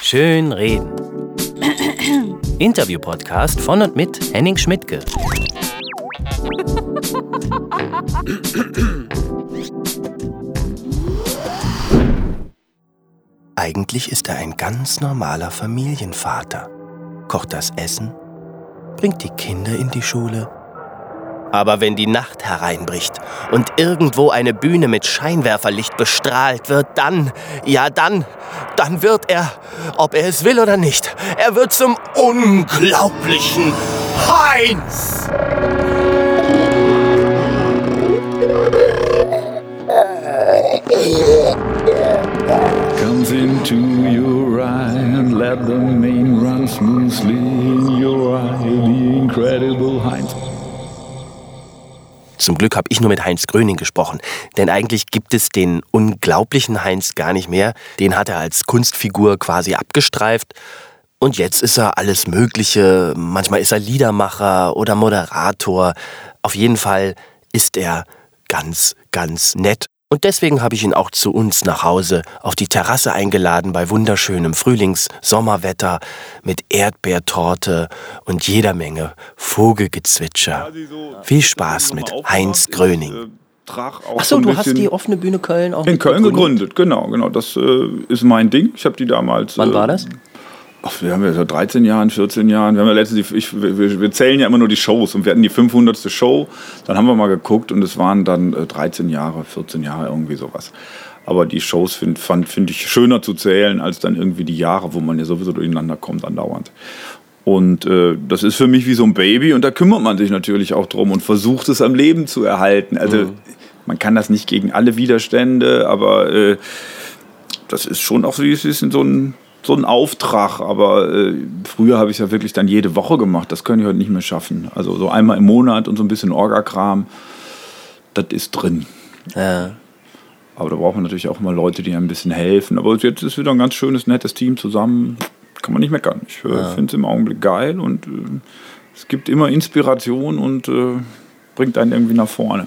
Schön reden. Interview-Podcast von und mit Henning Schmidtke. Eigentlich ist er ein ganz normaler Familienvater. Kocht das Essen, bringt die Kinder in die Schule. Aber wenn die Nacht hereinbricht und irgendwo eine Bühne mit Scheinwerferlicht bestrahlt wird, dann, ja dann, dann wird er, ob er es will oder nicht, er wird zum unglaublichen Heinz. comes into your eye and let the main run smoothly in your eye. The incredible Heinz. Zum Glück habe ich nur mit Heinz Gröning gesprochen, denn eigentlich gibt es den unglaublichen Heinz gar nicht mehr. Den hat er als Kunstfigur quasi abgestreift. Und jetzt ist er alles Mögliche. Manchmal ist er Liedermacher oder Moderator. Auf jeden Fall ist er ganz, ganz nett. Und deswegen habe ich ihn auch zu uns nach Hause auf die Terrasse eingeladen bei wunderschönem Frühlings-Sommerwetter mit Erdbeertorte und jeder Menge Vogelgezwitscher. Viel Spaß mit Heinz Gröning. Achso, du hast die offene Bühne Köln auch in Köln gegründet. Genau, genau. Das äh, ist mein Ding. Ich habe die damals. Wann war das? Ach, wir haben ja seit 13 Jahren, 14 Jahren. Wir, haben ja letztens die, ich, wir, wir, zählen ja immer nur die Shows und wir hatten die 500. Show. Dann haben wir mal geguckt und es waren dann äh, 13 Jahre, 14 Jahre, irgendwie sowas. Aber die Shows finde find ich schöner zu zählen als dann irgendwie die Jahre, wo man ja sowieso durcheinander kommt andauernd. Und äh, das ist für mich wie so ein Baby und da kümmert man sich natürlich auch drum und versucht es am Leben zu erhalten. Also mhm. man kann das nicht gegen alle Widerstände, aber äh, das ist schon auch so, es ist so ein so ein Auftrag, aber äh, früher habe ich es ja wirklich dann jede Woche gemacht. Das kann ich heute nicht mehr schaffen. Also so einmal im Monat und so ein bisschen Orgakram, das ist drin. Ja. Aber da braucht man natürlich auch mal Leute, die einem ein bisschen helfen. Aber jetzt ist wieder ein ganz schönes, nettes Team zusammen. Kann man nicht meckern. Ich äh, ja. finde es im Augenblick geil und äh, es gibt immer Inspiration und äh, bringt einen irgendwie nach vorne.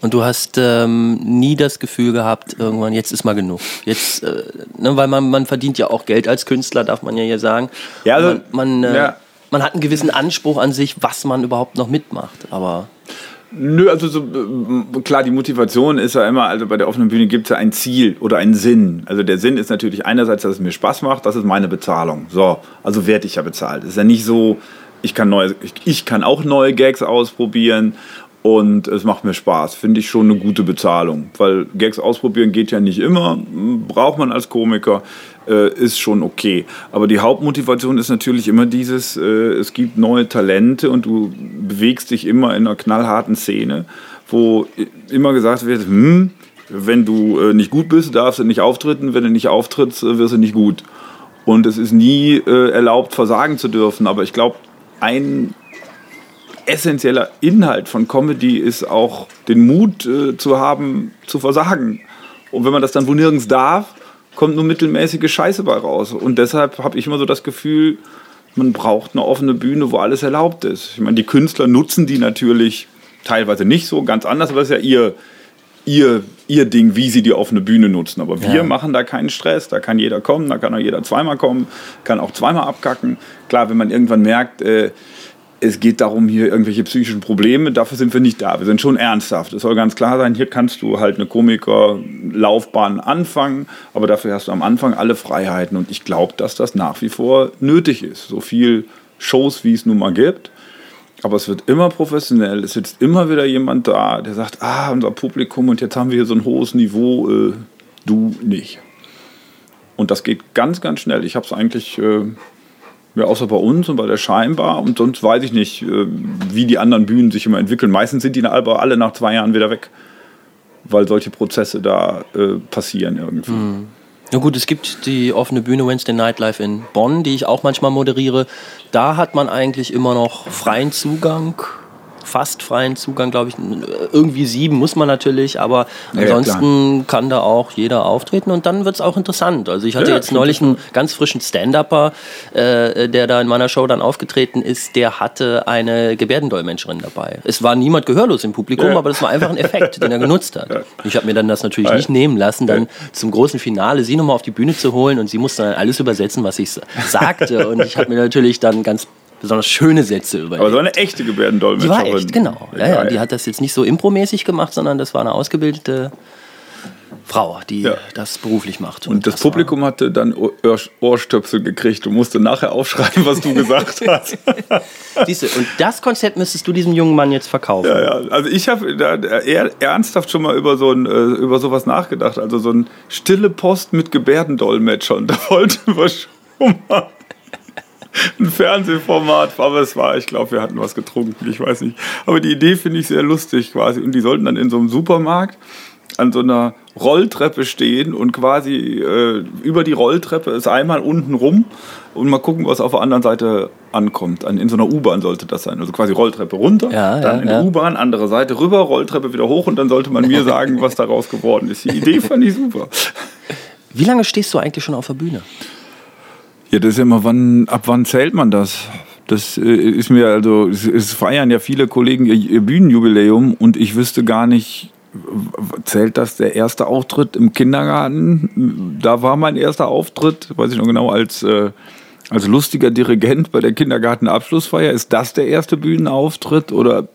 Und du hast ähm, nie das Gefühl gehabt, irgendwann, jetzt ist mal genug. Jetzt, äh, ne, weil man, man verdient ja auch Geld als Künstler, darf man ja hier sagen. Ja, also, man, man, äh, ja. man hat einen gewissen Anspruch an sich, was man überhaupt noch mitmacht. Aber Nö, also so, äh, klar, die Motivation ist ja immer, also bei der offenen Bühne gibt es ja ein Ziel oder einen Sinn. Also der Sinn ist natürlich einerseits, dass es mir Spaß macht, das ist meine Bezahlung. So, also werde ich ja bezahlt. Es ist ja nicht so, ich kann, neue, ich, ich kann auch neue Gags ausprobieren und es macht mir Spaß. Finde ich schon eine gute Bezahlung. Weil Gags ausprobieren geht ja nicht immer. Braucht man als Komiker. Äh, ist schon okay. Aber die Hauptmotivation ist natürlich immer dieses, äh, es gibt neue Talente und du bewegst dich immer in einer knallharten Szene, wo immer gesagt wird, hm, wenn du äh, nicht gut bist, darfst du nicht auftreten. Wenn du nicht auftrittst, äh, wirst du nicht gut. Und es ist nie äh, erlaubt, versagen zu dürfen. Aber ich glaube, ein essentieller Inhalt von Comedy ist auch den Mut äh, zu haben, zu versagen. Und wenn man das dann wo nirgends darf, kommt nur mittelmäßige Scheiße bei raus. Und deshalb habe ich immer so das Gefühl, man braucht eine offene Bühne, wo alles erlaubt ist. Ich meine, die Künstler nutzen die natürlich teilweise nicht so, ganz anders, aber das ist ja ihr, ihr, ihr Ding, wie sie die offene Bühne nutzen. Aber wir ja. machen da keinen Stress, da kann jeder kommen, da kann auch jeder zweimal kommen, kann auch zweimal abkacken. Klar, wenn man irgendwann merkt, äh, es geht darum, hier irgendwelche psychischen Probleme, dafür sind wir nicht da. Wir sind schon ernsthaft. Es soll ganz klar sein, hier kannst du halt eine Komikerlaufbahn anfangen, aber dafür hast du am Anfang alle Freiheiten. Und ich glaube, dass das nach wie vor nötig ist. So viel Shows, wie es nun mal gibt. Aber es wird immer professionell. Es sitzt immer wieder jemand da, der sagt, ah, unser Publikum und jetzt haben wir hier so ein hohes Niveau, äh, du nicht. Und das geht ganz, ganz schnell. Ich habe es eigentlich... Äh, ja, außer bei uns und bei der Scheinbar. Und sonst weiß ich nicht, äh, wie die anderen Bühnen sich immer entwickeln. Meistens sind die aber alle nach zwei Jahren wieder weg, weil solche Prozesse da äh, passieren irgendwie. Mhm. Ja gut, es gibt die offene Bühne Wednesday Nightlife in Bonn, die ich auch manchmal moderiere. Da hat man eigentlich immer noch freien Zugang fast freien Zugang, glaube ich. Irgendwie sieben muss man natürlich, aber ja, ansonsten ja, kann da auch jeder auftreten und dann wird es auch interessant. Also ich hatte ja, jetzt neulich einen ganz frischen Stand-Upper, äh, der da in meiner Show dann aufgetreten ist, der hatte eine Gebärdendolmetscherin dabei. Es war niemand gehörlos im Publikum, aber das war einfach ein Effekt, den er genutzt hat. Ich habe mir dann das natürlich nicht nehmen lassen, dann zum großen Finale sie nochmal auf die Bühne zu holen und sie musste dann alles übersetzen, was ich sagte. Und ich habe mir natürlich dann ganz besonders schöne Sätze überlegt. Aber so eine echte Gebärdendolmetscherin. Die war echt, genau. Ja, ja, die hat das jetzt nicht so impromäßig gemacht, sondern das war eine ausgebildete Frau, die ja. das beruflich macht. Und, und das, das, Publikum hatte dann Ohr Ohrstöpsel gekriegt und musste nachher aufschreiben, was du gesagt hast. Siehst du, und das Konzept müsstest du diesem jungen Mann jetzt verkaufen. Ja, ja. Also ich habe ernsthaft schon mal über so ein, äh, über sowas nachgedacht. Also so ein stille Post mit Gebärdendolmetschern. Da wollten wir schon mal ein Fernsehformat, aber es war, ich glaube, wir hatten was getrunken, ich weiß nicht. Aber die Idee finde ich sehr lustig quasi. Und die sollten dann in so einem Supermarkt an so einer Rolltreppe stehen und quasi äh, über die Rolltreppe ist einmal unten rum und mal gucken, was auf der anderen Seite ankommt. An, in so einer U-Bahn sollte das sein. Also quasi Rolltreppe runter, ja, dann ja, in ja. U-Bahn, andere Seite rüber, Rolltreppe wieder hoch und dann sollte man mir sagen, was daraus geworden ist. Die Idee fand ich super. Wie lange stehst du eigentlich schon auf der Bühne? Ja, das ist immer, wann, ab wann zählt man das? Das äh, ist mir also, es feiern ja viele Kollegen ihr Bühnenjubiläum und ich wüsste gar nicht, zählt das der erste Auftritt im Kindergarten? Da war mein erster Auftritt, weiß ich noch genau, als, äh, als lustiger Dirigent bei der Kindergartenabschlussfeier. Ist das der erste Bühnenauftritt oder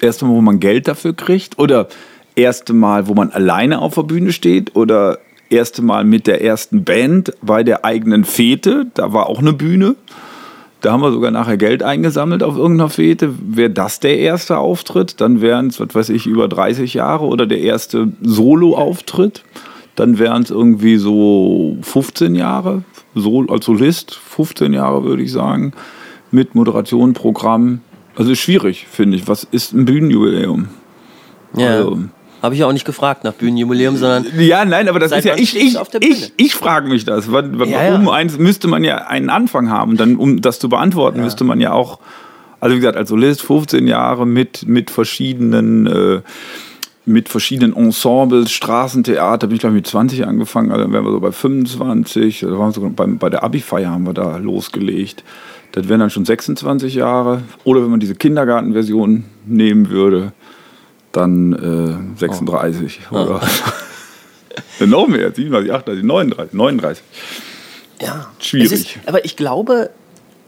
erste Mal, wo man Geld dafür kriegt? Oder erste Mal, wo man alleine auf der Bühne steht? Oder erste Mal mit der ersten Band bei der eigenen Fete. Da war auch eine Bühne. Da haben wir sogar nachher Geld eingesammelt auf irgendeiner Fete. Wäre das der erste Auftritt, dann wären es, was weiß ich, über 30 Jahre oder der erste Solo-Auftritt. Dann wären es irgendwie so 15 Jahre, so, als Solist 15 Jahre würde ich sagen, mit Moderation, Programm. Also schwierig, finde ich. Was ist ein Bühnenjubiläum? Ja. Also, habe ich ja auch nicht gefragt nach Bühnenjubiläum, sondern. Ja, nein, aber das ist ja. Ich, ich, ich, ich frage mich das. Warum ja, ja. eins müsste man ja einen Anfang haben. Dann, um das zu beantworten, ja. müsste man ja auch. Also wie gesagt, als Solist 15 Jahre mit, mit verschiedenen. Äh, mit verschiedenen Ensembles, Straßentheater, bin ich glaube ich mit 20 angefangen, also dann wären wir so bei 25, da waren wir sogar bei, bei der Abi-Feier haben wir da losgelegt. Das wären dann schon 26 Jahre. Oder wenn man diese Kindergartenversion nehmen würde, dann äh, 36 oh. oder ja. noch mehr, 37, 38, 39, 39. Ja, schwierig. Ist, aber ich glaube,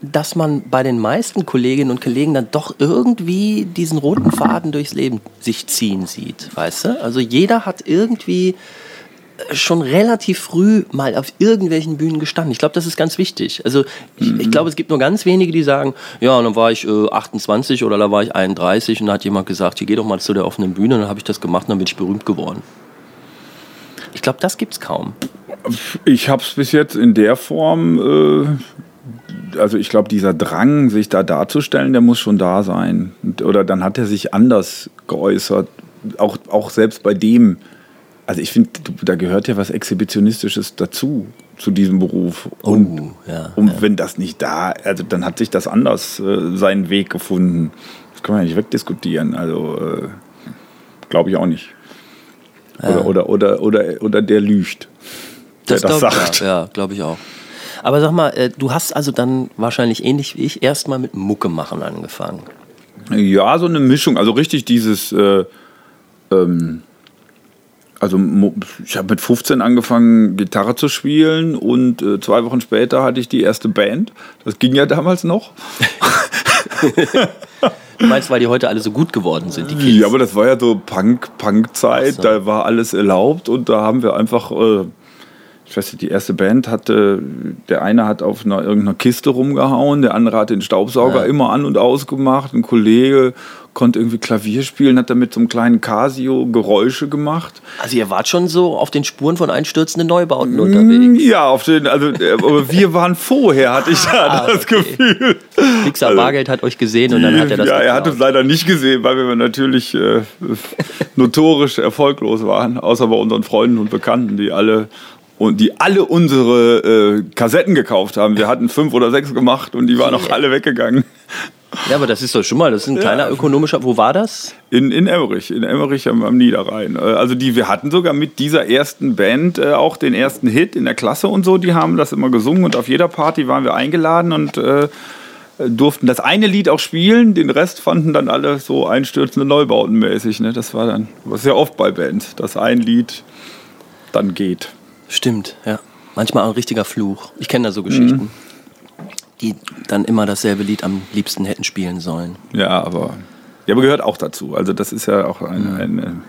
dass man bei den meisten Kolleginnen und Kollegen dann doch irgendwie diesen roten Faden durchs Leben sich ziehen sieht, weißt du? Also jeder hat irgendwie schon relativ früh mal auf irgendwelchen Bühnen gestanden. Ich glaube, das ist ganz wichtig. Also ich, mhm. ich glaube, es gibt nur ganz wenige, die sagen, ja, dann war ich äh, 28 oder da war ich 31 und da hat jemand gesagt, hier geh doch mal zu der offenen Bühne und dann habe ich das gemacht und dann bin ich berühmt geworden. Ich glaube, das gibt es kaum. Ich habe es bis jetzt in der Form, äh, also ich glaube, dieser Drang, sich da darzustellen, der muss schon da sein. Oder dann hat er sich anders geäußert. Auch, auch selbst bei dem, also ich finde, da gehört ja was Exhibitionistisches dazu, zu diesem Beruf. Und, oh, ja, und ja. wenn das nicht da, also dann hat sich das anders äh, seinen Weg gefunden. Das kann man ja nicht wegdiskutieren. Also äh, glaube ich auch nicht. Ja. Oder, oder, oder, oder, oder der lügt. Das, das sagt. Ja, glaube ich auch. Aber sag mal, äh, du hast also dann wahrscheinlich ähnlich wie ich erstmal mit Mucke machen angefangen. Ja, so eine Mischung. Also richtig dieses äh, ähm, also ich habe mit 15 angefangen, Gitarre zu spielen und äh, zwei Wochen später hatte ich die erste Band. Das ging ja damals noch. du meinst, weil die heute alle so gut geworden sind, die Kids? Ja, aber das war ja so Punk, Punk-Zeit, so. da war alles erlaubt und da haben wir einfach, äh, ich weiß nicht, die erste Band hatte, der eine hat auf einer, irgendeiner Kiste rumgehauen, der andere hat den Staubsauger ja. immer an und ausgemacht, ein Kollege konnte irgendwie Klavier spielen, hat damit so einem kleinen Casio Geräusche gemacht. Also ihr wart schon so auf den Spuren von einstürzenden Neubauten unterwegs. Ja, auf den, also aber wir waren vorher, hatte ich da ah, das okay. Gefühl. Fixer also, Bargeld hat euch gesehen und dann hat er das. Ja, geklaut. er hat uns leider nicht gesehen, weil wir natürlich äh, notorisch erfolglos waren, außer bei unseren Freunden und Bekannten, die alle und die alle unsere äh, Kassetten gekauft haben. Wir hatten fünf oder sechs gemacht und die waren auch alle weggegangen. Ja, aber das ist doch schon mal, das ist ein kleiner ökonomischer. Wo war das? In, in Emmerich, in Emmerich am, am Niederrhein. Äh, Also die, wir hatten sogar mit dieser ersten Band äh, auch den ersten Hit in der Klasse und so. Die haben das immer gesungen und auf jeder Party waren wir eingeladen und äh, durften das eine Lied auch spielen. Den Rest fanden dann alle so einstürzende Neubauten mäßig. Ne? Das war dann was sehr oft bei Bands, dass ein Lied dann geht. Stimmt, ja. Manchmal auch ein richtiger Fluch. Ich kenne da so Geschichten, die dann immer dasselbe Lied am liebsten hätten spielen sollen. Ja, aber, ja, aber gehört auch dazu. Also das ist ja auch eine, eine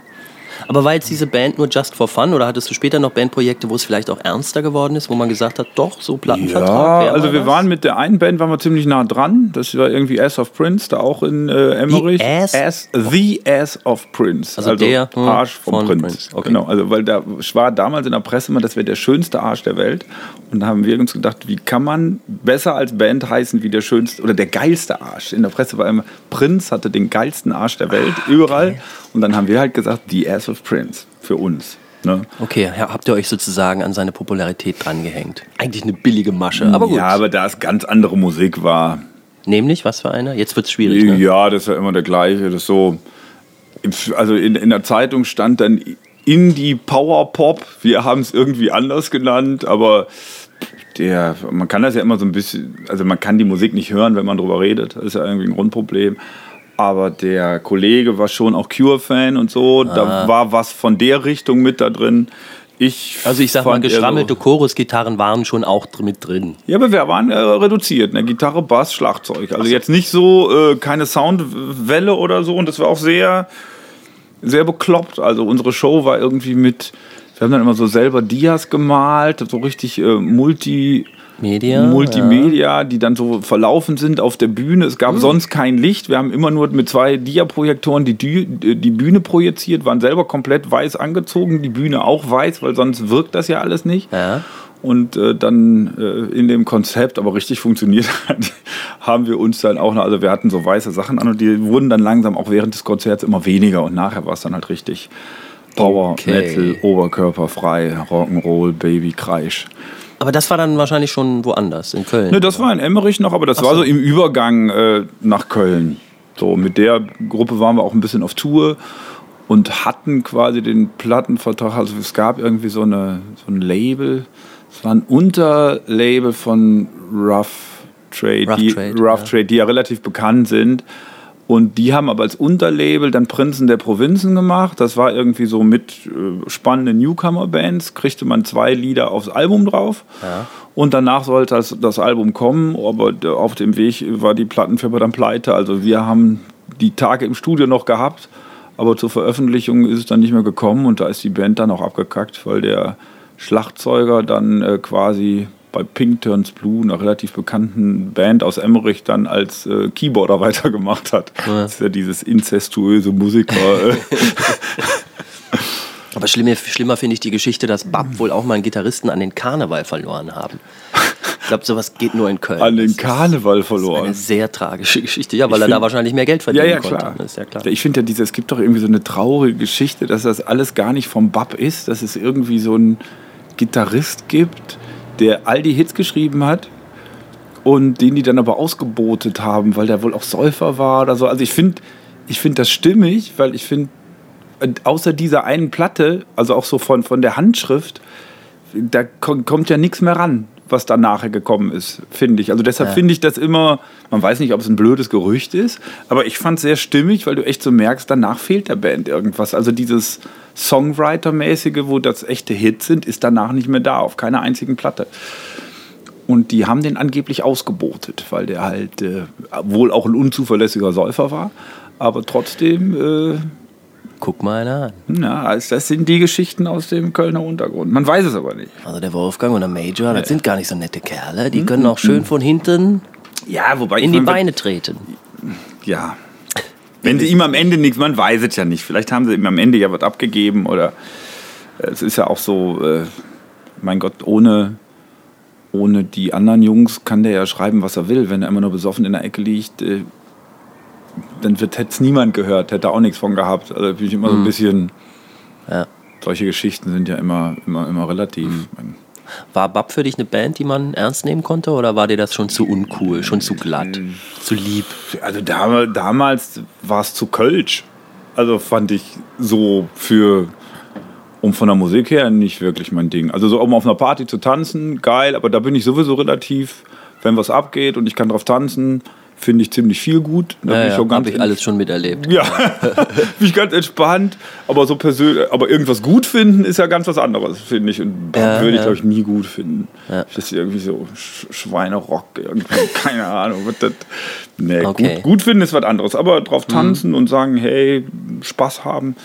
Aber war jetzt diese Band nur just for fun oder hattest du später noch Bandprojekte, wo es vielleicht auch ernster geworden ist, wo man gesagt hat, doch, so Plattenvertrag? Ja, also wir was? waren mit der einen Band waren wir ziemlich nah dran. Das war irgendwie Ass of Prince, da auch in äh, Emmerich. Ass? The Ass of Prince. Also der, hm, Arsch vom von Prinz. Prince. Okay. Genau, also weil da war damals in der Presse immer, das wäre der schönste Arsch der Welt. Und da haben wir uns gedacht, wie kann man besser als Band heißen wie der schönste oder der geilste Arsch. In der Presse war immer, Prinz hatte den geilsten Arsch der Welt, überall. Und dann haben wir halt gesagt, The Ass of Prince für uns. Ne? Okay, ja, habt ihr euch sozusagen an seine Popularität drangehängt? Eigentlich eine billige Masche, aber gut. Ja, aber da es ganz andere Musik war, Nämlich, was für eine? Jetzt wird es schwierig, ne? Ja, das ist ja immer der gleiche. Das so, also in, in der Zeitung stand dann Indie Power Pop. Wir haben es irgendwie anders genannt, aber der, man kann das ja immer so ein bisschen, also man kann die Musik nicht hören, wenn man drüber redet. Das ist ja irgendwie ein Grundproblem. Aber der Kollege war schon auch Cure-Fan und so. Da war was von der Richtung mit da drin. Ich Also ich sag mal, geschrammelte So, Chorusgitarren waren schon auch mit drin. ja, aber wir waren äh, reduziert. Ne? Gitarre, Bass, Schlagzeug. Also jetzt nicht so, äh, keine Soundwelle oder so. Und das war auch sehr, sehr bekloppt. Also unsere Show war irgendwie mit, wir haben dann immer so selber Dias gemalt, so richtig äh, Multi, Media. Multimedia, die dann so verlaufen sind auf der Bühne. Es gab sonst kein Licht. Wir haben immer nur mit zwei Dia-Projektoren die, Dü- die Bühne projiziert, waren selber komplett weiß angezogen, die Bühne auch weiß, weil sonst wirkt das ja alles nicht. Ja. Und äh, dann äh, in dem Konzept, aber richtig funktioniert hat, haben wir uns dann auch noch, also wir hatten so weiße Sachen an und die wurden dann langsam auch während des Konzerts immer weniger und nachher war es dann halt richtig Power, Okay. Metal, Oberkörperfrei, Rock'n'Roll, Baby, Kreisch. Aber das war dann wahrscheinlich schon woanders, in Köln. Ne, das war in Emmerich noch, aber das war so im Übergang äh, nach Köln. So, mit der Gruppe waren wir auch ein bisschen auf Tour und hatten quasi den Plattenvertrag. Also es gab irgendwie so, eine, so ein Label. Es war ein Unterlabel von Rough Trade, Rough die, Trade, Rough ja. Trade, die ja relativ bekannt sind. Und die haben aber als Unterlabel dann Prinzen der Provinzen gemacht. Das war irgendwie so mit äh, spannenden Newcomer-Bands. Kriegte man zwei Lieder aufs Album drauf. Und danach sollte das, das Album kommen. Aber auf dem Weg war die Plattenfirma dann pleite. Also wir haben die Tage im Studio noch gehabt. Aber zur Veröffentlichung ist es dann nicht mehr gekommen. Und da ist die Band dann auch abgekackt, weil der Schlagzeuger dann äh, quasi bei Pink Turns Blue, einer relativ bekannten Band aus Emmerich, dann als äh, Keyboarder weitergemacht hat. Das ist ja dieses inzestuöse Musiker. Äh. Aber schlimmer, schlimmer finde ich die Geschichte, dass Bab wohl auch mal einen Gitarristen an den Karneval verloren haben. Ich glaube, sowas geht nur in Köln. an den Das Karneval ist eine verloren. sehr tragische Geschichte. Ja, weil Ich er da wahrscheinlich mehr Geld Ja, verdienen ja, konnte. klar. Das ist ja klar. Ich finde ja, diese, es gibt doch irgendwie so eine traurige Geschichte, dass das alles gar nicht vom Bab ist, dass es irgendwie so einen Gitarrist gibt, der all die Hits geschrieben hat und den die dann aber ausgebotet haben, weil der wohl auch Säufer war oder so. Also ich finde ich find das stimmig, weil ich finde, außer dieser einen Platte, also auch so von, von der Handschrift, da ko- kommt ja nichts mehr ran, was da nachher gekommen ist, finde ich. Also deshalb Ja. finde ich das immer, man weiß nicht, ob es ein blödes Gerücht ist, aber ich fand es sehr stimmig, weil du echt so merkst, danach fehlt der Band irgendwas. Also dieses Songwriter-mäßige, wo das echte Hits sind, ist danach nicht mehr da, auf keiner einzigen Platte. Und die haben den angeblich ausgebotet, weil der halt äh, wohl auch ein unzuverlässiger Säufer war, aber trotzdem... Äh, Guck mal einer an. na, also das sind die Geschichten aus dem Kölner Untergrund. Man weiß es aber nicht. Also der Wolfgang und der Major, das sind gar nicht so nette Kerle. Mhm. Die können auch schön von hinten Ja, wobei in die Beine treten. Ja. Wenn sie ihm am Ende nichts, man weiß es ja nicht. Vielleicht haben sie ihm am Ende ja was abgegeben oder äh, es ist ja auch so, äh, mein Gott, ohne, ohne die anderen Jungs kann der ja schreiben, was er will. Wenn er immer nur besoffen in der Ecke liegt, äh, dann hätte es niemand gehört, hätte auch nichts von gehabt. Also bin ich immer so ein bisschen. Ja. Solche Geschichten sind ja immer, immer, immer relativ. War Bab für dich eine Band, die man ernst nehmen konnte oder war dir das schon zu uncool, schon zu glatt, zu lieb? Also da, damals war es zu Kölsch. Also fand ich so für, um von der Musik her nicht wirklich mein Ding. Also so um auf einer Party zu tanzen, geil, aber da bin ich sowieso relativ, wenn was abgeht und ich kann drauf tanzen, finde ich ziemlich viel gut. Da Ja, ich ja, habe ich alles schon miterlebt. Ja, bin ich ganz entspannt, aber so persönlich, aber irgendwas gut finden ist ja ganz was anderes, finde ich. Und Ja, würde ich, glaube ich, nie gut finden. Das ist irgendwie so Sch Schweinerock, irgendwie, keine Ahnung. Was das, nee, Okay. Mhm. gut, gut finden ist was anderes, aber drauf tanzen und sagen, hey, Spaß haben,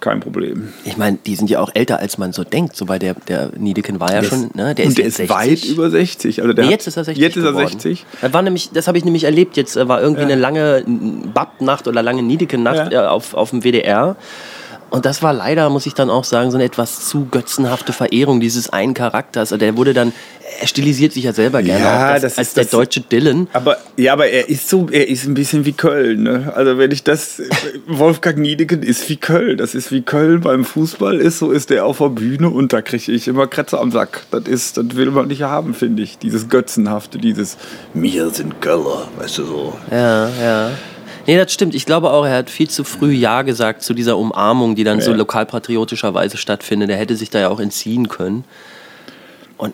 kein Problem. Ich meine, die sind ja auch älter, als man so denkt. So bei der, der Niedeken war ja schon, ne? Der und ist der ist 60. weit über 60. Also der Nee, jetzt ist er 60 Jetzt ist er geworden. 60. Das, war nämlich, das habe ich nämlich erlebt. Jetzt äh, war irgendwie eine lange Bab-Nacht oder lange Niedeke-Nacht Ja. äh, auf, auf dem WDR. Und das war leider, muss ich dann auch sagen, so eine etwas zu götzenhafte Verehrung dieses einen Charakters. Also Der wurde dann, er stilisiert sich ja selber gerne Ja, auch, das, als der das- deutsche Dylan. Aber ja, aber er ist so, er ist ein bisschen wie Köln. Ne? Also wenn ich das, Wolfgang Niedeken ist wie Köln. Das ist wie Köln beim Fußball ist, so ist der auf der Bühne und da kriege ich immer Kretze am Sack. Das ist, das will man nicht haben, finde ich. Dieses Götzenhafte, dieses Wir sind Köller, weißt du so. Ja, ja. Nee, das stimmt. Ich glaube auch, er hat viel zu früh Ja gesagt zu dieser Umarmung, die dann so Ja. lokalpatriotischerweise stattfindet. Er hätte sich da ja auch entziehen können. Und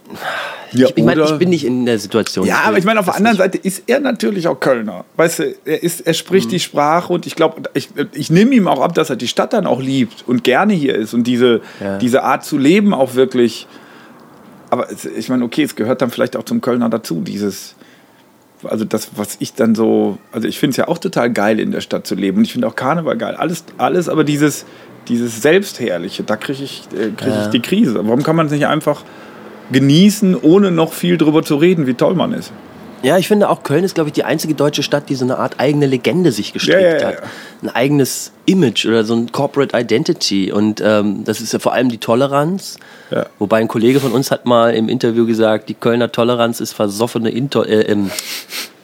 Ja, ich, ich meine, ich bin nicht in der Situation. Ja, aber ich meine, auf der anderen Seite ist er natürlich auch Kölner. Weißt du, er, ist, er spricht Mhm. die Sprache und ich glaube, ich, ich nehme ihm auch ab, dass er die Stadt dann auch liebt und gerne hier ist und diese, Ja. diese Art zu leben auch wirklich. Aber es, ich meine, okay, es gehört dann vielleicht auch zum Kölner dazu, dieses. Also das, was ich dann so, also ich finde es ja auch total geil, in der Stadt zu leben. Und ich finde auch Karneval geil. Alles, alles, aber dieses, dieses Selbstherrliche, da kriege ich, äh, krieg Ja. ich die Krise. Warum kann man es nicht einfach genießen, ohne noch viel drüber zu reden, wie toll man ist? Ja, ich finde auch Köln ist, glaube ich, die einzige deutsche Stadt, die so eine Art eigene Legende sich gestrickt Ja, ja, ja, hat. Ein eigenes Image oder so ein Corporate Identity. Und ähm, das ist ja vor allem die Toleranz. Wobei ein Kollege von uns hat mal im Interview gesagt, die Kölner Toleranz ist versoffene, Into äh, ähm,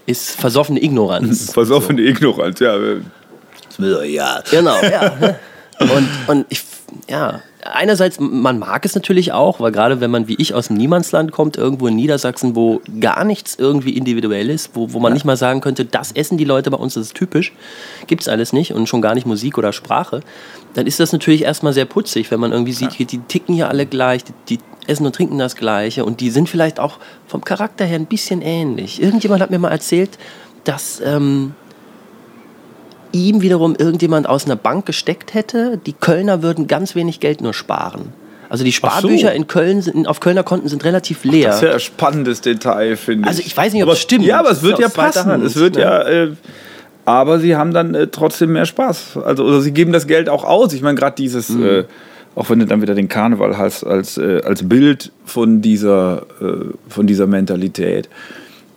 ist versoffene Ignoranz. Versoffene Ignoranz, ja. Das will er ja. Genau, ja. Und, und ich, ja, einerseits, man mag es natürlich auch, weil gerade wenn man wie ich aus dem Niemandsland kommt, irgendwo in Niedersachsen, wo gar nichts irgendwie individuell ist, wo, wo man nicht mal sagen könnte, das essen die Leute bei uns, das ist typisch, gibt es alles nicht und schon gar nicht Musik oder Sprache, dann ist das natürlich erstmal sehr putzig, wenn man irgendwie sieht, hier, die ticken hier alle gleich, die, die essen und trinken das Gleiche und die sind vielleicht auch vom Charakter her ein bisschen ähnlich. Irgendjemand hat mir mal erzählt, dass... Ähm, ihm wiederum irgendjemand aus einer Bank gesteckt hätte, die Kölner würden ganz wenig Geld nur sparen. Also die Ach so. Sparbücher in Köln sind, auf Kölner Konten sind relativ leer. Das ist ja ein spannendes Detail, finde ich. Also ich weiß nicht, ob aber, es stimmt. Ja, aber es wird ja passen. Hand, es wird ne? ja. Äh, aber sie haben dann äh, trotzdem mehr Spaß. Also oder sie geben das Geld auch aus. Ich meine, gerade dieses, Mhm. äh, auch wenn du dann wieder den Karneval hast als, äh, als Bild von dieser, äh, von dieser Mentalität,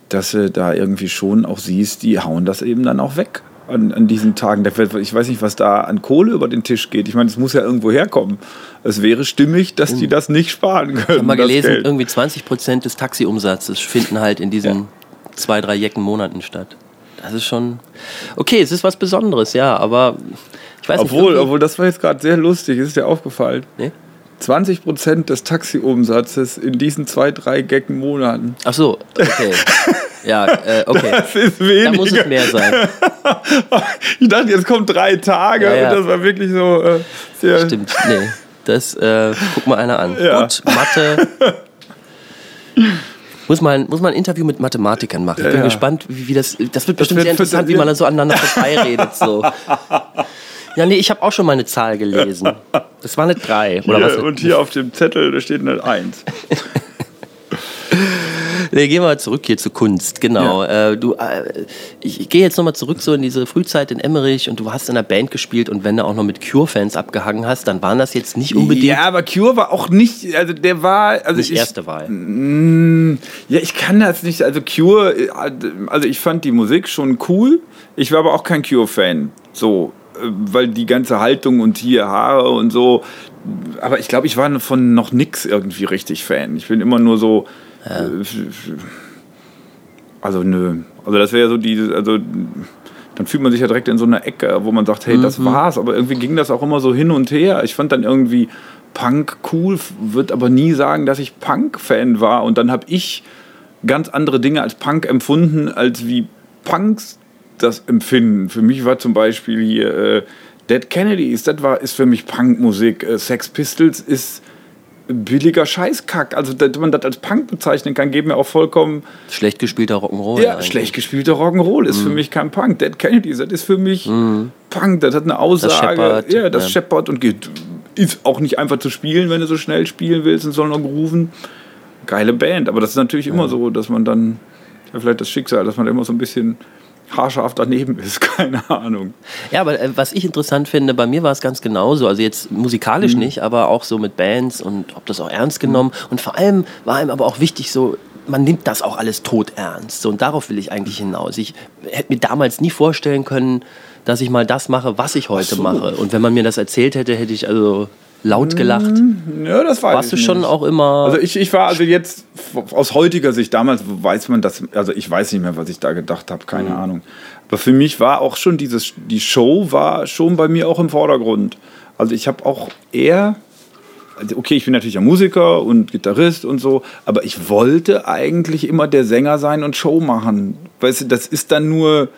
dass du da irgendwie schon auch siehst, die hauen das eben dann auch weg. An, an diesen Tagen. Ich weiß nicht, was da an Kohle über den Tisch geht. Ich meine, es muss ja irgendwo herkommen. Es wäre stimmig, dass die das nicht sparen können. Ich habe mal gelesen, irgendwie 20 Prozent des Taxiumsatzes finden halt in diesen zwei, drei Jecken Monaten statt. Das ist schon. Okay, es ist was Besonderes, ja, aber ich weiß nicht. Obwohl, irgendwie- obwohl, das war jetzt gerade sehr lustig, ist dir aufgefallen. Nee? 20 Prozent des Taxiumsatzes in diesen zwei, drei Gecken Monaten. Ach so, okay. ja, äh, okay. Das ist Da weniger. muss es mehr sein. Ich dachte, jetzt kommen drei Tage Ja, ja. und das war wirklich so äh, sehr. Stimmt, nee. Das äh, guck mal einer an. Ja. Gut, Mathe. Muss man, muss man ein Interview mit Mathematikern machen. Ich bin Ja, gespannt, wie, wie das. Das wird bestimmt wird- sehr interessant, wie man dann so aneinander vorbeiredet. So. Ja, nee, ich habe auch schon mal eine Zahl gelesen. Das war eine 3. Oder Hier, was? und hier auf dem Zettel, da steht eine Eins. Nee, gehen wir mal zurück hier zu Kunst. Genau. Äh, du, äh, ich, gehe jetzt nochmal zurück so in diese Frühzeit in Emmerich und du hast in einer Band gespielt und wenn du auch noch mit Cure-Fans abgehangen hast, dann waren das jetzt nicht unbedingt Ja, aber Cure war auch nicht, also der war, also nicht ich, erste Wahl. Ja, ich kann das nicht. Also Cure, äh, also ich fand die Musik schon cool. Ich war aber auch kein Cure-Fan. So, äh, weil die ganze Haltung und hier Haare und so. Aber ich glaube, ich war von noch nix irgendwie richtig Fan. Ich bin immer nur so. Äh, Also nö. Also das wäre so diese, also dann fühlt man sich ja direkt in so einer Ecke, wo man sagt, hey, das war's. Aber irgendwie ging das auch immer so hin und her. Ich fand dann irgendwie Punk cool, würde aber nie sagen, dass ich Punk-Fan war. Und dann habe ich ganz andere Dinge als Punk empfunden, als wie Punks das empfinden. Für mich war zum Beispiel hier äh, Dead Kennedys, das war, ist für mich Punkmusik. Äh, Sex Pistols ist billiger Scheißkack. Also, dass man das als Punk bezeichnen kann, geht mir auch vollkommen. Schlecht gespielter Rock'n'Roll. Ja, eigentlich. schlecht gespielter Rock'n'Roll ist mhm. für mich kein Punk. Dead Kennedys, das ist für mich mhm. Punk. Das hat eine Aussage. Das Shepard, ja, das ja. Shepard und geht. Ist auch nicht einfach zu spielen, wenn du so schnell spielen willst und soll noch grooven. Geile Band, aber das ist natürlich immer so, dass man dann, ja, vielleicht das Schicksal, dass man immer so ein bisschen haarscharf daneben ist, keine Ahnung. Ja, aber äh, was ich interessant finde, bei mir war es ganz genauso. Also jetzt musikalisch mhm. nicht, aber auch so mit Bands und ob das auch ernst genommen. Mhm. Und vor allem war ihm aber auch wichtig, so man nimmt das auch alles tot ernst. So, und darauf will ich eigentlich hinaus. Ich hätte mir damals nie vorstellen können, dass ich mal das mache, was ich heute so. mache. Und wenn man mir das erzählt hätte, hätte ich also laut gelacht? Hm, ja, das weiß Warst du schon auch immer. Also ich, ich war also jetzt aus heutiger Sicht, damals weiß man das, also ich weiß nicht mehr, was ich da gedacht habe, keine mhm. Ahnung. Aber für mich war auch schon dieses, die Show war schon bei mir auch im Vordergrund. Also ich habe auch eher, also okay, ich bin natürlich ein Musiker und Gitarrist und so, aber ich wollte eigentlich immer der Sänger sein und Show machen. Weißt du, das ist dann nur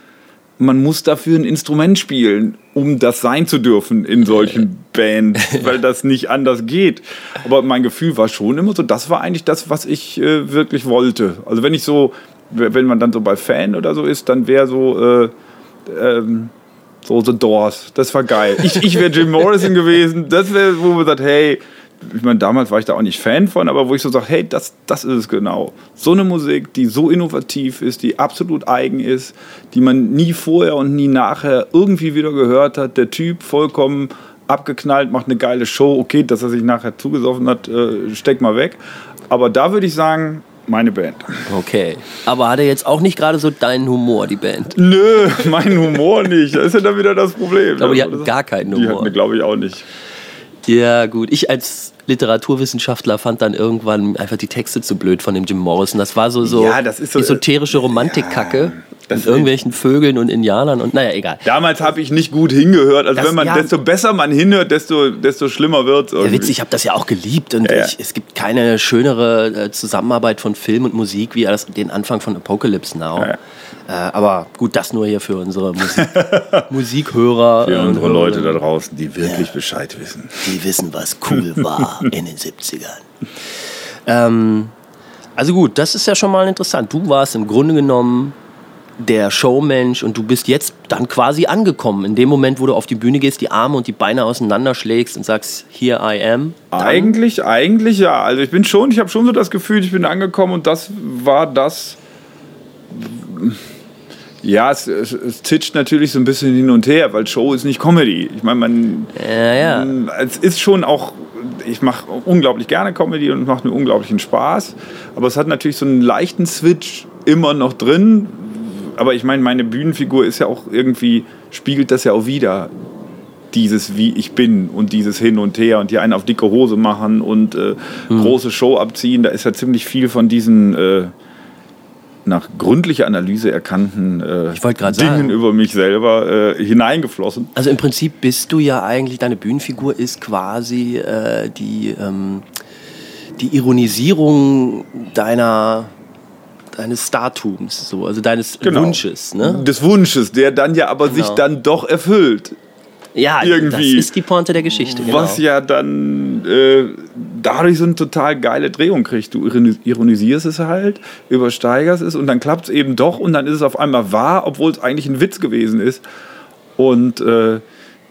man muss dafür ein Instrument spielen, um das sein zu dürfen in solchen Bands, weil das nicht anders geht. Aber mein Gefühl war schon immer so, das war eigentlich das, was ich äh, wirklich wollte. Also wenn ich so, wenn man dann so bei Fan oder so ist, dann wäre so, äh, ähm, so The Doors, das war geil. Ich, ich wäre Jim Morrison gewesen, das wäre, wo man sagt, hey, ich meine, damals war ich da auch nicht Fan von, aber wo ich so sage, hey, das, das ist es genau. So eine Musik, die so innovativ ist, die absolut eigen ist, die man nie vorher und nie nachher irgendwie wieder gehört hat. Der Typ vollkommen abgeknallt, macht eine geile Show. Okay, dass er sich nachher zugesoffen hat, äh, steck mal weg. Aber da würde ich sagen, meine Band. Okay. Aber hat er jetzt auch nicht gerade so deinen Humor, die Band? Nö, mein Humor nicht. Das ist ja dann wieder das Problem. Aber die hatten gar keinen Humor. Die hatten, glaube ich, auch nicht. Ja, gut. Ich als Literaturwissenschaftler fand dann irgendwann einfach die Texte zu blöd von dem Jim Morrison. Das war so, so, ja, so esoterische Romantikkacke. Ja. mit irgendwelchen Vögeln und Indianern und naja, egal. Damals habe ich nicht gut hingehört. Also das, wenn man, ja, desto besser man hinhört, desto, desto schlimmer wird es. Ja, witzig, ich habe das ja auch geliebt und ich, es gibt keine schönere äh, Zusammenarbeit von Film und Musik wie den Anfang von Apocalypse Now. Äh, aber gut, das nur hier für unsere Musik Musikhörer. Für unsere Leute da draußen, die wirklich Bescheid wissen. Die wissen, was cool war in den 70ern. Ähm, also gut, das ist ja schon mal interessant. Du warst im Grunde genommen der Showmensch und du bist jetzt dann quasi angekommen. In dem Moment, wo du auf die Bühne gehst, die Arme und die Beine auseinanderschlägst und sagst, here I am. Eigentlich, eigentlich ja. Also ich bin schon, ich habe schon so das Gefühl, ich bin angekommen und das war das. Ja, es, es, es titscht natürlich so ein bisschen hin und her, weil Show ist nicht Comedy. Ich meine, man. Ja, ja. Es ist schon auch ich mache unglaublich gerne Comedy und macht mir unglaublichen Spaß. Aber es hat natürlich so einen leichten Switch immer noch drin. Aber ich meine, meine Bühnenfigur ist ja auch irgendwie, spiegelt das ja auch wieder. Dieses wie ich bin und dieses hin und her und hier einen auf dicke Hose machen und äh, mhm. große Show abziehen. Da ist ja ziemlich viel von diesen äh, nach gründlicher Analyse erkannten äh, Dingen sagen. über mich selber äh, hineingeflossen. Also im Prinzip bist du ja eigentlich, deine Bühnenfigur ist quasi äh, die, ähm, die Ironisierung deiner deines Startums, so, also deines genau. Wunsches. Ne? Des Wunsches, der dann ja aber genau. sich dann doch erfüllt. Ja, irgendwie. das ist die Pointe der Geschichte. Genau. Was ja dann äh, dadurch so eine total geile Drehung kriegt. Du ironisierst es halt, übersteigerst es und dann klappt es eben doch und dann ist es auf einmal wahr, obwohl es eigentlich ein Witz gewesen ist. Und äh,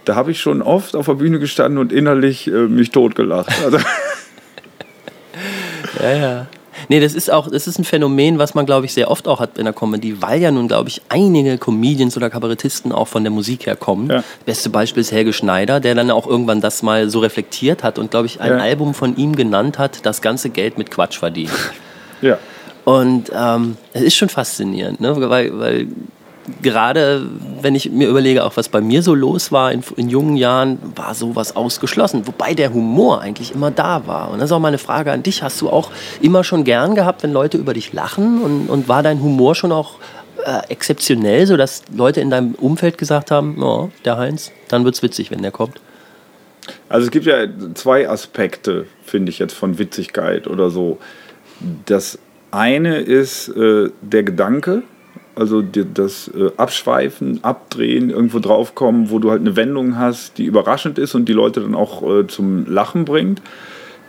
da habe ich schon oft auf der Bühne gestanden und innerlich äh, mich totgelacht. Also ja, ja. Nee, das ist auch, das ist ein Phänomen, was man, glaube ich, sehr oft auch hat in der Comedy, weil ja nun, glaube ich, einige Comedians oder Kabarettisten auch von der Musik her kommen. Ja. Beste Beispiel ist Helge Schneider, der dann auch irgendwann das mal so reflektiert hat und, glaube ich, ein ja. Album von ihm genannt hat, das ganze Geld mit Quatsch verdient. Ja. Und ähm, es ist schon faszinierend, ne? weil, weil gerade wenn ich mir überlege, auch was bei mir so los war in, in, jungen Jahren, war sowas ausgeschlossen. Wobei der Humor eigentlich immer da war. Und das ist auch meine Frage an dich. Hast du auch immer schon gern gehabt, wenn Leute über dich lachen? Und, und war dein Humor schon auch äh, exzeptionell, sodass Leute in deinem Umfeld gesagt haben, oh, der Heinz, dann wird es witzig, wenn der kommt? Also es gibt ja zwei Aspekte, finde ich jetzt von Witzigkeit oder so. Das eine ist äh, der Gedanke, also das äh, Abschweifen, Abdrehen, irgendwo draufkommen, wo du halt eine Wendung hast, die überraschend ist und die Leute dann auch äh, zum Lachen bringt.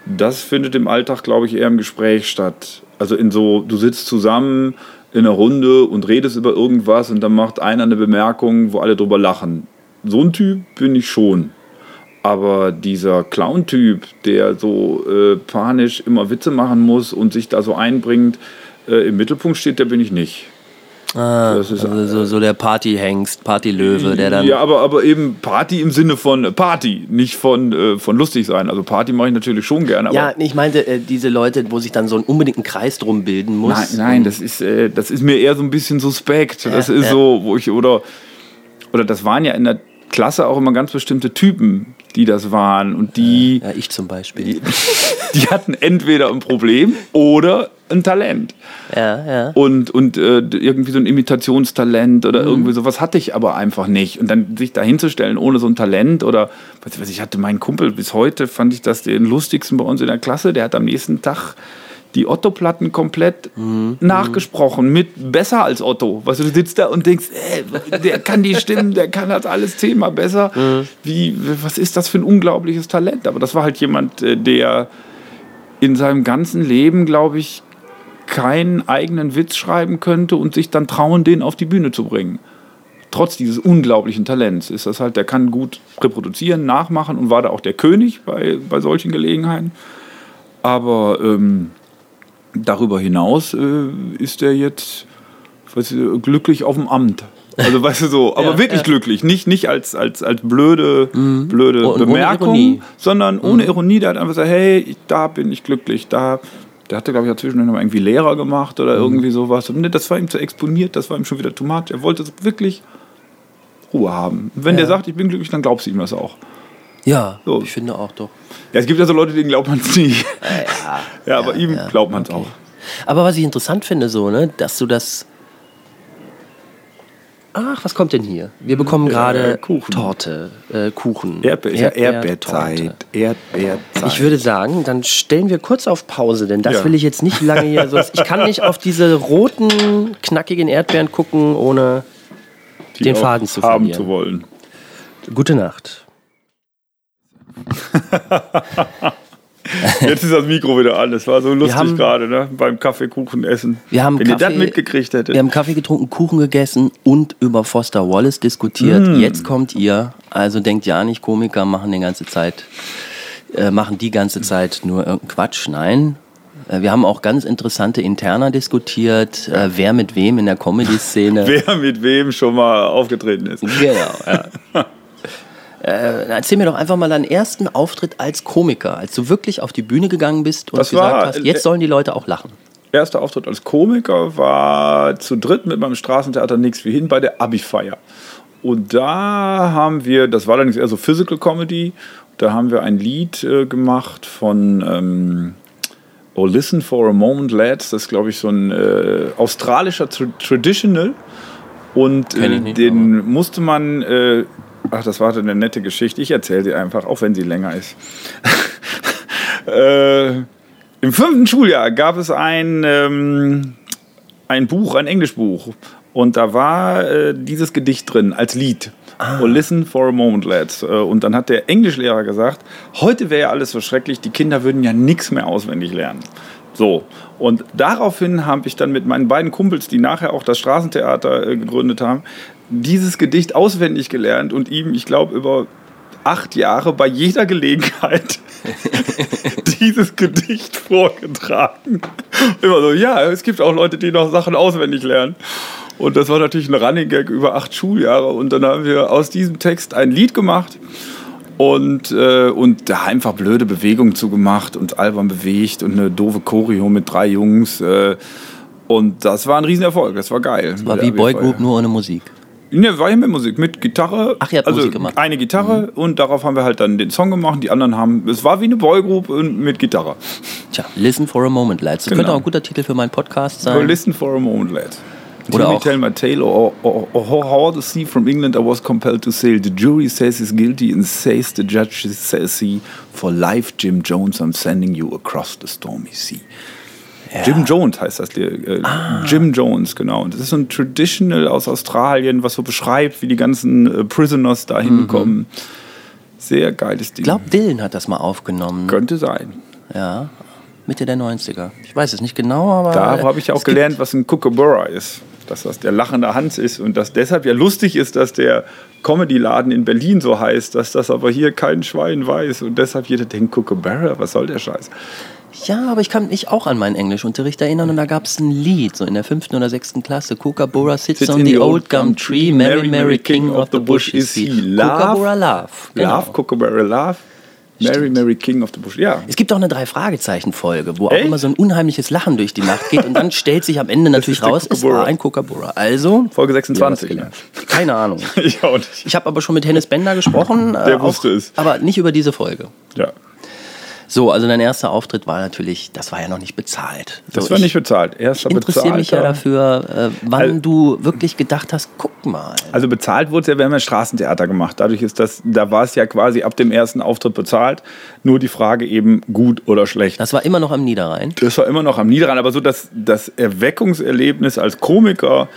Das findet im Alltag, glaube ich, eher im Gespräch statt. Also in so, du sitzt zusammen in einer Runde und redest über irgendwas und dann macht einer eine Bemerkung, wo alle drüber lachen. So ein Typ bin ich schon. Aber dieser Clown-Typ, der so äh, panisch immer Witze machen muss und sich da so einbringt, äh, im Mittelpunkt steht, der bin ich nicht. Ah, das ist also so, so der Partyhengst, Partylöwe, der dann. Ja, aber, aber eben Party im Sinne von Party, nicht von, äh, von lustig sein. Also Party mache ich natürlich schon gerne. ja, ich meinte äh, diese Leute, wo sich dann so einen unbedingten Kreis drum bilden muss. Nein, nein das, ist, äh, das ist mir eher so ein bisschen suspekt. Das ja, ist ja. so, wo ich, oder, oder das waren ja in der Klasse auch immer ganz bestimmte Typen, die das waren. Und die. Ja, ich zum Beispiel. Die, die hatten entweder ein Problem oder ein Talent. Ja, ja. Und, und äh, irgendwie so ein Imitationstalent oder mhm. irgendwie sowas hatte ich aber einfach nicht. Und dann sich da hinzustellen ohne so ein Talent oder, was, was ich hatte meinen Kumpel bis heute, fand ich das den lustigsten bei uns in der Klasse. Der hat am nächsten Tag die Otto-Platten komplett mhm. nachgesprochen, mit besser als Otto. Weißt du, du sitzt da und denkst, ey, der kann die Stimmen, der kann das alles zehnmal besser. Mhm. Wie, was ist das für ein unglaubliches Talent? Aber das war halt jemand, äh, der in seinem ganzen Leben, glaube ich, keinen eigenen Witz schreiben könnte und sich dann trauen, den auf die Bühne zu bringen. Trotz dieses unglaublichen Talents ist das halt, der kann gut reproduzieren, nachmachen und war da auch der König bei, bei solchen Gelegenheiten. Aber ähm, darüber hinaus äh, ist er jetzt weiß ich, glücklich auf dem Amt. Also weißt du so, aber ja, wirklich ja. glücklich, nicht, nicht als, als, als blöde, mhm. blöde oh, Bemerkung, sondern ohne mhm. Ironie. Der hat einfach gesagt, hey, da bin ich glücklich, da. Der hatte, glaube ich, dazwischen noch irgendwie Lehrer gemacht oder mhm. irgendwie sowas. Und das war ihm zu exponiert, das war ihm schon wieder too much. Er wollte wirklich Ruhe haben. wenn ja. der sagt, ich bin glücklich, dann glaubst du ihm das auch. Ja, so. ich finde auch doch. Ja, es gibt ja so Leute, denen glaubt man es nie. Ja, ja, aber ihm glaubt man es okay. auch. Aber was ich interessant finde, so, ne, dass du das. Ach, was kommt denn hier? Wir bekommen gerade äh, Torte, äh, Kuchen. Erdbeer, Erdbeer Erdbeerzeit. Erdbeerzeit. Ich würde sagen, dann stellen wir kurz auf Pause, denn das ja. will ich jetzt nicht lange hier. So, ich kann nicht auf diese roten, knackigen Erdbeeren gucken, ohne Die den Faden zu verlieren. haben zu wollen. Gute Nacht. Jetzt ist das Mikro wieder an. Das war so lustig gerade, ne? Beim Kaffeekuchen essen. Wir haben Wenn Kaffee, ihr das mitgekriegt hättet. Wir haben Kaffee getrunken, Kuchen gegessen und über Foster Wallace diskutiert. Mm. Jetzt kommt ihr. Also denkt ja nicht, Komiker machen die ganze Zeit, äh, machen die ganze Zeit nur irgendeinen Quatsch. Nein. Äh, wir haben auch ganz interessante Interner diskutiert, äh, wer mit wem in der Comedy-Szene. wer mit wem schon mal aufgetreten ist. Genau, ja. Äh, erzähl mir doch einfach mal deinen ersten Auftritt als Komiker, als du wirklich auf die Bühne gegangen bist und das gesagt war, hast, jetzt sollen die Leute auch lachen. Erster Auftritt als Komiker war zu dritt mit meinem Straßentheater Nix wie hin bei der Abi-Feier. Und da haben wir, das war dann eher so Physical Comedy, da haben wir ein Lied äh, gemacht von ähm, Oh Listen for a Moment Lads, das ist glaube ich so ein äh, australischer Tra Traditional. Und äh, den musste man äh, Ach, das war eine nette Geschichte. Ich erzähle sie einfach, auch wenn sie länger ist. äh, Im fünften Schuljahr gab es ein, ähm, ein Buch, ein Englischbuch. Und da war äh, dieses Gedicht drin als Lied. Ah. Oh, listen for a moment, lads. Äh, und dann hat der Englischlehrer gesagt, heute wäre ja alles so schrecklich, die Kinder würden ja nichts mehr auswendig lernen. So, und daraufhin habe ich dann mit meinen beiden Kumpels, die nachher auch das Straßentheater äh, gegründet haben, dieses Gedicht auswendig gelernt und ihm, ich glaube, über acht Jahre bei jeder Gelegenheit dieses Gedicht vorgetragen. Immer so, ja, es gibt auch Leute, die noch Sachen auswendig lernen. Und das war natürlich ein Running Gag über acht Schuljahre. Und dann haben wir aus diesem Text ein Lied gemacht und, äh, und da einfach blöde Bewegungen zugemacht und albern bewegt und eine doofe Choreo mit drei Jungs. Äh, und das war ein Riesenerfolg, das war geil. Das war wie Boygroup, nur ohne Musik. Ne, war ja mit Musik, mit Gitarre. Ach, ihr habt also Musik gemacht. Eine Gitarre mhm. und darauf haben wir halt dann den Song gemacht. Die anderen haben, es war wie eine Boygroup mit Gitarre. Tja, Listen for a Moment, Lads. Das genau. könnte auch ein guter Titel für meinen Podcast sein. Listen for a Moment, Lads. Oder Timmy tell my tale, or, or, or, how the sea from England I was compelled to sail. The jury says he's guilty and says the judge says he, for life Jim Jones I'm sending you across the stormy sea. Ja. Jim Jones heißt das. Äh, ah. Jim Jones, genau. Und das ist so ein Traditional aus Australien, was so beschreibt, wie die ganzen äh, Prisoners da hinkommen. Mhm. Sehr geiles Ding. Ich glaube, Dylan hat das mal aufgenommen. Könnte sein. Ja, Mitte der 90er. Ich weiß es nicht genau, aber. Da habe ich auch gelernt, was ein Kookaburra ist. Dass das der lachende Hans ist und dass deshalb ja lustig ist, dass der Comedy-Laden in Berlin so heißt, dass das aber hier kein Schwein weiß und deshalb jeder denkt, Kookaburra, was soll der Scheiß? Ja, aber ich kann mich auch an meinen Englischunterricht erinnern und da gab es ein Lied, so in der fünften oder sechsten Klasse. Kookaburra sits, sits on the old gum tree, Mary, Mary, King of the bush is he. Kookaburra Love. Genau. Love, Kookaburra Love. Mary, Stimmt. Mary King of the Bush, ja. Es gibt auch eine Drei-Fragezeichen-Folge, wo Echt? auch immer so ein unheimliches Lachen durch die Nacht geht und dann stellt sich am Ende natürlich raus, es war ein Kookaburra. Also. Folge 26. Ja, Keine Ahnung. ich auch nicht. Ich habe aber schon mit Hennes Bender gesprochen. Der äh, wusste auch, es. Aber nicht über diese Folge. Ja. So, also dein erster Auftritt war natürlich, das war ja noch nicht bezahlt. So, das war nicht bezahlt. Erster ich interessiere mich ja dafür, äh, wann also, du wirklich gedacht hast, guck mal. Also bezahlt wurde es ja, wir haben ja Straßentheater gemacht. Dadurch ist das, da war es ja quasi ab dem ersten Auftritt bezahlt. Nur die Frage eben gut oder schlecht. Das war immer noch am Niederrhein? Das war immer noch am Niederrhein, aber so das, das Erweckungserlebnis als Komiker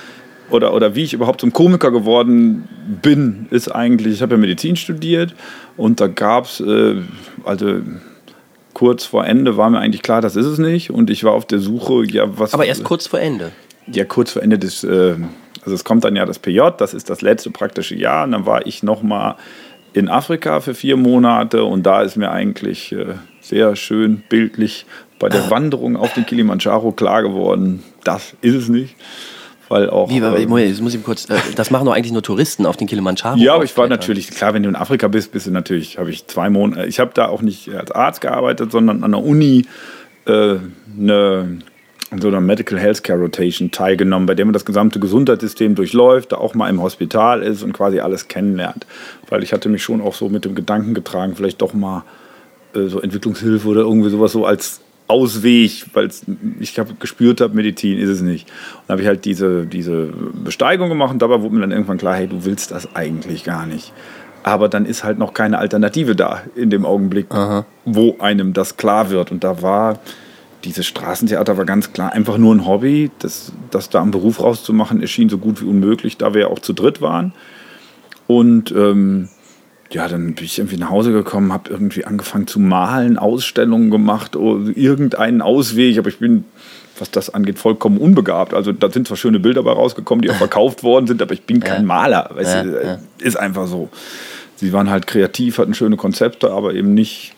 oder, oder wie ich überhaupt zum Komiker geworden bin, ist eigentlich, ich habe ja Medizin studiert und da gab es, äh, also kurz vor Ende war mir eigentlich klar, das ist es nicht. Und ich war auf der Suche, ja, was. Aber erst kurz vor Ende. Ja, kurz vor Ende des. Äh, also es kommt dann ja das PJ, das ist das letzte praktische Jahr. Und dann war ich nochmal in Afrika für vier Monate und da ist mir eigentlich äh, sehr schön bildlich bei der Wanderung auf den Kilimanjaro klar geworden, das ist es nicht. Weil auch, Wie, ähm, muss, muss ich kurz, äh, das machen doch eigentlich nur Touristen auf den Kilimanjaro. Ja, aber ich war natürlich, klar, wenn du in Afrika bist, bist du natürlich, habe ich zwei Monate, ich habe da auch nicht als Arzt gearbeitet, sondern an der Uni äh, eine, so einer Medical Healthcare Rotation teilgenommen, bei der man das gesamte Gesundheitssystem durchläuft, da auch mal im Hospital ist und quasi alles kennenlernt. Weil ich hatte mich schon auch so mit dem Gedanken getragen, vielleicht doch mal äh, so Entwicklungshilfe oder irgendwie sowas so als Ausweg, weil ich hab gespürt habe, Medizin ist es nicht. Und habe ich halt diese, diese Besteigung gemacht und dabei wurde mir dann irgendwann klar, hey, du willst das eigentlich gar nicht. Aber dann ist halt noch keine Alternative da in dem Augenblick, Aha. wo einem das klar wird. Und da war dieses Straßentheater war ganz klar einfach nur ein Hobby. Das, das da am Beruf rauszumachen, erschien so gut wie unmöglich, da wir ja auch zu dritt waren. Und ähm, ja, dann bin ich irgendwie nach Hause gekommen, habe irgendwie angefangen zu malen, Ausstellungen gemacht, oder irgendeinen Ausweg, aber ich bin, was das angeht, vollkommen unbegabt. Also da sind zwar schöne Bilder bei rausgekommen, die auch verkauft worden sind, aber ich bin kein ja. Maler. Weißt ja, du, ja. Ist einfach so. Sie waren halt kreativ, hatten schöne Konzepte, aber eben nicht.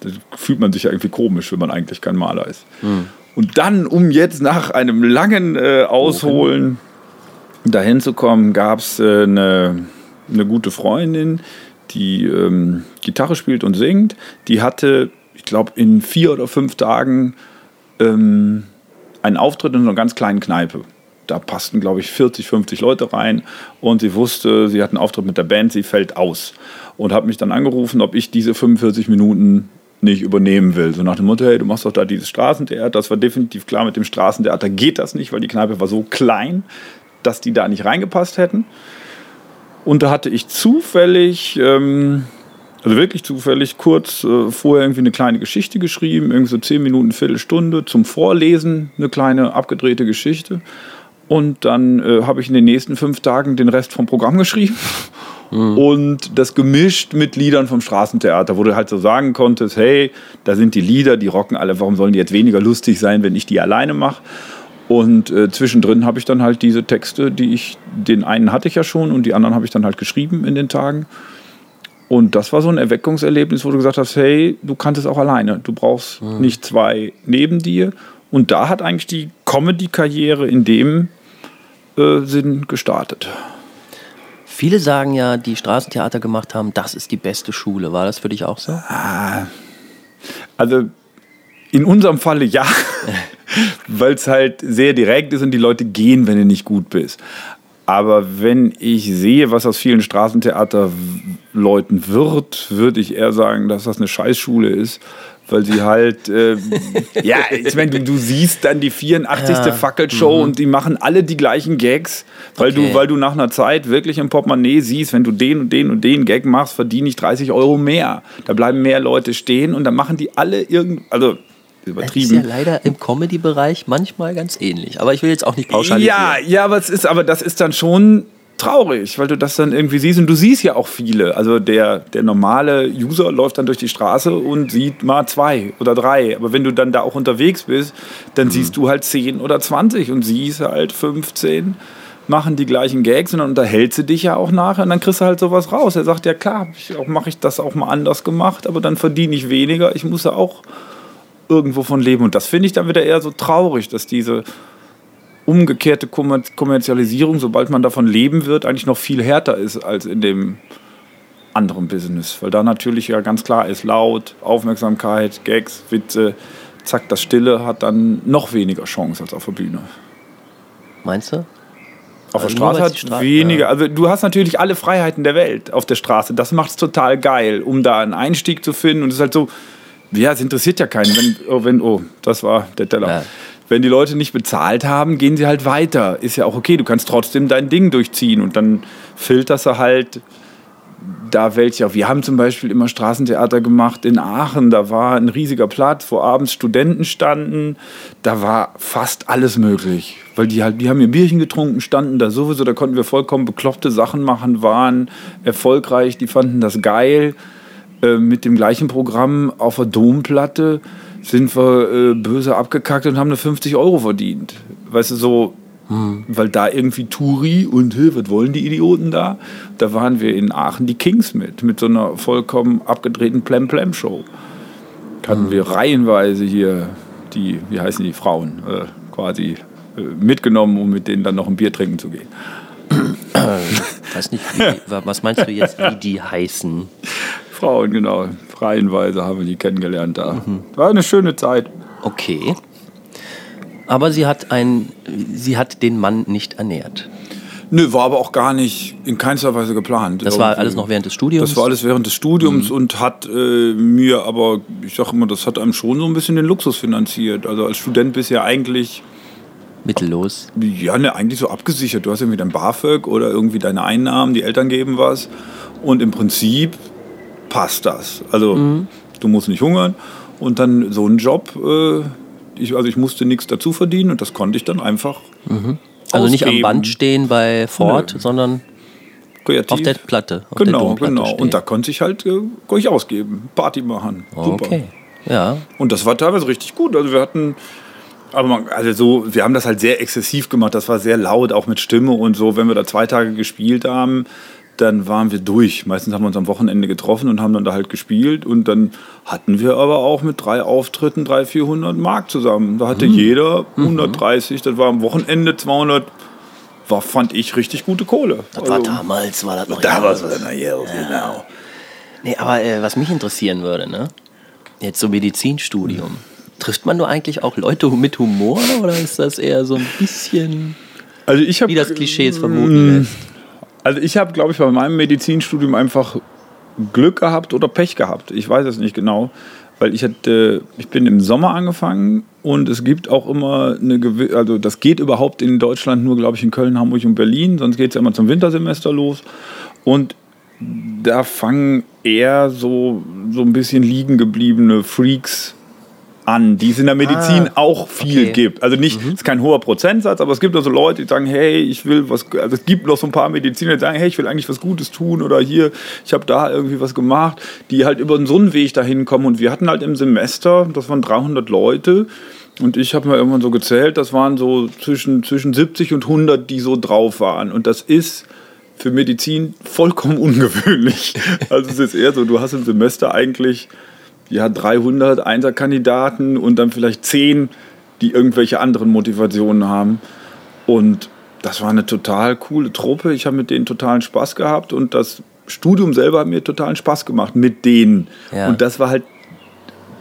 Da fühlt man sich ja irgendwie komisch, wenn man eigentlich kein Maler ist. Mhm. Und dann, um jetzt nach einem langen äh, Ausholen dahin zu kommen, gab es äh, eine eine gute Freundin, die ähm, Gitarre spielt und singt. Die hatte, ich glaube, in vier oder fünf Tagen ähm, einen Auftritt in einer ganz kleinen Kneipe. Da passten, glaube ich, 40, 50 Leute rein und sie wusste, sie hat einen Auftritt mit der Band, sie fällt aus. Und hat mich dann angerufen, ob ich diese 45 Minuten nicht übernehmen will. So nach dem Motto, hey, du machst doch da dieses Straßentheater. Das war definitiv klar, mit dem Straßentheater geht das nicht, weil die Kneipe war so klein, dass die da nicht reingepasst hätten. Und da hatte ich zufällig, ähm, also wirklich zufällig, kurz äh, vorher irgendwie eine kleine Geschichte geschrieben, irgendwie so zehn Minuten, Viertelstunde zum Vorlesen, eine kleine abgedrehte Geschichte. Und dann äh, habe ich in den nächsten fünf Tagen den Rest vom Programm geschrieben. Mhm. Und das gemischt mit Liedern vom Straßentheater, wo du halt so sagen konntest, hey, da sind die Lieder, die rocken alle, warum sollen die jetzt weniger lustig sein, wenn ich die alleine mache? Und äh, zwischendrin habe ich dann halt diese Texte, die ich, den einen hatte ich ja schon und die anderen habe ich dann halt geschrieben in den Tagen. Und das war so ein Erweckungserlebnis, wo du gesagt hast, hey, du kannst es auch alleine. Du brauchst mhm. nicht zwei neben dir. Und da hat eigentlich die Comedy-Karriere in dem äh, Sinn gestartet. Viele sagen ja, die Straßentheater gemacht haben, das ist die beste Schule. War das für dich auch so? Ah, also in unserem Falle ja. weil es halt sehr direkt ist und die Leute gehen, wenn du nicht gut bist. Aber wenn ich sehe, was aus vielen Straßentheaterleuten wird, würde ich eher sagen, dass das eine Scheißschule ist, weil sie halt, äh, ja, ich meine, du, du, siehst dann die 84. Ja. Fackelshow mhm. und die machen alle die gleichen Gags, weil, okay. du, weil du nach einer Zeit wirklich im Portemonnaie siehst, wenn du den und den und den Gag machst, verdiene ich 30 Euro mehr. Da bleiben mehr Leute stehen und dann machen die alle irgend, also übertrieben. Das ist ja leider im Comedy-Bereich manchmal ganz ähnlich. Aber ich will jetzt auch nicht pauschalisieren. Ja, ja, aber es ist, aber das ist dann schon traurig, weil du das dann irgendwie siehst und du siehst ja auch viele. Also der, der normale User läuft dann durch die Straße und sieht mal zwei oder drei. Aber wenn du dann da auch unterwegs bist, dann mhm. siehst du halt zehn oder zwanzig und siehst halt 15 machen die gleichen Gags und dann unterhältst du dich ja auch nachher und dann kriegst du halt sowas raus. Er sagt, ja klar, mache ich das auch mal anders gemacht, aber dann verdiene ich weniger. Ich muss ja auch irgendwo von leben. Und das finde ich dann wieder eher so traurig, dass diese umgekehrte Kommerzialisierung, sobald man davon leben wird, eigentlich noch viel härter ist als in dem anderen Business. Weil da natürlich ja ganz klar ist, laut, Aufmerksamkeit, Gags, Witze, zack, das Stille hat dann noch weniger Chance als auf der Bühne. Meinst du? Auf also der Straße hat Stra weniger. Also du hast natürlich alle Freiheiten der Welt auf der Straße. Das macht es total geil, um da einen Einstieg zu finden. Und es ist halt so, ja, es interessiert ja keinen. Wenn, oh, wenn, oh das war der Teller. Ja wenn die Leute nicht bezahlt haben, gehen sie halt weiter. Ist ja auch okay, du kannst trotzdem dein Ding durchziehen und dann filterst du halt da welche auf. Wir haben zum Beispiel immer Straßentheater gemacht in Aachen. Da war ein riesiger Platz, wo abends Studenten standen. Da war fast alles möglich. Weil die halt, die haben ihr Bierchen getrunken, standen da sowieso. Da konnten wir vollkommen bekloppte Sachen machen, waren erfolgreich. Die fanden das geil. Äh, mit dem gleichen Programm auf der Domplatte sind wir äh, böse abgekackt und haben eine 50 Euro verdient. Weißt du, so, hm. weil da irgendwie Touri und hey, was wollen die Idioten da? Da waren wir in Aachen die Kings mit, mit so einer vollkommen abgedrehten Plem-Plem-Show. Hatten hm. wir reihenweise hier die, wie heißen die Frauen, äh, quasi äh, mitgenommen, um mit denen dann noch ein Bier trinken zu gehen. Ich weiß nicht, wie, was meinst du jetzt, wie die heißen? Frauen, genau reihenweise haben wir die kennengelernt da. Mhm. War eine schöne Zeit. Okay. Aber sie hat, ein, sie hat den Mann nicht ernährt. Nö, war aber auch gar nicht in keinster Weise geplant. Das war alles noch während des Studiums? Das war alles während des Studiums mhm. und hat äh, mir aber, ich sag immer, das hat einem schon so ein bisschen den Luxus finanziert. Also als Student bist du ja eigentlich... Mittellos? Ja, ne, eigentlich so abgesichert. Du hast irgendwie dein BAföG oder irgendwie deine Einnahmen, die Eltern geben was. Und im Prinzip passt das. Also mhm. du musst nicht hungern und dann so ein Job, äh, ich, also ich musste nichts dazu verdienen und das konnte ich dann einfach. Mhm. Also nicht am Band stehen bei Ford, nee. sondern Kreativ. auf der Platte. Auf genau, der genau. Stehen. Und da konnte ich halt äh, ich ausgeben, Party machen. Super. Okay. Ja. Und das war teilweise richtig gut. Also wir hatten aber man, also so, wir haben das halt sehr exzessiv gemacht. Das war sehr laut, auch mit Stimme und so. Wenn wir da zwei Tage gespielt haben, dann waren wir durch. Meistens haben wir uns am Wochenende getroffen und haben dann da halt gespielt. Und dann hatten wir aber auch mit drei Auftritten 300, 400 Mark zusammen. Da hatte mhm. jeder 130, mhm. das war am Wochenende 200. War, fand ich, richtig gute Kohle. Das also, war damals, war das noch Damals war das noch ja. genau. Nee, aber äh, was mich interessieren würde, ne? Jetzt so Medizinstudium. Mhm. Trifft man nur eigentlich auch Leute mit Humor oder ist das eher so ein bisschen, also ich hab, wie das Klischee es vermuten lässt? Also ich habe, glaube ich, bei meinem Medizinstudium einfach Glück gehabt oder Pech gehabt. Ich weiß es nicht genau, weil ich hatte, ich bin im Sommer angefangen und es gibt auch immer eine gewisse, also das geht überhaupt in Deutschland nur, glaube ich, in Köln, Hamburg und Berlin, sonst geht es ja immer zum Wintersemester los und da fangen eher so, so ein bisschen liegen gebliebene Freaks an, die es in der Medizin ah, auch viel okay. gibt. Also nicht, mhm. ist kein hoher Prozentsatz, aber es gibt also Leute, die sagen, hey, ich will was, also es gibt noch so ein paar Mediziner, die sagen, hey, ich will eigentlich was Gutes tun oder hier, ich habe da irgendwie was gemacht, die halt über so einen Weg dahin kommen und wir hatten halt im Semester, das waren 300 Leute und ich habe mal irgendwann so gezählt, das waren so zwischen, zwischen 70 und 100, die so drauf waren und das ist für Medizin vollkommen ungewöhnlich. Also es ist eher so, du hast im Semester eigentlich ja, 300 Einserkandidaten und dann vielleicht 10, die irgendwelche anderen Motivationen haben. Und das war eine total coole Truppe. Ich habe mit denen totalen Spaß gehabt und das Studium selber hat mir totalen Spaß gemacht mit denen. Ja. Und das war halt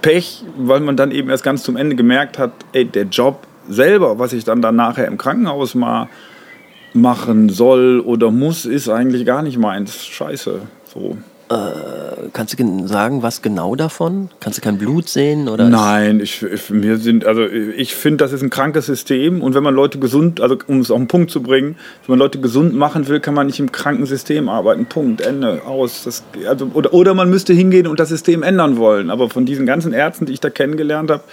Pech, weil man dann eben erst ganz zum Ende gemerkt hat, ey, der Job selber, was ich dann, dann nachher im Krankenhaus mal machen soll oder muss, ist eigentlich gar nicht meins. Scheiße. So. Äh, kannst du sagen, was genau davon? Kannst du kein Blut sehen? Oder Nein, ich, ich, mir sind, also ich finde, das ist ein krankes System und wenn man Leute gesund, also um es auf den Punkt zu bringen, wenn man Leute gesund machen will, kann man nicht im kranken System arbeiten. Punkt, Ende, aus. Das, also, oder, oder man müsste hingehen und das System ändern wollen. Aber von diesen ganzen Ärzten, die ich da kennengelernt habe,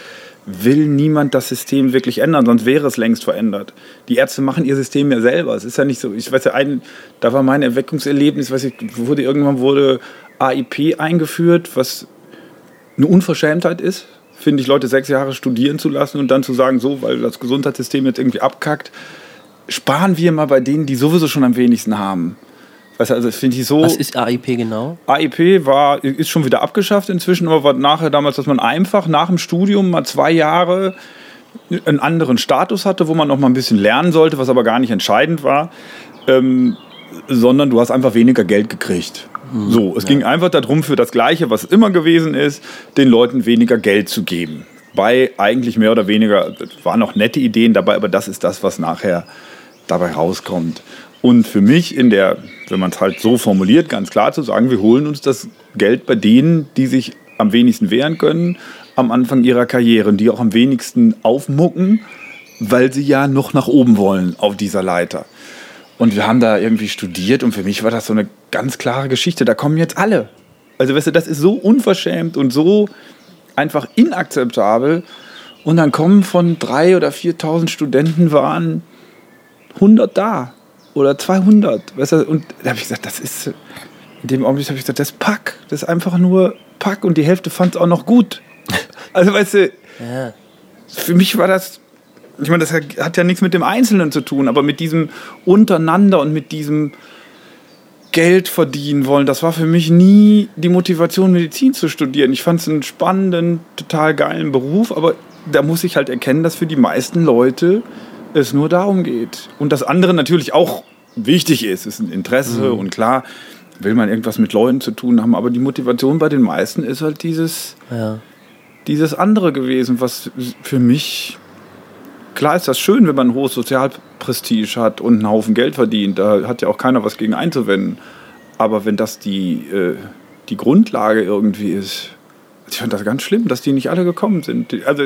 will niemand das System wirklich ändern, sonst wäre es längst verändert. Die Ärzte machen ihr System ja selber. Es ist ja nicht so, ich weiß ja, ein, da war mein Erweckungserlebnis, weiß ich, wurde irgendwann wurde AIP eingeführt, was eine Unverschämtheit ist, finde ich, Leute sechs Jahre studieren zu lassen und dann zu sagen, so, weil das Gesundheitssystem jetzt irgendwie abkackt, sparen wir mal bei denen, die sowieso schon am wenigsten haben. Weißt du, also finde ich so. Was ist AIP genau? AIP war, ist schon wieder abgeschafft inzwischen, aber war nachher damals, dass man einfach nach dem Studium mal zwei Jahre einen anderen Status hatte, wo man noch mal ein bisschen lernen sollte, was aber gar nicht entscheidend war, ähm, sondern du hast einfach weniger Geld gekriegt. Mhm, so, es ja. ging einfach darum, für das Gleiche, was immer gewesen ist, den Leuten weniger Geld zu geben. Bei eigentlich mehr oder weniger, waren noch nette Ideen dabei, aber das ist das, was nachher dabei rauskommt. Und für mich in der, wenn man es halt so formuliert, ganz klar zu sagen, wir holen uns das Geld bei denen, die sich am wenigsten wehren können, am Anfang ihrer Karriere, die auch am wenigsten aufmucken, weil sie ja noch nach oben wollen auf dieser Leiter. Und wir haben da irgendwie studiert und für mich war das so eine ganz klare Geschichte. Da kommen jetzt alle. Also, weißt du, das ist so unverschämt und so einfach inakzeptabel. Und dann kommen von drei oder 4.000 Studenten waren 100 da oder 200. Weißt du? Und da habe ich gesagt, das ist, in dem Augenblick habe ich gesagt, das ist Pack. Das ist einfach nur Pack und die Hälfte fand es auch noch gut. Also weißt du, ja. für mich war das, ich meine, das hat ja nichts mit dem Einzelnen zu tun, aber mit diesem Untereinander und mit diesem Geld verdienen wollen, das war für mich nie die Motivation, Medizin zu studieren. Ich fand es einen spannenden, total geilen Beruf, aber da muss ich halt erkennen, dass für die meisten Leute es nur darum geht. Und das andere natürlich auch wichtig ist, ist ein Interesse mhm. und klar will man irgendwas mit Leuten zu tun haben, aber die Motivation bei den meisten ist halt dieses, ja. dieses andere gewesen, was für mich, klar ist das schön, wenn man ein hohes Sozialprestige hat und einen Haufen Geld verdient, da hat ja auch keiner was gegen einzuwenden, aber wenn das die, äh, die Grundlage irgendwie ist, ich fand das ganz schlimm, dass die nicht alle gekommen sind. Also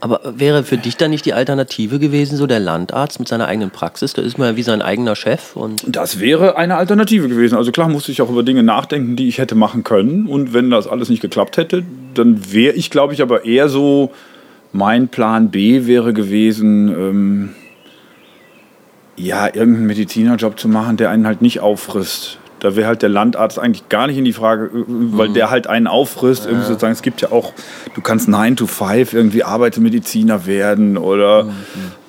aber wäre für dich dann nicht die Alternative gewesen, so der Landarzt mit seiner eigenen Praxis? Da ist man ja wie sein eigener Chef. Und das wäre eine Alternative gewesen. Also klar musste ich auch über Dinge nachdenken, die ich hätte machen können. Und wenn das alles nicht geklappt hätte, dann wäre ich, glaube ich, aber eher so, mein Plan B wäre gewesen, ähm, ja, irgendeinen Medizinerjob zu machen, der einen halt nicht auffrisst da wäre halt der Landarzt eigentlich gar nicht in die Frage, weil mhm. der halt einen auffrisst. Ja. sozusagen, es gibt ja auch, du kannst 9 to 5 irgendwie Arbeitsmediziner werden oder, mhm.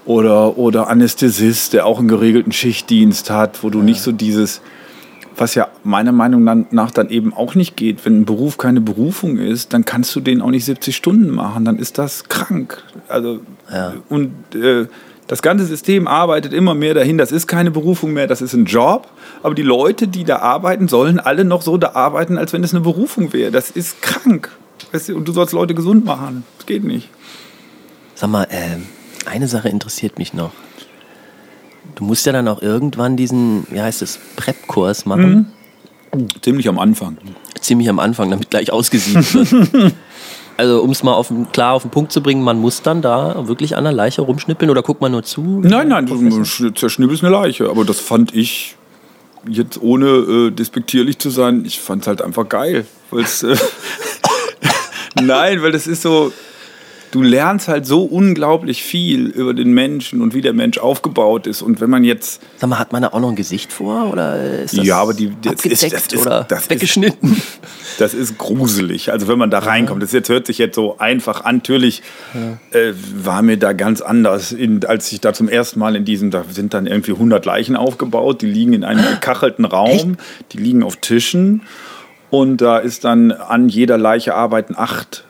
oder, oder Anästhesist, der auch einen geregelten Schichtdienst hat, wo du ja. nicht so dieses, was ja meiner Meinung nach dann eben auch nicht geht, wenn ein Beruf keine Berufung ist, dann kannst du den auch nicht 70 Stunden machen, dann ist das krank. Also, ja. und äh, das ganze System arbeitet immer mehr dahin, das ist keine Berufung mehr, das ist ein Job. Aber die Leute, die da arbeiten, sollen alle noch so da arbeiten, als wenn es eine Berufung wäre. Das ist krank. Und du sollst Leute gesund machen. Das geht nicht. Sag mal, äh, eine Sache interessiert mich noch. Du musst ja dann auch irgendwann diesen, wie heißt es, Prep-Kurs machen. Mhm. Ziemlich am Anfang. Ziemlich am Anfang, damit gleich ausgesiebt wird. also um es mal auf, klar auf den Punkt zu bringen, man muss dann da wirklich an der Leiche rumschnippeln oder guckt man nur zu? Nein, nein, du zerschnippelst eine Leiche. Aber das fand ich jetzt ohne äh, despektierlich zu sein, ich fand es halt einfach geil. Äh, nein, weil das ist so, du lernst halt so unglaublich viel über den Menschen und wie der Mensch aufgebaut ist. Und wenn man jetzt. Sag mal, hat man da auch noch ein Gesicht vor? Oder ist das ja, aber die, das ist, das ist, oder das weggeschnitten? Ist, das ist gruselig. Also, wenn man da reinkommt, das jetzt, hört sich jetzt so einfach an. Natürlich äh, war mir da ganz anders, in, als ich da zum ersten Mal in diesem, da sind dann irgendwie 100 Leichen aufgebaut, die liegen in einem gekachelten Raum, Echt? die liegen auf Tischen. Und da ist dann an jeder Leiche arbeiten acht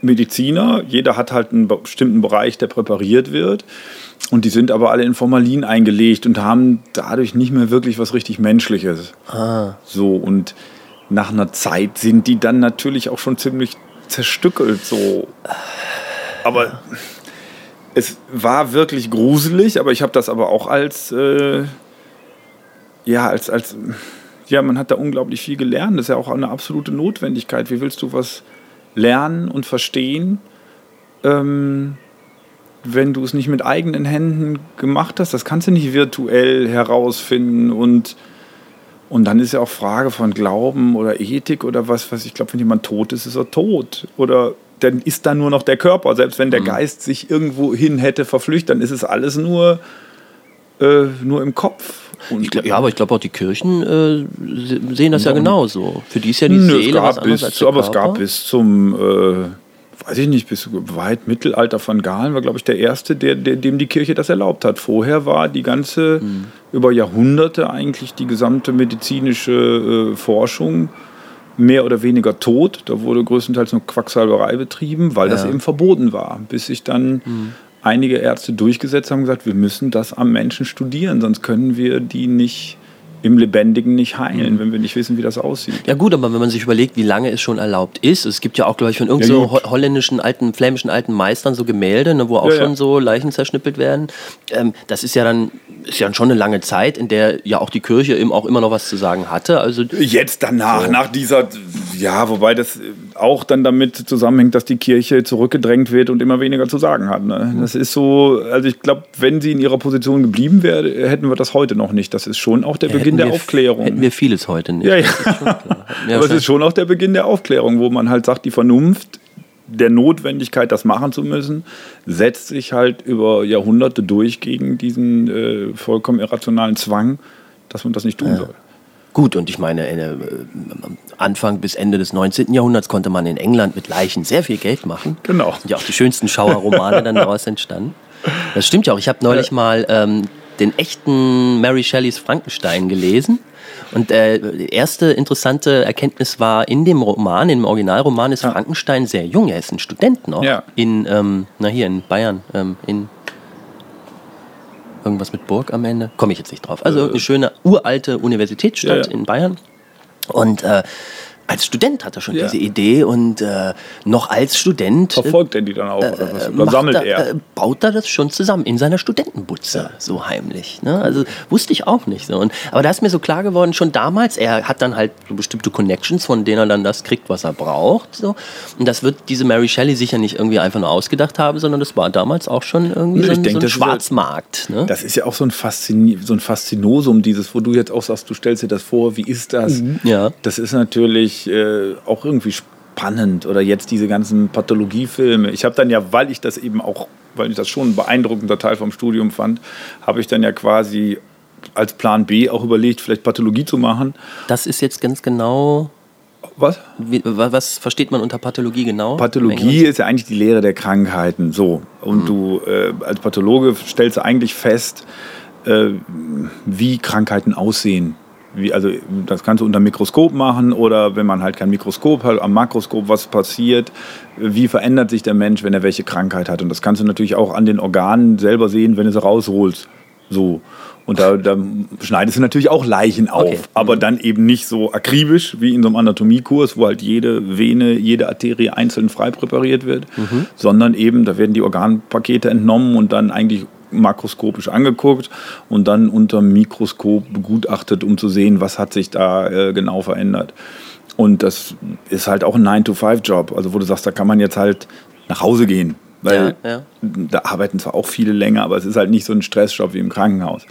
Mediziner. Jeder hat halt einen bestimmten Bereich, der präpariert wird. Und die sind aber alle in Formalin eingelegt und haben dadurch nicht mehr wirklich was richtig Menschliches. Ah. So, und nach einer Zeit sind die dann natürlich auch schon ziemlich zerstückelt. So. Aber es war wirklich gruselig, aber ich habe das aber auch als, äh, ja, als, als ja, man hat da unglaublich viel gelernt. Das ist ja auch eine absolute Notwendigkeit. Wie willst du was lernen und verstehen, ähm, wenn du es nicht mit eigenen Händen gemacht hast? Das kannst du nicht virtuell herausfinden und und dann ist ja auch Frage von Glauben oder Ethik oder was, was ich glaube, wenn jemand tot ist, ist er tot. Oder dann ist da nur noch der Körper. Selbst wenn der mhm. Geist sich irgendwo hin hätte verflüchtigt, dann ist es alles nur, äh, nur im Kopf. Glaub, ja, aber ich glaube auch die Kirchen äh, sehen das ja, genauso. Für die ist ja die Nö, Seele was anderes als der Aber Körper. es gab bis zum, äh, weiß ich nicht, bis weit Mittelalter von Galen war, glaube ich, der Erste, der, der, dem die Kirche das erlaubt hat. Vorher war die ganze, mhm. über Jahrhunderte eigentlich die gesamte medizinische äh, Forschung mehr oder weniger tot. Da wurde größtenteils nur Quacksalberei betrieben, weil ja. das eben verboten war, bis sich dann... Mhm einige Ärzte durchgesetzt haben gesagt, wir müssen das am Menschen studieren, sonst können wir die nicht im Lebendigen nicht heilen, mhm. wenn wir nicht wissen, wie das aussieht. Ja gut, aber wenn man sich überlegt, wie lange es schon erlaubt ist, es gibt ja auch, glaube ich, von irgendeinem ja, so holländischen alten, flämischen alten Meistern so Gemälde, ne, wo auch ja, schon ja. so Leichen zerschnippelt werden. Ähm, das ist ja dann ist ja schon eine lange Zeit, in der ja auch die Kirche eben auch immer noch was zu sagen hatte. Also jetzt danach, so. nach dieser, ja, wobei das auch dann damit zusammenhängt, dass die Kirche zurückgedrängt wird und immer weniger zu sagen hat. Ne? Das ist so, also ich glaube, wenn sie in ihrer Position geblieben wäre, hätten wir das heute noch nicht. Das ist schon auch der ja, Beginn der Aufklärung. Hätten wir vieles heute nicht. Ja, ja. ja Aber es ist schon auch der Beginn der Aufklärung, wo man halt sagt, die Vernunft der Notwendigkeit, das machen zu müssen, setzt sich halt über Jahrhunderte durch gegen diesen äh, vollkommen irrationalen Zwang, dass man das nicht tun ja. soll. Gut, und ich meine, äh, Anfang bis Ende des 19. Jahrhunderts konnte man in England mit Leichen sehr viel Geld machen. Genau. Sind ja auch die schönsten Schauerromane dann daraus entstanden. Das stimmt ja auch. Ich habe neulich mal ähm, den echten Mary Shelleys Frankenstein gelesen. Und äh, erste interessante Erkenntnis war, in dem Roman, im Originalroman ist ja. Frankenstein sehr jung. Er ist ein Student noch. Ja. In, ähm, na hier in Bayern, ähm, in irgendwas mit Burg am Ende, komme ich jetzt nicht drauf. Also äh. eine schöne uralte Universitätsstadt ja. in Bayern. Und äh, als Student hat er schon ja. diese Idee und äh, noch als Student. Äh, Verfolgt er die dann auch? oder, was? oder sammelt er? er? Äh, baut er das schon zusammen in seiner Studentenbutze, ja. so heimlich. Ne? Also wusste ich auch nicht. So. Und, aber da ist mir so klar geworden, schon damals, er hat dann halt so bestimmte Connections, von denen er dann das kriegt, was er braucht. So. Und das wird diese Mary Shelley sicher nicht irgendwie einfach nur ausgedacht haben, sondern das war damals auch schon irgendwie so, ein, denk, so ein Schwarzmarkt. ne? Das ist ja auch so ein, Faszin so ein Faszinosum, dieses, wo du jetzt auch sagst, du stellst dir das vor, wie ist das? Mhm. Ja. Das ist natürlich äh, auch irgendwie spannend. Oder jetzt diese ganzen Pathologiefilme. Ich habe dann ja, weil ich das eben auch, weil ich das schon ein beeindruckender Teil vom Studium fand, habe ich dann ja quasi als Plan B auch überlegt, vielleicht Pathologie zu machen. Das ist jetzt ganz genau was? Wie, was versteht man unter Pathologie genau? Pathologie ist ja eigentlich die Lehre der Krankheiten. So. Und mhm. du äh, als Pathologe stellst eigentlich fest, äh, wie Krankheiten aussehen wie, also das kannst du unter Mikroskop machen oder wenn man halt kein Mikroskop hat, am Makroskop was passiert, wie verändert sich der Mensch, wenn er welche Krankheit hat. Und das kannst du natürlich auch an den Organen selber sehen, wenn du sie rausholst. So. Und da, da schneidest du natürlich auch Leichen auf, okay. aber dann eben nicht so akribisch wie in so einem Anatomiekurs, wo halt jede Vene, jede Arterie einzeln frei präpariert wird, mhm. sondern eben, da werden die Organpakete entnommen und dann eigentlich makroskopisch angeguckt und dann unter dem Mikroskop begutachtet, um zu sehen, was hat sich da äh, genau verändert. Und das ist halt auch ein 9-to-5-Job, also wo du sagst, da kann man jetzt halt nach Hause gehen. Weil ja, ja. da arbeiten zwar auch viele länger, aber es ist halt nicht so ein Stressjob wie im Krankenhaus.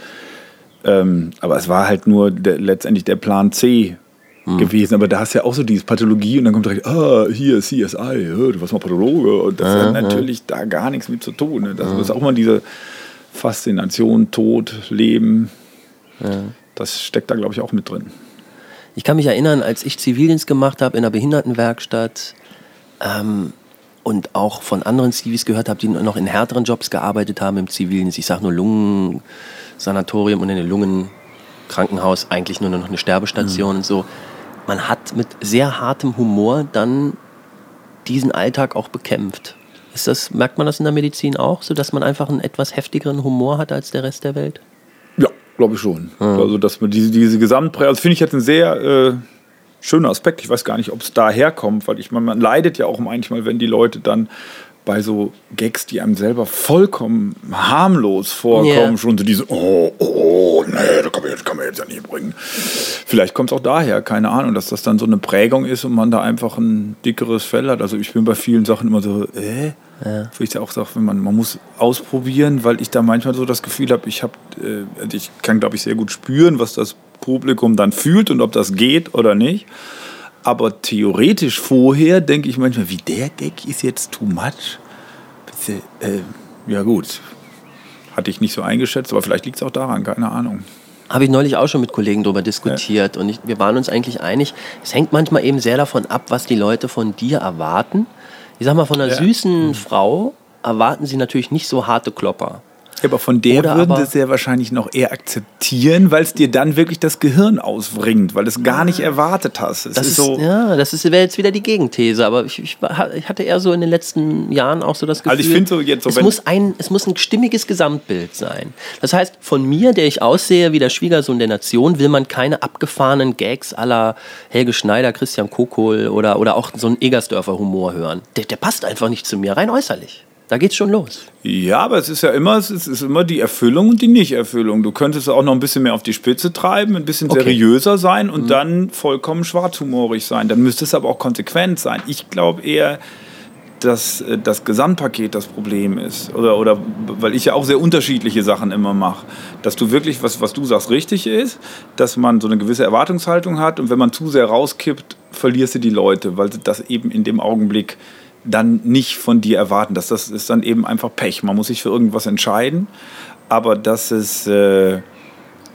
Ähm, aber es war halt nur der, letztendlich der Plan C hm. gewesen. Aber da hast du ja auch so diese Pathologie und dann kommt direkt, ah, hier CSI, du warst mal Pathologe. Und das hat natürlich da gar nichts mit zu tun. Ne? Das ist auch mal diese Faszination, Tod, Leben. Ja. Das steckt da, glaube ich, auch mit drin. Ich kann mich erinnern, als ich Zivildienst gemacht habe in einer Behindertenwerkstatt ähm, und auch von anderen Zivis gehört habe, die noch in härteren Jobs gearbeitet haben im Zivildienst. Ich sage nur Lungensanatorium und in den Lungenkrankenhaus eigentlich nur noch eine Sterbestation mhm. und so. Man hat mit sehr hartem Humor dann diesen Alltag auch bekämpft. Ist das, merkt man das in der Medizin auch, so dass man einfach einen etwas heftigeren Humor hat als der Rest der Welt? Ja, glaube ich schon. Mhm. Also, dass man diese, diese Gesamtprägung, also finde ich jetzt ein sehr äh, schöner Aspekt. Ich weiß gar nicht, ob es daher kommt, weil ich meine, man leidet ja auch manchmal, wenn die Leute dann bei so Gags, die einem selber vollkommen harmlos vorkommen, yeah. schon so diese, oh, oh, nee, das kann man, jetzt, kann man jetzt ja nicht bringen. Vielleicht kommt es auch daher, keine Ahnung, dass das dann so eine Prägung ist und man da einfach ein dickeres Fell hat. Also ich bin bei vielen Sachen immer so, äh? Ja. Wo ich auch sage, man, man muss ausprobieren, weil ich da manchmal so das Gefühl habe, ich habe, äh, also ich kann, glaube ich, sehr gut spüren, was das Publikum dann fühlt und ob das geht oder nicht. Aber theoretisch vorher denke ich manchmal, wie der Gag ist jetzt too much. Äh, ja gut, hatte ich nicht so eingeschätzt, aber vielleicht liegt es auch daran, keine Ahnung. Habe ich neulich auch schon mit Kollegen darüber diskutiert ja. und ich, wir waren uns eigentlich einig, es hängt manchmal eben sehr davon ab, was die Leute von dir erwarten. Ich sag mal, von einer ja. süßen mhm. Frau erwarten sie natürlich nicht so harte Klopper. Ja, aber von der Oder würden sie sehr wahrscheinlich noch eher akzeptieren, weil es dir dann wirklich das Gehirn ausbringt, weil du es gar nicht erwartet hast. Es das ist, so ja, das wäre jetzt wieder die Gegenthese, aber ich, ich, ich, hatte eher so in den letzten Jahren auch so das Gefühl, also ich finde so jetzt so, es, muss ein, es muss ein stimmiges Gesamtbild sein. Das heißt, von mir, der ich aussehe wie der Schwiegersohn der Nation, will man keine abgefahrenen Gags aller Helge Schneider, Christian Kokol oder, oder auch so einen Egersdörfer Humor hören. Der, der passt einfach nicht zu mir, rein äußerlich. Da geht's schon los. Ja, aber es ist ja immer, es ist immer die Erfüllung und die Nicht-Erfüllung. Du könntest auch noch ein bisschen mehr auf die Spitze treiben, ein bisschen okay. seriöser sein und mhm. dann vollkommen schwarzhumorig sein. Dann müsste es aber auch konsequent sein. Ich glaube eher, dass äh, das Gesamtpaket das Problem ist. Oder, oder weil ich ja auch sehr unterschiedliche Sachen immer mache. Dass du wirklich, was, was du sagst, richtig ist, dass man so eine gewisse Erwartungshaltung hat und wenn man zu sehr rauskippt, verlierst du die Leute, weil das eben in dem Augenblick dann nicht von dir erwarten. Das, das ist dann eben einfach Pech. Man muss sich für irgendwas entscheiden. Aber dass es äh,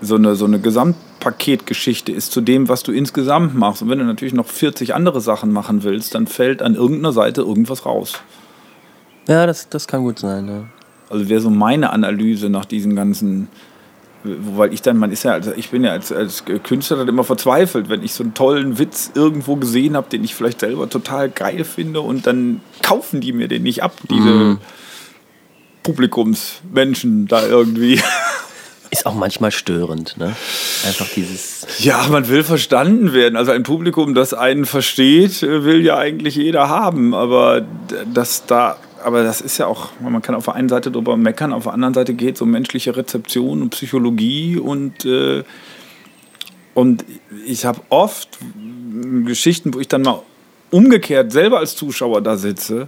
so eine, so eine Gesamtpaketgeschichte ist zu dem, was du insgesamt machst. Und wenn du natürlich noch 40 andere Sachen machen willst, dann fällt an irgendeiner Seite irgendwas raus. Ja, das, das kann gut sein. Ja. Also wäre so meine Analyse nach diesen ganzen weil ich dann, man ist ja, also ich bin ja als, als Künstler dann immer verzweifelt, wenn ich so einen tollen Witz irgendwo gesehen habe, den ich vielleicht selber total geil finde und dann kaufen die mir den nicht ab, diese mm. Publikumsmenschen da irgendwie. Ist auch manchmal störend, ne? Einfach dieses. Ja, man will verstanden werden. Also ein Publikum, das einen versteht, will ja eigentlich jeder haben. Aber dass da aber das ist ja auch, man kann auf der einen Seite darüber meckern, auf der anderen Seite geht es um menschliche Rezeption und Psychologie und, äh, und ich habe oft Geschichten, wo ich dann mal umgekehrt selber als Zuschauer da sitze.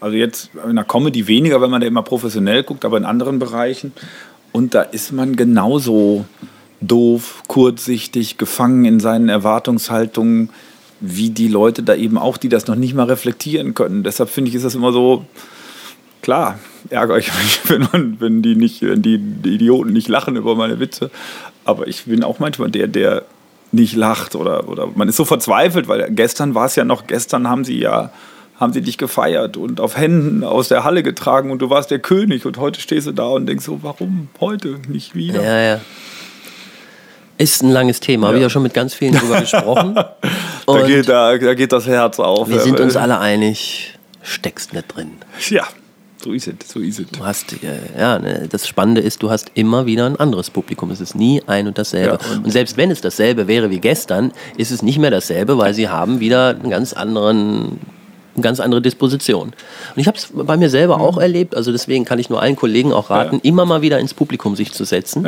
Also jetzt in der Comedy weniger, wenn man da immer professionell guckt, aber in anderen Bereichen. Und da ist man genauso doof, kurzsichtig, gefangen in seinen Erwartungshaltungen, wie die Leute da eben auch, die das noch nicht mal reflektieren können. Deshalb finde ich, ist das immer so, klar, ärgere ich mich, wenn, man, wenn, die nicht, wenn die, die Idioten nicht lachen über meine Witze. Aber ich bin auch manchmal der, der nicht lacht oder, oder man ist so verzweifelt, weil gestern war es ja noch, gestern haben sie ja haben sie dich gefeiert und auf Händen aus der Halle getragen und du warst der König und heute stehst du da und denkst so, warum heute nicht wieder? Ja, ja. Ist ein langes Thema, ja. habe ich ja schon mit ganz vielen drüber gesprochen. da, geht, da, da geht das Herz auf. Wir sind uns alle einig, steckst nicht drin. Ja, so ist es, so ist es. Du hast, ja, ne, das Spannende ist, du hast immer wieder ein anderes Publikum. Es ist nie ein und dasselbe. Ja, und, und, selbst wenn es dasselbe wäre wie gestern, ist es nicht mehr dasselbe, weil sie haben wieder einen ganz anderen eine ganz andere Disposition. Und ich habe es bei mir selber auch erlebt, also deswegen kann ich nur allen Kollegen auch raten, ja. immer mal wieder ins Publikum sich zu setzen.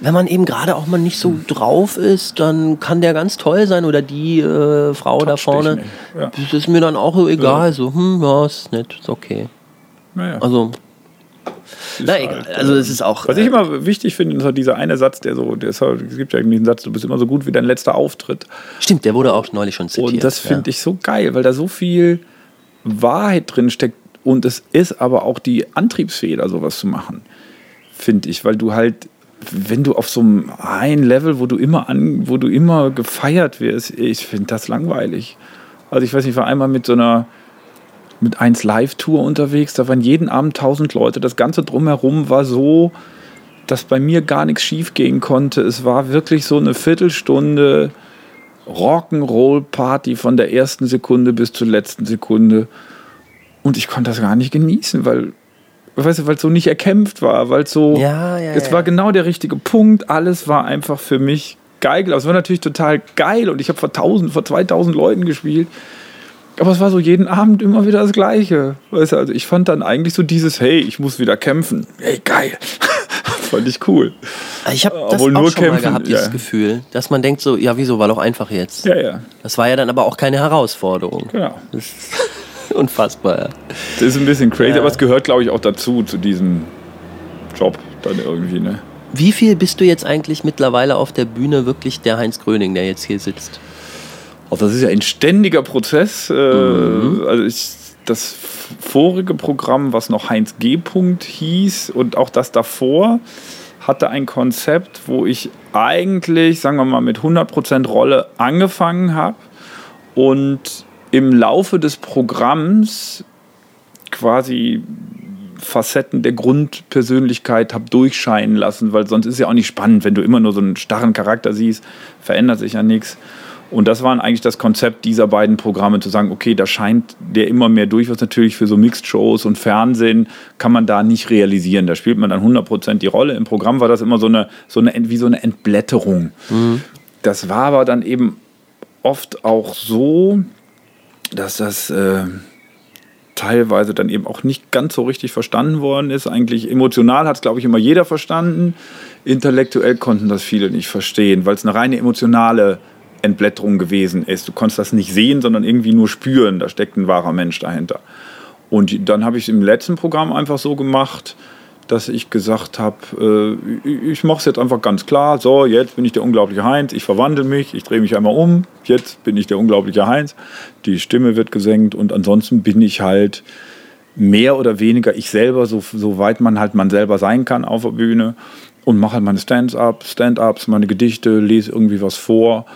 Wenn man eben gerade auch mal nicht so drauf ist, dann kann der ganz toll sein oder die äh, Frau Touch da vorne. Das ist mir dann auch egal. So, hm, ja, ist nett, ist okay. Naja. Also. Na egal, halt, also es ist auch. Was ich äh, immer wichtig finde, ist halt dieser eine Satz, der so, der ist halt, es gibt ja diesen Satz, du bist immer so gut wie dein letzter Auftritt. Stimmt, der wurde auch neulich schon zitiert. Und das finde ja. ich so geil, weil da so viel Wahrheit drin steckt und es ist aber auch die Antriebsfeder, sowas zu machen, finde ich, weil du halt, wenn du auf so einem einen Level, wo du immer an, wo du immer gefeiert wirst, ich finde das langweilig. Also ich weiß nicht, ich war einmal mit so einer mit 1 Live-Tour unterwegs. Da waren jeden Abend 1000 Leute. Das Ganze drumherum war so, dass bei mir gar nichts schief gehen konnte. Es war wirklich so eine Viertelstunde Rock'n'Roll-Party von der ersten Sekunde bis zur letzten Sekunde. Und ich konnte das gar nicht genießen, weil weißt du, weil es so nicht erkämpft war, weil so ja, ja, es ja. war genau der richtige Punkt, alles war einfach für mich geil. Es war natürlich total geil und ich habe vor 1000, vor 2000 Leuten gespielt. Aber es war so jeden Abend immer wieder das Gleiche. Weißt du, also ich fand dann eigentlich so dieses, hey, ich muss wieder kämpfen. Hey, geil. fand ich cool. Ich habe das Obwohl auch nur schon mal kämpfen, gehabt, dieses ja. Gefühl, dass man denkt so, ja wieso, war doch einfach jetzt. Ja, ja, Das war ja dann aber auch keine Herausforderung. genau. Das ist unfassbar. Ja. Das ist ein bisschen crazy, Ja. aber es gehört, glaube ich, auch dazu, zu diesem Job dann irgendwie, ne? Wie viel bist du jetzt eigentlich mittlerweile auf der Bühne wirklich der Heinz Gröning, der jetzt hier sitzt? Also das ist ja ein ständiger Prozess. Äh, Also ich, das vorige Programm, was noch Heinz G. Punkt hieß und auch das davor, hatte ein Konzept, wo ich eigentlich, sagen wir mal, mit 100% Rolle angefangen habe und im Laufe des Programms quasi Facetten der Grundpersönlichkeit habe durchscheinen lassen, weil sonst ist ja auch nicht spannend, wenn du immer nur so einen starren Charakter siehst, verändert sich ja nichts. Und das war eigentlich das Konzept dieser beiden Programme, zu sagen, okay, da scheint der immer mehr durch, was natürlich für so Mixed-Shows und Fernsehen kann man da nicht realisieren. Da spielt man dann 100% die Rolle. Im Programm war das immer so eine, so eine wie so eine Entblätterung. Das war aber dann eben oft auch so, dass das äh, teilweise dann eben auch nicht ganz so richtig verstanden worden ist. Eigentlich emotional hat es, glaube ich, immer jeder verstanden. Intellektuell konnten das viele nicht verstehen, weil es eine reine emotionale Entblätterung gewesen ist. Du konntest das nicht sehen, sondern irgendwie nur spüren. Da steckt ein wahrer Mensch dahinter. Und dann habe ich es im letzten Programm einfach so gemacht, dass ich gesagt habe, äh, ich mache es jetzt einfach ganz klar. So, jetzt bin ich der unglaubliche Heinz. Ich verwandle mich, ich drehe mich einmal um. Jetzt bin ich der unglaubliche Heinz. Die Stimme wird gesenkt und ansonsten bin ich halt mehr oder weniger ich selber, so, so weit man halt man selber sein kann auf der Bühne und mache halt meine Stand-ups, Stand-ups, meine Gedichte, lese irgendwie was vor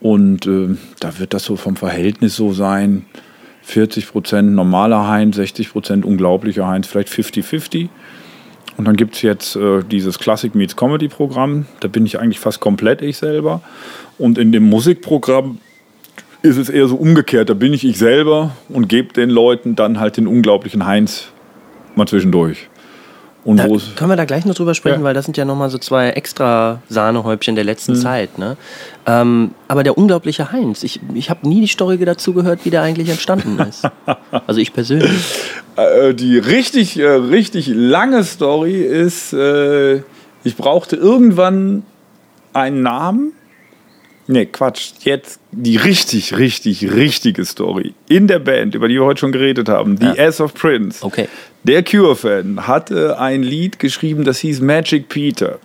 und äh, da wird das so vom Verhältnis so sein, 40 Prozent normaler Heinz, 60 Prozent unglaublicher Heinz, vielleicht 50-50. Und dann gibt es jetzt äh, dieses Classic Meets Comedy Programm, da bin ich eigentlich fast komplett ich selber. Und in dem Musikprogramm ist es eher so umgekehrt, da bin ich ich selber und gebe den Leuten dann halt den unglaublichen Heinz mal zwischendurch. Und Da können wir da gleich noch drüber sprechen, Ja. weil das sind ja nochmal so zwei extra Sahnehäubchen der letzten Zeit. Ne? Ähm, aber der unglaubliche Heinz, ich, ich habe nie die Story dazu gehört, wie der eigentlich entstanden ist. also ich persönlich. Äh, die richtig, äh, richtig lange Story ist, äh, ich brauchte irgendwann einen Namen. Nee, Quatsch. Jetzt die richtig, richtig, richtige Story. In der Band, über die wir heute schon geredet haben, The Ja. Ass of Prince. Okay. Der Cure-Fan hatte ein Lied geschrieben, das hieß Magic Peter.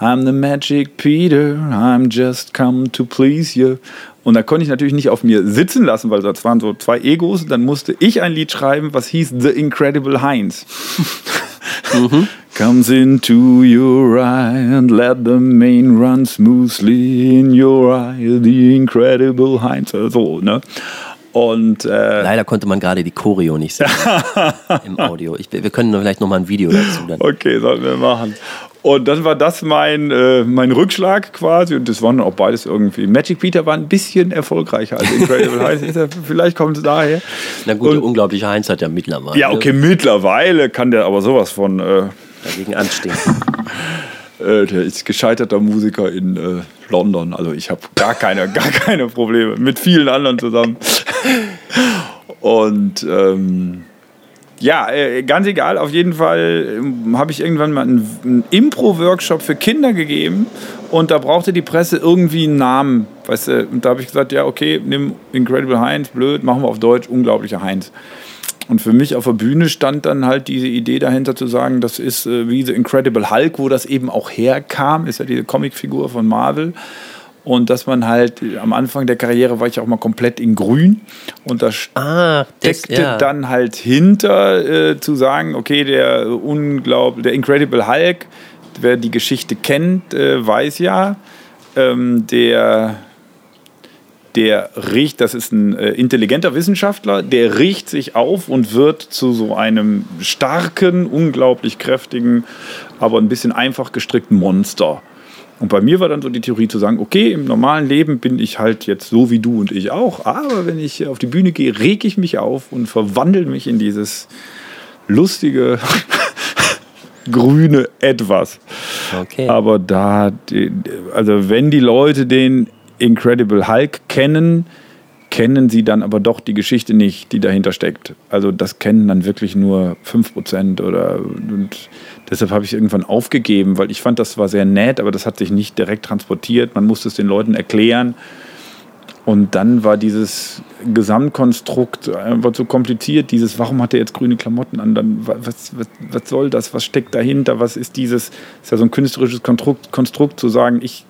I'm the Magic Peter, I'm just come to please you. Und da konnte ich natürlich nicht auf mir sitzen lassen, weil das waren so zwei Egos. Dann musste ich ein Lied schreiben, was hieß The Incredible Heinz. Comes into your eye and let the main run smoothly in your eye, the incredible Heinz. So, ne? Und äh, Leider konnte man gerade die Choreo nicht sehen im Audio. Ich, wir können vielleicht nochmal ein Video dazu dann. Okay, sollten wir machen. Und dann war das mein, äh, mein Rückschlag quasi. Und das waren auch beides irgendwie. Magic Peter war ein bisschen erfolgreicher als Incredible Heinz. Vielleicht kommt es daher. Na gut, der Und- unglaubliche Heinz hat ja mittlerweile Ja, okay, mittlerweile kann der aber sowas von. Äh, dagegen anstehen. äh, der ist gescheiterter Musiker in äh, London. Also ich habe gar keine, gar keine Probleme. Mit vielen anderen zusammen. Und ähm, ja, äh, ganz egal, auf jeden Fall ähm, habe ich irgendwann mal einen, einen Impro-Workshop für Kinder gegeben und da brauchte die Presse irgendwie einen Namen. Weißt du, und da habe ich gesagt, ja, okay, nimm Incredible Heinz, blöd, machen wir auf Deutsch, unglaublicher Heinz. Und für mich auf der Bühne stand dann halt diese Idee dahinter zu sagen, das ist äh, wie The Incredible Hulk, wo das eben auch herkam, ist ja diese Comicfigur von Marvel. Und dass man halt äh, am Anfang der Karriere war ich auch mal komplett in grün. Und da Ah, das, steckte ja. dann halt hinter äh, zu sagen, okay, der unglaublich, der Incredible Hulk, wer die Geschichte kennt, äh, weiß ja, ähm, der der riecht, das ist ein äh, intelligenter Wissenschaftler, der riecht sich auf und wird zu so einem starken, unglaublich kräftigen, aber ein bisschen einfach gestrickten Monster. Und bei mir war dann so die Theorie zu sagen, okay, im normalen Leben bin ich halt jetzt so wie du und ich auch, aber wenn ich auf die Bühne gehe, reg ich mich auf und verwandle mich in dieses lustige, grüne Etwas. Okay. Aber da, also wenn die Leute den Incredible Hulk kennen, kennen sie dann aber doch die Geschichte nicht, die dahinter steckt. Also das kennen dann wirklich nur 5% oder und deshalb habe ich irgendwann aufgegeben, weil ich fand, das war sehr nett, aber das hat sich nicht direkt transportiert. Man musste es den Leuten erklären. Und dann war dieses Gesamtkonstrukt einfach zu kompliziert. Dieses, warum hat er jetzt grüne Klamotten an? Dann, was, was, was soll das? Was steckt dahinter? Was ist dieses? Ist ja so ein künstlerisches Konstrukt, Konstrukt zu sagen, ich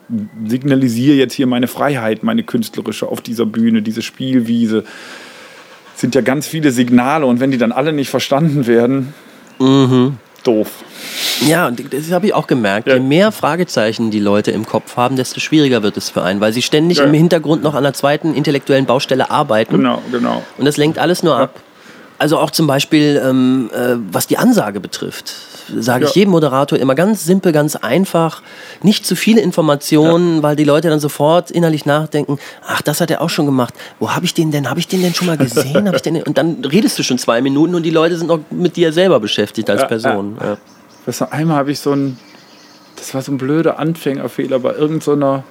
signalisiere jetzt hier meine Freiheit, meine künstlerische auf dieser Bühne, diese Spielwiese. Sind ja ganz viele Signale und wenn die dann alle nicht verstanden werden, mhm. Doof. Ja, das habe ich auch gemerkt. Ja. Je mehr Fragezeichen die Leute im Kopf haben, desto schwieriger wird es für einen, weil sie ständig ja. im Hintergrund noch an einer zweiten intellektuellen Baustelle arbeiten. Genau, genau. Und das lenkt alles nur ab. Also auch zum Beispiel, ähm, äh, was die Ansage betrifft, sage ich jedem Moderator immer ganz simpel, ganz einfach, nicht zu viele Informationen, weil die Leute dann sofort innerlich nachdenken, ach, das hat er auch schon gemacht. Wo habe ich den denn? Habe ich den denn schon mal gesehen? ich den und dann redest du schon zwei Minuten und die Leute sind noch mit dir selber beschäftigt als Person. Ja. Weißt du, einmal habe ich so ein, das war so ein blöder Anfängerfehler bei irgendeiner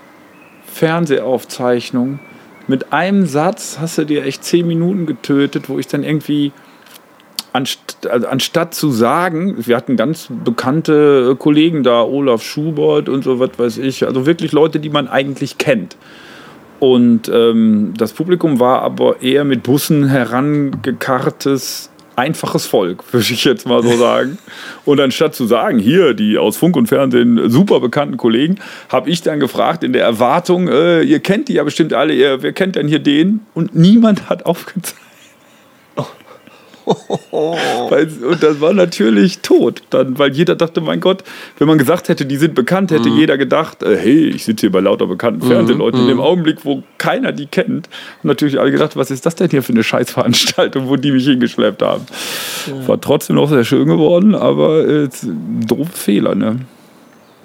Fernsehaufzeichnung. Mit einem Satz hast du dir echt zehn Minuten getötet, wo ich dann irgendwie anst also anstatt zu sagen, wir hatten ganz bekannte Kollegen da, Olaf Schubert und so was weiß ich, also wirklich Leute, die man eigentlich kennt. Und ähm, das Publikum war aber eher mit Bussen herangekarrtes einfaches Volk, würde ich jetzt mal so sagen. Und anstatt zu sagen, hier, die aus Funk und Fernsehen super bekannten Kollegen, habe ich dann gefragt in der Erwartung, äh, ihr kennt die ja bestimmt alle, ihr, wer kennt denn hier den? Und niemand hat aufgezeigt. und das war natürlich tot, dann, weil jeder dachte, mein Gott, wenn man gesagt hätte, die sind bekannt, hätte mhm. jeder gedacht, äh, hey, ich sitze hier bei lauter bekannten mhm. Fernsehleuten. In dem mhm. Augenblick, wo keiner die kennt, haben natürlich alle gedacht, was ist das denn hier für eine Scheißveranstaltung, wo die mich hingeschleppt haben. Ja. War trotzdem noch sehr schön geworden, aber äh, doofe Fehler, ne?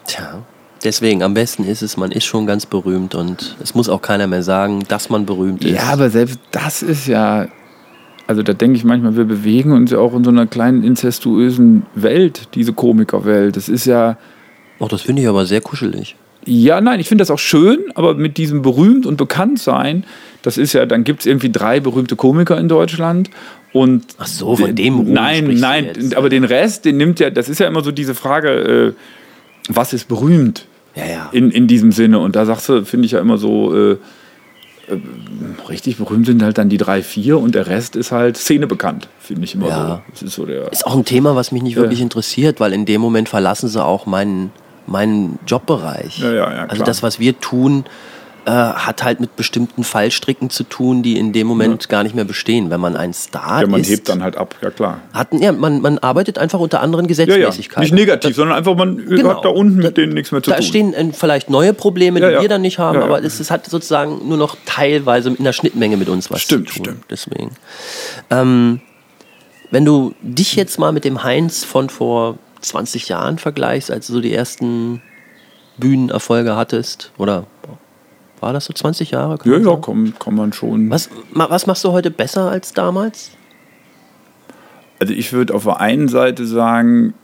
Tja. Deswegen, am besten ist es, man ist schon ganz berühmt und es muss auch keiner mehr sagen, dass man berühmt ist. Ja, aber selbst das ist ja also da denke ich manchmal, wir bewegen uns ja auch in so einer kleinen incestuösen Welt, diese Komikerwelt. Das ist ja. Ach, das finde ich aber sehr kuschelig. Ja, nein, ich finde das auch schön, aber mit diesem berühmt und bekannt sein, das ist ja, dann gibt es irgendwie drei berühmte Komiker in Deutschland und Ach so, von dem Ruhm Nein, nein, aber den Rest, den nimmt ja, das ist ja immer so diese Frage, äh, was ist berühmt? Ja, ja. In, in diesem Sinne. Und da sagst du, finde ich ja immer so, äh, richtig berühmt sind halt dann die drei, vier und der Rest ist halt Szene bekannt, finde ich immer ja. so. Das ist, so der, ist auch ein Thema, was mich nicht wirklich ja. interessiert, weil in dem Moment verlassen sie auch meinen, meinen Jobbereich. Ja, also das, was wir tun, äh, hat halt mit bestimmten Fallstricken zu tun, die in dem Moment ja. gar nicht mehr bestehen. Wenn man ein Star ist. Ja, man ist, hebt dann halt ab, ja klar. Hat, ja, man, man arbeitet einfach unter anderen Gesetzmäßigkeiten. Ja, ja. Nicht negativ, da, sondern einfach, man genau, hat da unten mit denen nichts mehr zu da tun. Da stehen äh, vielleicht neue Probleme, die wir dann nicht haben, aber es, es, hat sozusagen nur noch teilweise in der Schnittmenge mit uns was stimmt, zu tun. Stimmt, Deswegen. Ähm, wenn du dich jetzt mal mit dem Heinz von vor 20 Jahren vergleichst, als du so die ersten Bühnenerfolge hattest, oder war das so 20 Jahre? Ja, ja, kann, kann man schon. Was, was machst du heute besser als damals? Also ich würde auf der einen Seite sagen,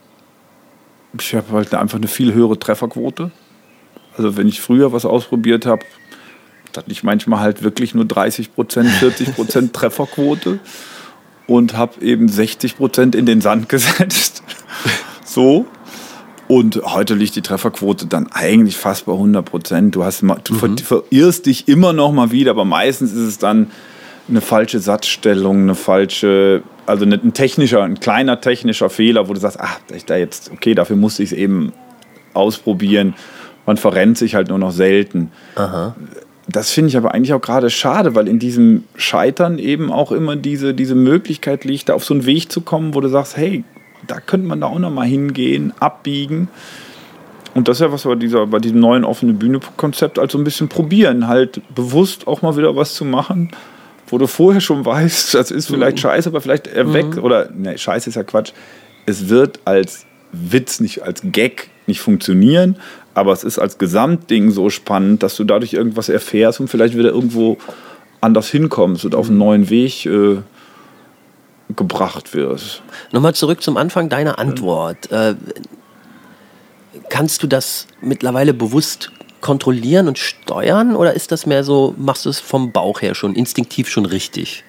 ich habe halt einfach eine viel höhere Trefferquote. Also wenn ich früher was ausprobiert habe, hatte ich manchmal halt wirklich nur 30 Prozent, 40 Prozent Trefferquote und habe eben 60 Prozent in den Sand gesetzt. so. Und heute liegt die Trefferquote dann eigentlich fast bei 100 Prozent. Du, hast, du mhm. verirrst dich immer noch mal wieder, aber meistens ist es dann eine falsche Satzstellung, eine falsche, also ein technischer, ein kleiner technischer Fehler, wo du sagst, ach, da jetzt, okay, dafür musste ich es eben ausprobieren. Man verrennt sich halt nur noch selten. Aha. Das finde ich aber eigentlich auch gerade schade, weil in diesem Scheitern eben auch immer diese, diese Möglichkeit liegt, da auf so einen Weg zu kommen, wo du sagst, hey, da könnte man da auch noch mal hingehen, abbiegen. Und das ist ja was bei, dieser, bei diesem neuen offene Bühne-Konzept, also ein bisschen probieren, halt bewusst auch mal wieder was zu machen, wo du vorher schon weißt, das ist vielleicht mhm. scheiße, aber vielleicht erweckt, mhm. oder, ne, scheiße ist ja Quatsch. Es wird als Witz, nicht als Gag nicht funktionieren, aber es ist als Gesamtding so spannend, dass du dadurch irgendwas erfährst und vielleicht wieder irgendwo anders hinkommst und auf einen neuen Weg äh, gebracht wirst. Nochmal zurück zum Anfang deiner Antwort. Äh, kannst du das mittlerweile bewusst kontrollieren und steuern oder ist das mehr so, machst du es vom Bauch her schon, instinktiv schon richtig?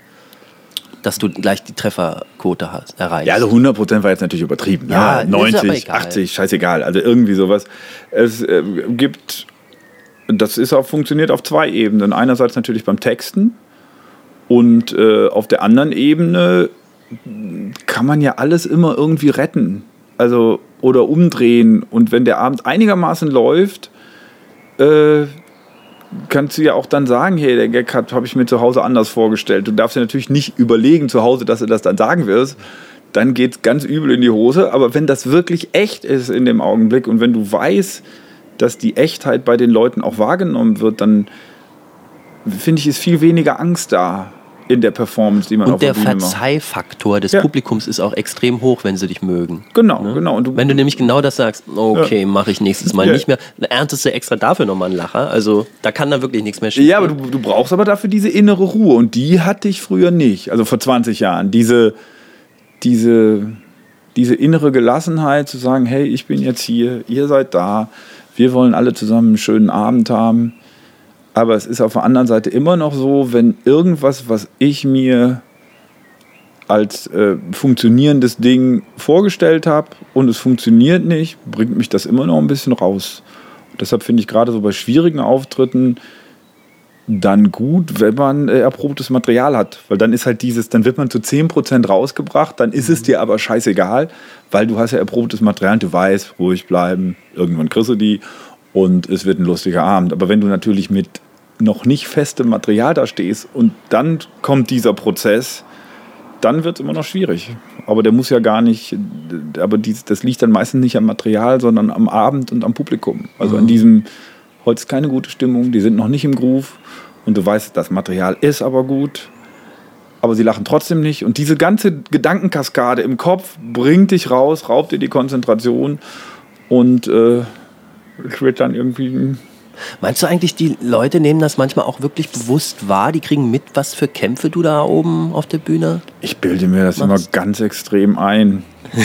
Dass du gleich die Trefferquote hast, erreichst. Ja, also 100% war jetzt natürlich übertrieben. Ja, Ja, aber 90, egal. 80, scheißegal. Also irgendwie sowas. Es äh, gibt, das ist auch, funktioniert auf zwei Ebenen. Einerseits natürlich beim Texten und äh, auf der anderen Ebene kann man ja alles immer irgendwie retten. Also, oder umdrehen. Und wenn der Abend einigermaßen läuft, äh, kannst du ja auch dann sagen, hey, der Gag habe ich mir zu Hause anders vorgestellt. Du darfst dir natürlich nicht überlegen zu Hause, dass du das dann sagen wirst. Dann geht es ganz übel in die Hose. Aber wenn das wirklich echt ist in dem Augenblick und wenn du weißt, dass die Echtheit bei den Leuten auch wahrgenommen wird, dann finde ich, ist viel weniger Angst da in der Performance, die man Und der der. Verzeihfaktor des Ja. Publikums ist auch extrem hoch, wenn sie dich mögen. Genau, Ne? genau. Und du, Wenn du nämlich genau das sagst, okay, mache ich nächstes Mal Ja. nicht mehr, dann erntest du extra dafür nochmal einen Lacher. Also da kann da wirklich nichts mehr schief Ja, aber du, du brauchst aber dafür diese innere Ruhe und die hatte ich früher nicht. Also vor 20 Jahren. Diese, diese, diese innere Gelassenheit zu sagen, hey, ich bin jetzt hier, ihr seid da, wir wollen alle zusammen einen schönen Abend haben. Aber es ist auf der anderen Seite immer noch so, wenn irgendwas, was ich mir als äh, funktionierendes Ding vorgestellt habe und es funktioniert nicht, bringt mich das immer noch ein bisschen raus. Und deshalb finde ich gerade so bei schwierigen Auftritten dann gut, wenn man äh, erprobtes Material hat. Weil dann ist halt dieses, dann wird man zu 10% rausgebracht, dann ist es dir aber scheißegal, weil du hast ja erprobtes Material und du weißt, ruhig bleiben, irgendwann kriegst du die und es wird ein lustiger Abend. Aber wenn du natürlich mit noch nicht festem Material da stehst und dann kommt dieser Prozess, dann wird es immer noch schwierig. Aber der muss ja gar nicht, aber dies, das liegt dann meistens nicht am Material, sondern am Abend und am Publikum. Also an diesem, heute ist keine gute Stimmung, die sind noch nicht im Groove und du weißt, das Material ist aber gut, aber sie lachen trotzdem nicht. Und diese ganze Gedankenkaskade im Kopf bringt dich raus, raubt dir die Konzentration und äh, es wird dann irgendwie Meinst du eigentlich, die Leute nehmen das manchmal auch wirklich bewusst wahr? Die kriegen mit, was für Kämpfe du da oben auf der Bühne? Ich bilde mir das immer Machst. ganz extrem ein.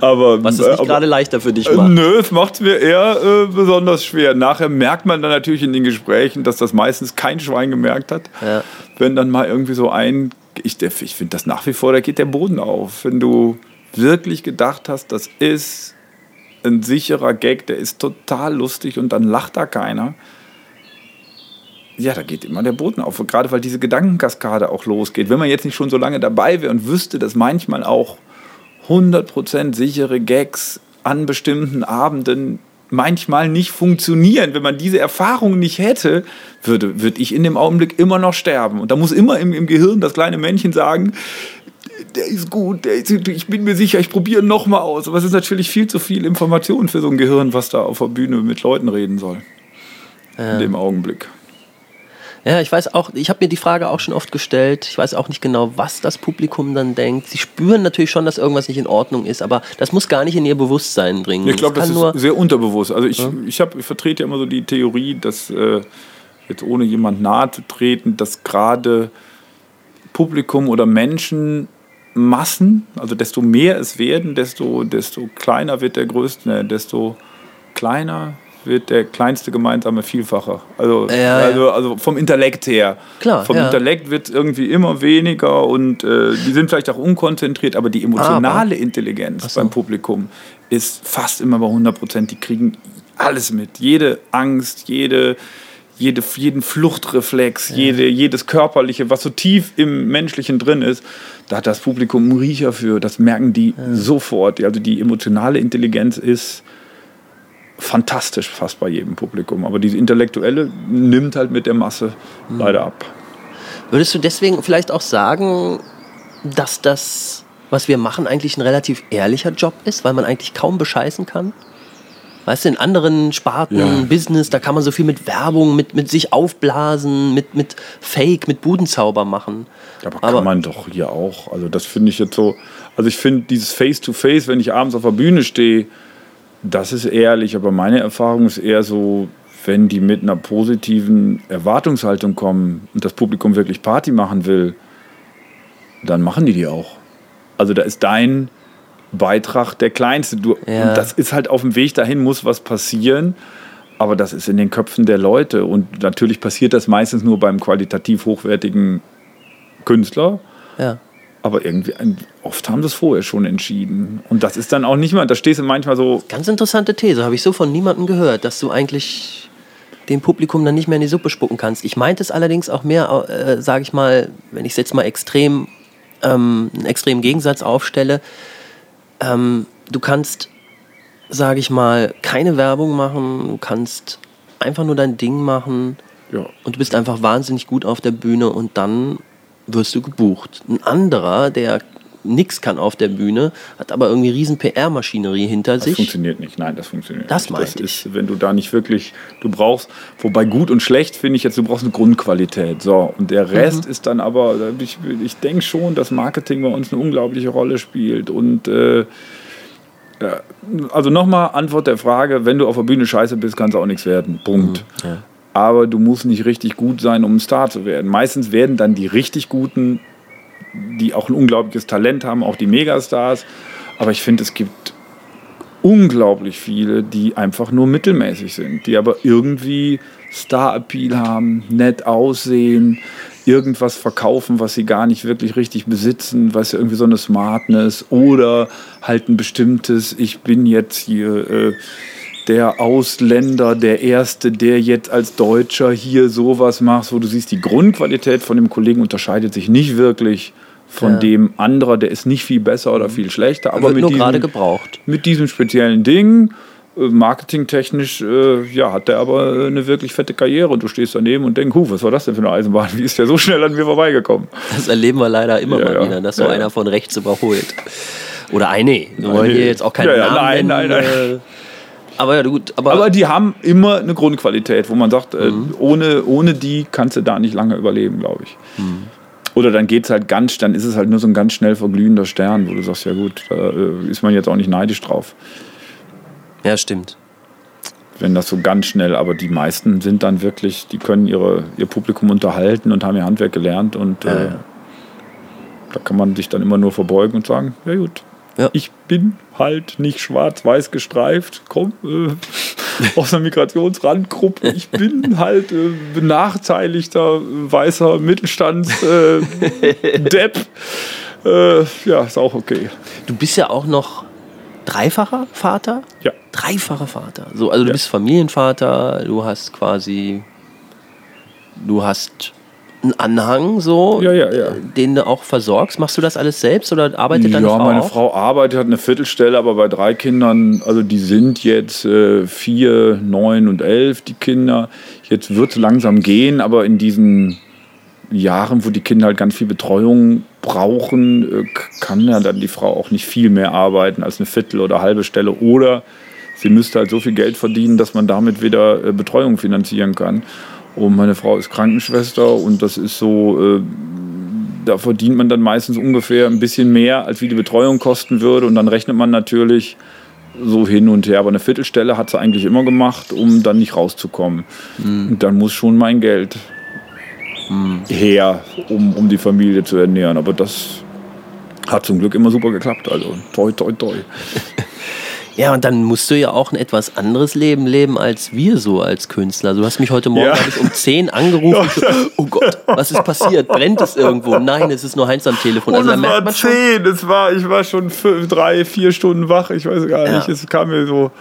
aber Was es äh, nicht aber- gerade leichter für dich Äh, macht. Nö, es macht es mir eher äh, besonders schwer. Nachher merkt man dann natürlich in den Gesprächen, dass das meistens kein Schwein gemerkt hat. Ja. Wenn dann mal irgendwie so ein, ich, ich finde das nach wie vor, da geht der Boden auf. Wenn du wirklich gedacht hast, das ist ein sicherer Gag, der ist total lustig und dann lacht da keiner. Ja, da geht immer der Boden auf. Gerade weil diese Gedankenkaskade auch losgeht. Wenn man jetzt nicht schon so lange dabei wäre und wüsste, dass manchmal auch 100% sichere Gags an bestimmten Abenden manchmal nicht funktionieren. Wenn man diese Erfahrung nicht hätte, würde, würde ich in dem Augenblick immer noch sterben. Und da muss immer im, im Gehirn das kleine Männchen sagen, der ist gut, der ist, ich bin mir sicher, ich probiere noch mal aus. Aber es ist natürlich viel zu viel Information für so ein Gehirn, was da auf der Bühne mit Leuten reden soll. In dem Augenblick. Ja, ich weiß auch, ich habe mir die Frage auch schon oft gestellt. Ich weiß auch nicht genau, was das Publikum dann denkt. Sie spüren natürlich schon, dass irgendwas nicht in Ordnung ist, aber das muss gar nicht in ihr Bewusstsein dringen. Ja, ich glaube, das kann ist sehr unterbewusst. Also ich, ich, hab, ich vertrete ja immer so die Theorie, dass äh, jetzt ohne jemand nahe zu treten, dass gerade Publikum oder Menschen Massen, also desto mehr es werden, desto, desto kleiner wird der größte, desto kleiner wird der kleinste gemeinsame Vielfacher. Also, Ja, also, also vom Intellekt her. Klar, Vom ja. Intellekt wird es irgendwie immer weniger und äh, die sind vielleicht auch unkonzentriert, aber die emotionale Intelligenz Ach so. beim Publikum ist fast immer bei 100 Prozent. Die kriegen alles mit. Jede Angst, jede, jede, jeden Fluchtreflex, jede, jedes Körperliche, was so tief im Menschlichen drin ist, da hat das Publikum einen Riecher für. Das merken die sofort. Also die emotionale Intelligenz ist fantastisch fast bei jedem Publikum. Aber diese intellektuelle nimmt halt mit der Masse leider ab. Würdest du deswegen vielleicht auch sagen, dass das, was wir machen, eigentlich ein relativ ehrlicher Job ist, weil man eigentlich kaum bescheißen kann? Weißt du, in anderen Sparten, Ja. Business, da kann man so viel mit Werbung, mit, mit sich aufblasen, mit, mit Fake, mit Budenzauber machen. Aber kann man doch hier auch. Also das finde ich jetzt so. Also ich finde dieses Face-to-Face, wenn ich abends auf der Bühne stehe, das ist ehrlich. Aber meine Erfahrung ist eher so, wenn die mit einer positiven Erwartungshaltung kommen und das Publikum wirklich Party machen will, dann machen die die auch. Also da ist dein Beitrag der kleinste. Du, Ja. Und das ist halt auf dem Weg dahin, muss was passieren. Aber das ist in den Köpfen der Leute. Und natürlich passiert das meistens nur beim qualitativ hochwertigen Künstler. Ja. Aber irgendwie, oft haben sie es vorher schon entschieden. Und das ist dann auch nicht mal, da stehst du manchmal so. Ganz interessante These, habe ich so von niemandem gehört, dass du eigentlich dem Publikum dann nicht mehr in die Suppe spucken kannst. Ich meinte es allerdings auch mehr, äh, sage ich mal, wenn ich es jetzt mal extrem, ähm, einen extremen Gegensatz aufstelle, ähm, du kannst, sage ich mal, keine Werbung machen, du kannst einfach nur dein Ding machen Ja. und du bist einfach wahnsinnig gut auf der Bühne und dann wirst du gebucht. Ein anderer, der nichts kann auf der Bühne, hat aber irgendwie riesen PR-Maschinerie hinter Das sich. funktioniert nicht. Nein, das funktioniert Das nicht. meinte das ist, wenn du da nicht wirklich, du brauchst, wobei gut und schlecht finde ich jetzt, du brauchst eine Grundqualität. So, und der Rest Mhm. ist dann aber, ich, ich denke schon, dass Marketing bei uns eine unglaubliche Rolle spielt. Und äh, ja, also nochmal Antwort der Frage, wenn du auf der Bühne scheiße bist, kannst du auch nichts werden. Punkt. Mhm, ja. Aber du musst nicht richtig gut sein, um ein Star zu werden. Meistens werden dann die richtig Guten, die auch ein unglaubliches Talent haben, auch die Megastars. Aber ich finde, es gibt unglaublich viele, die einfach nur mittelmäßig sind, die aber irgendwie Star-Appeal haben, nett aussehen, irgendwas verkaufen, was sie gar nicht wirklich richtig besitzen, was ja irgendwie so eine Smartness oder halt ein bestimmtes, ich bin jetzt hier äh, der Ausländer, der Erste, der jetzt als Deutscher hier sowas macht, wo du siehst, die Grundqualität von dem Kollegen unterscheidet sich nicht wirklich von Ja. dem anderer, der ist nicht viel besser oder viel schlechter, aber mit nur diesem- gerade gebraucht. mit diesem speziellen Ding. äh, Marketingtechnisch äh, ja, hat der aber äh, eine wirklich fette Karriere und du stehst daneben und denkst, huh, was war das denn für eine Eisenbahn? Wie ist der so schnell an mir vorbeigekommen? Das erleben wir leider immer Ja, mal ja. wieder, dass so Ja, einer von rechts überholt. Oder ein, nee, wir wollen hier jetzt auch keinen Namen nein, nennen. nein, nein. äh, Aber ja, gut, aber, Aber die haben immer eine Grundqualität, wo man sagt, äh, Mhm. ohne, ohne die kannst du da nicht lange überleben, glaube ich. Mhm. Oder dann geht's halt ganz, dann ist es halt nur so ein ganz schnell verglühender Stern, wo du sagst, ja gut, da äh, ist man jetzt auch nicht neidisch drauf. ja, stimmt. wenn das so ganz schnell, aber die meisten sind dann wirklich, die können ihre, ihr Publikum unterhalten und haben ihr Handwerk gelernt und Ja, äh, da kann man sich dann immer nur verbeugen und sagen, ja gut, Ja. ich bin halt nicht schwarz-weiß gestreift, komm, äh, aus einer Migrationsrandgruppe, ich bin halt äh, benachteiligter, äh, weißer Mittelstands-Depp. Äh, äh, ja, ist auch okay. Du bist ja auch noch dreifacher Vater? Ja. Dreifacher Vater. So, also du Ja. bist Familienvater, du hast quasi, du hast einen Anhang so, Ja, ja, ja. den du auch versorgst. Machst du das alles selbst oder arbeitet deine ja, Frau meine auch? Frau arbeitet, hat eine Viertelstelle, aber bei drei Kindern, also die sind jetzt äh, vier, neun und elf, die Kinder. Jetzt wird es langsam gehen, aber in diesen Jahren, wo die Kinder halt ganz viel Betreuung brauchen, äh, kann ja dann die Frau auch nicht viel mehr arbeiten als eine Viertel oder halbe Stelle. Oder sie müsste halt so viel Geld verdienen, dass man damit wieder äh, Betreuung finanzieren kann. Und meine Frau ist Krankenschwester und das ist so, äh, da verdient man dann meistens ungefähr ein bisschen mehr, als wie die Betreuung kosten würde. Und dann rechnet man natürlich so hin und her. Aber eine Viertelstelle hat sie eigentlich immer gemacht, um dann nicht rauszukommen. Und dann muss schon mein Geld her, um, um die Familie zu ernähren. Aber das hat zum Glück immer super geklappt. Also toi, toi, toi. Ja, und dann musst du ja auch ein etwas anderes Leben leben als wir so als Künstler. Du hast mich heute Morgen, Ja. um 10 angerufen. So, oh Gott, was ist passiert? Brennt es irgendwo? Nein, es ist nur Heinz am Telefon. Also da es war man schon, zehn, es war, ich war schon fünf, drei, vier Stunden wach, ich weiß gar nicht, Ja. es kam mir so...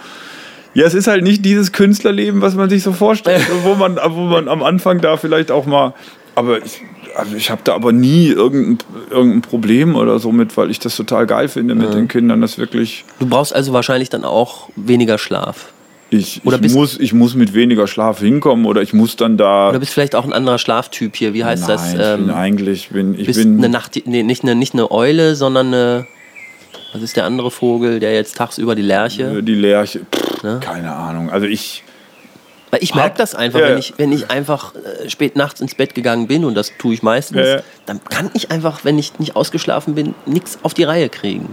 Ja, es ist halt nicht dieses Künstlerleben, was man sich so vorstellt, wo man, wo man am Anfang da vielleicht auch mal... Aber ich, also ich habe da aber nie irgendein, irgendein Problem oder so mit, weil ich das total geil finde mit den Kindern, das wirklich... du brauchst also wahrscheinlich dann auch weniger Schlaf. Ich, Oder ich, muss, ich muss mit weniger Schlaf hinkommen oder ich muss dann da... Oder bist vielleicht auch ein anderer Schlaftyp hier. Wie heißt Nein, das? ich bin Ähm, eigentlich... Bin, ich bist bin, eine Nacht, nee, nicht, eine, nicht eine Eule, sondern eine. Was ist der andere Vogel, der jetzt tagsüber die Lerche? die Lerche, pff, Ne? keine Ahnung. Also ich... Weil ich merke das einfach, Ja, wenn ich, wenn ich einfach äh, spät nachts ins Bett gegangen bin, und das tue ich meistens, Ja, dann kann ich einfach, wenn ich nicht ausgeschlafen bin, nichts auf die Reihe kriegen.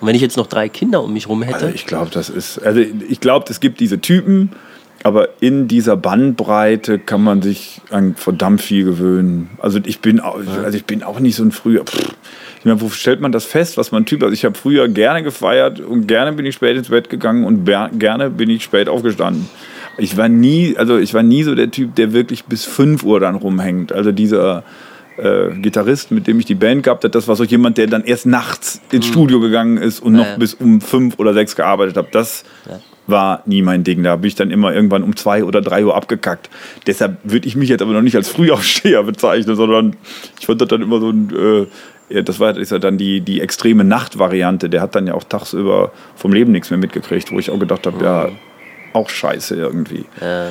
Und wenn ich jetzt noch drei Kinder um mich rum hätte, Also ich glaube, das ist, also ich glaube, es gibt diese Typen, aber in dieser Bandbreite kann man sich an verdammt viel gewöhnen. Also ich bin auch, also ich bin auch nicht so ein früher. Pff. Ich meine, wo stellt man das fest, was man Typ? Also ich habe früher gerne gefeiert und gerne bin ich spät ins Bett gegangen und gerne bin ich spät aufgestanden. Ich war nie, also ich war nie so der Typ, der wirklich bis 5 Uhr dann rumhängt. Also dieser äh, Gitarrist, mit dem ich die Band gehabt habe, das war so jemand, der dann erst nachts ins mhm. Studio gegangen ist und ja, noch bis um 5 oder 6 gearbeitet hat. Das ja. war nie mein Ding. Da bin ich dann immer irgendwann um 2 oder 3 Uhr abgekackt. Deshalb würde ich mich jetzt aber noch nicht als Frühaufsteher bezeichnen, sondern ich fand das dann immer so ein äh, das war ist ja dann die, die extreme Nachtvariante. Der hat dann ja auch tagsüber vom Leben nichts mehr mitgekriegt, wo ich auch gedacht habe, ja, auch scheiße irgendwie. Ja.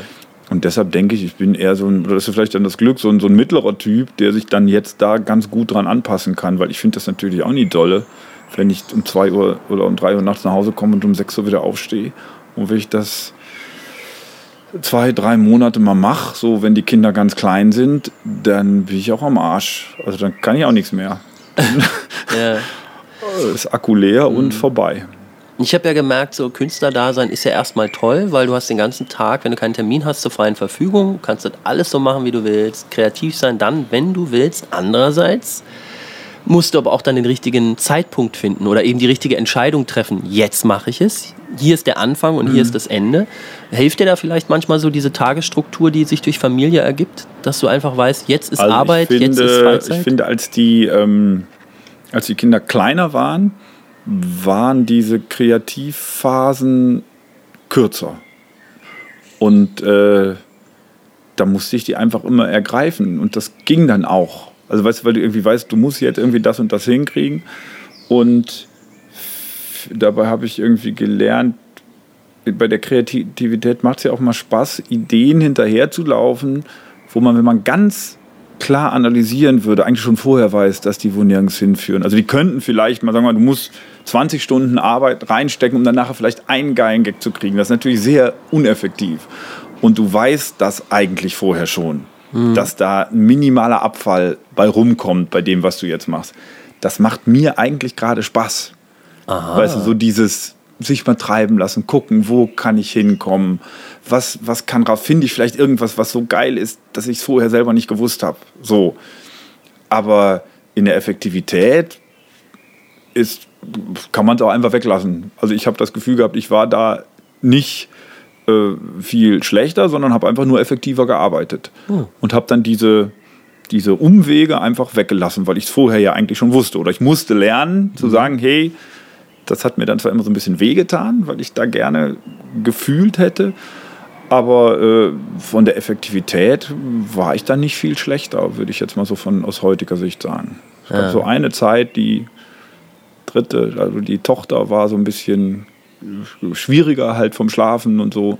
Und deshalb denke ich, ich bin eher so ein, oder das ist vielleicht dann das Glück, so ein, so ein mittlerer Typ, der sich dann jetzt da ganz gut dran anpassen kann, weil ich finde das natürlich auch nie dolle, wenn ich um 2 Uhr oder um 3 Uhr nachts nach Hause komme und um 6 Uhr wieder aufstehe. Und wenn ich das zwei, drei Monate mal mache, so wenn die Kinder ganz klein sind, dann bin ich auch am Arsch. Also dann kann ich auch nichts mehr. ja. ist Akku leer mhm. und vorbei. Ich habe ja gemerkt, so Künstlerdasein ist ja erstmal toll, weil du hast den ganzen Tag, wenn du keinen Termin hast, zur freien Verfügung, kannst du alles so machen, wie du willst, kreativ sein, dann, wenn du willst. Andererseits musst du aber auch dann den richtigen Zeitpunkt finden oder eben die richtige Entscheidung treffen. Jetzt mache ich es. Hier ist der Anfang und mhm. hier ist das Ende. Hilft dir da vielleicht manchmal so diese Tagesstruktur, die sich durch Familie ergibt, dass du einfach weißt, jetzt ist also Arbeit, finde, jetzt ist Freizeit? Ich finde, als die, ähm, als die Kinder kleiner waren, waren diese Kreativphasen kürzer. Und äh, da musste ich die einfach immer ergreifen. Und das ging dann auch. Also weißt du, weil du irgendwie weißt, du musst jetzt irgendwie das und das hinkriegen. Und dabei habe ich irgendwie gelernt, bei der Kreativität macht es ja auch mal Spaß, Ideen hinterherzulaufen, wo man, wenn man ganz klar analysieren würde, eigentlich schon vorher weiß, dass die wo nirgends hinführen. Also die könnten vielleicht mal sagen, mal, du musst 20 Stunden Arbeit reinstecken, um dann nachher vielleicht einen geilen Gag zu kriegen. Das ist natürlich sehr uneffektiv. Und du weißt das eigentlich vorher schon, mhm. dass da ein minimaler Abfall bei rumkommt bei dem, was du jetzt machst. Das macht mir eigentlich gerade Spaß. Aha. Weißt du, so dieses sich mal treiben lassen, gucken, wo kann ich hinkommen, was, was kann raus, finde ich vielleicht irgendwas, was so geil ist, dass ich es vorher selber nicht gewusst habe. So. Aber in der Effektivität ist, kann man es auch einfach weglassen. Also ich habe das Gefühl gehabt, ich war da nicht äh, viel schlechter, sondern habe einfach nur effektiver gearbeitet. Hm. Und habe dann diese, diese Umwege einfach weggelassen, weil ich es vorher ja eigentlich schon wusste. Oder ich musste lernen zu hm. sagen, hey, das hat mir dann zwar immer so ein bisschen wehgetan, weil ich da gerne gefühlt hätte, aber äh, von der Effektivität war ich dann nicht viel schlechter, würde ich jetzt mal so von aus heutiger Sicht sagen. Es gab so eine Zeit, die dritte, also die Tochter war so ein bisschen schwieriger halt vom Schlafen und so.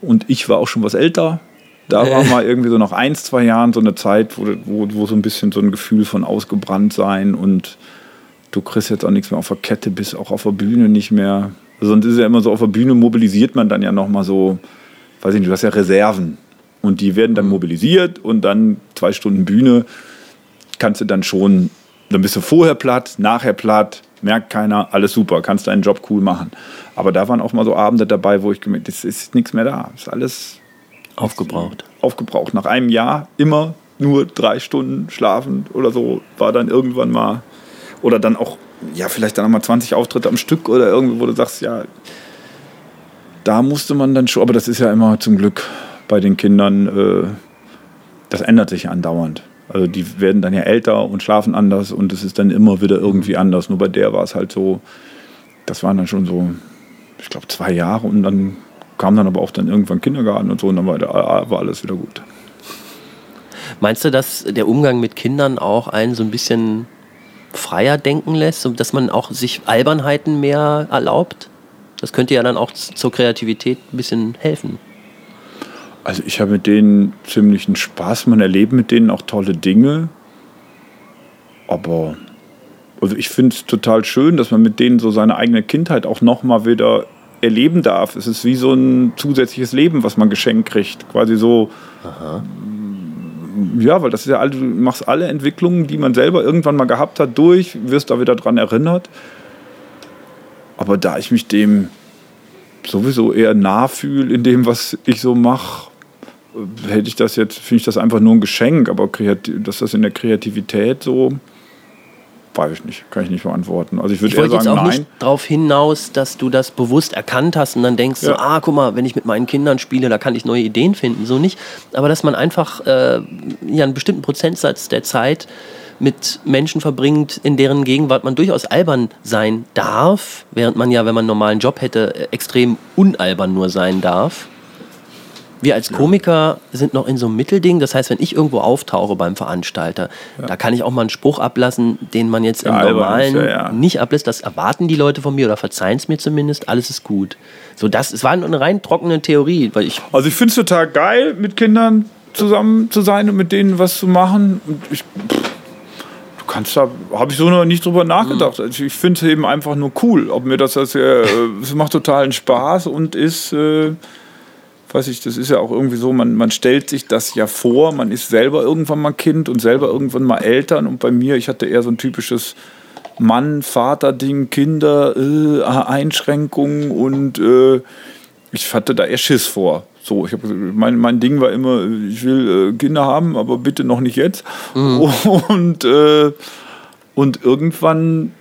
Und ich war auch schon was älter. Da war mal irgendwie so nach ein, zwei Jahren so eine Zeit, wo, wo, wo so ein bisschen so ein Gefühl von ausgebrannt sein und du kriegst jetzt auch nichts mehr auf der Kette, bist auch auf der Bühne nicht mehr. Sonst ist ja immer so, auf der Bühne mobilisiert man dann ja nochmal so, weiß ich nicht, du hast ja Reserven. Und die werden dann mhm. mobilisiert und dann zwei Stunden Bühne kannst du dann schon, dann bist du vorher platt, nachher platt, merkt keiner, alles super, kannst deinen Job cool machen. Aber da waren auch mal so Abende dabei, wo ich gemerkt habe, es ist nichts mehr da. Ist alles aufgebraucht. Aufgebraucht. Nach einem Jahr immer nur drei Stunden schlafen oder so, war dann irgendwann mal oder dann auch, ja, vielleicht dann nochmal 20 Auftritte am Stück oder irgendwie, wo du sagst, ja, da musste man dann schon, aber das ist ja immer zum Glück bei den Kindern, äh, das ändert sich ja andauernd. Also die werden dann ja älter und schlafen anders und es ist dann immer wieder irgendwie anders. Nur bei der war es halt so, das waren dann schon so, ich glaube, zwei Jahre und dann kam dann aber auch dann irgendwann Kindergarten und so und dann war, war alles wieder gut. Meinst du, dass der Umgang mit Kindern auch einen so ein bisschen freier denken lässt, dass man auch sich Albernheiten mehr erlaubt? Das könnte ja dann auch zur Kreativität ein bisschen helfen. Also ich habe mit denen ziemlichen Spaß, man erlebt mit denen auch tolle Dinge. Aber also ich finde es total schön, dass man mit denen so seine eigene Kindheit auch nochmal wieder erleben darf. Es ist wie so ein zusätzliches Leben, was man geschenkt kriegt. Quasi so, Aha ja, weil das ist ja, du machst alle Entwicklungen, die man selber irgendwann mal gehabt hat, durch, wirst da wieder dran erinnert. Aber da ich mich dem sowieso eher nah fühle in dem, was ich so mache, hätte ich das jetzt, finde ich das einfach nur ein Geschenk, aber dass das in der Kreativität so Weiß ich nicht, kann ich nicht beantworten. Also ich würde eher wollte jetzt sagen, auch nein. nicht darauf hinaus, dass du das bewusst erkannt hast und dann denkst so, Ja. ah, guck mal, wenn ich mit meinen Kindern spiele, da kann ich neue Ideen finden. So nicht. Aber dass man einfach äh, ja, einen bestimmten Prozentsatz der Zeit mit Menschen verbringt, in deren Gegenwart man durchaus albern sein darf, während man ja, wenn man einen normalen Job hätte, extrem unalbern nur sein darf. Wir als Komiker sind noch in so einem Mittelding. Das heißt, wenn ich irgendwo auftauche beim Veranstalter, da kann ich auch mal einen Spruch ablassen, den man jetzt im Ja, albern normalen ja, ja. nicht ablässt. Das erwarten die Leute von mir oder verzeihen es mir zumindest. Alles ist gut. So, das es war eine rein trockene Theorie, weil ich Also ich finde es total geil, mit Kindern zusammen zu sein und mit denen was zu machen. Und ich, pff, du kannst da, habe ich so noch nicht drüber nachgedacht. Also ich finde es eben einfach nur cool. Ob mir das, das, äh, es macht totalen Spaß und ist, äh, weiß ich, das ist ja auch irgendwie so, man, man stellt sich das ja vor, man ist selber irgendwann mal Kind und selber irgendwann mal Eltern. Und bei mir, ich hatte eher so ein typisches Mann, Vater-Ding, Kinder, äh, Einschränkungen und äh, ich hatte da eher Schiss vor. So, ich hab, mein, mein Ding war immer, ich will äh, Kinder haben, aber bitte noch nicht jetzt. Und, äh, und irgendwann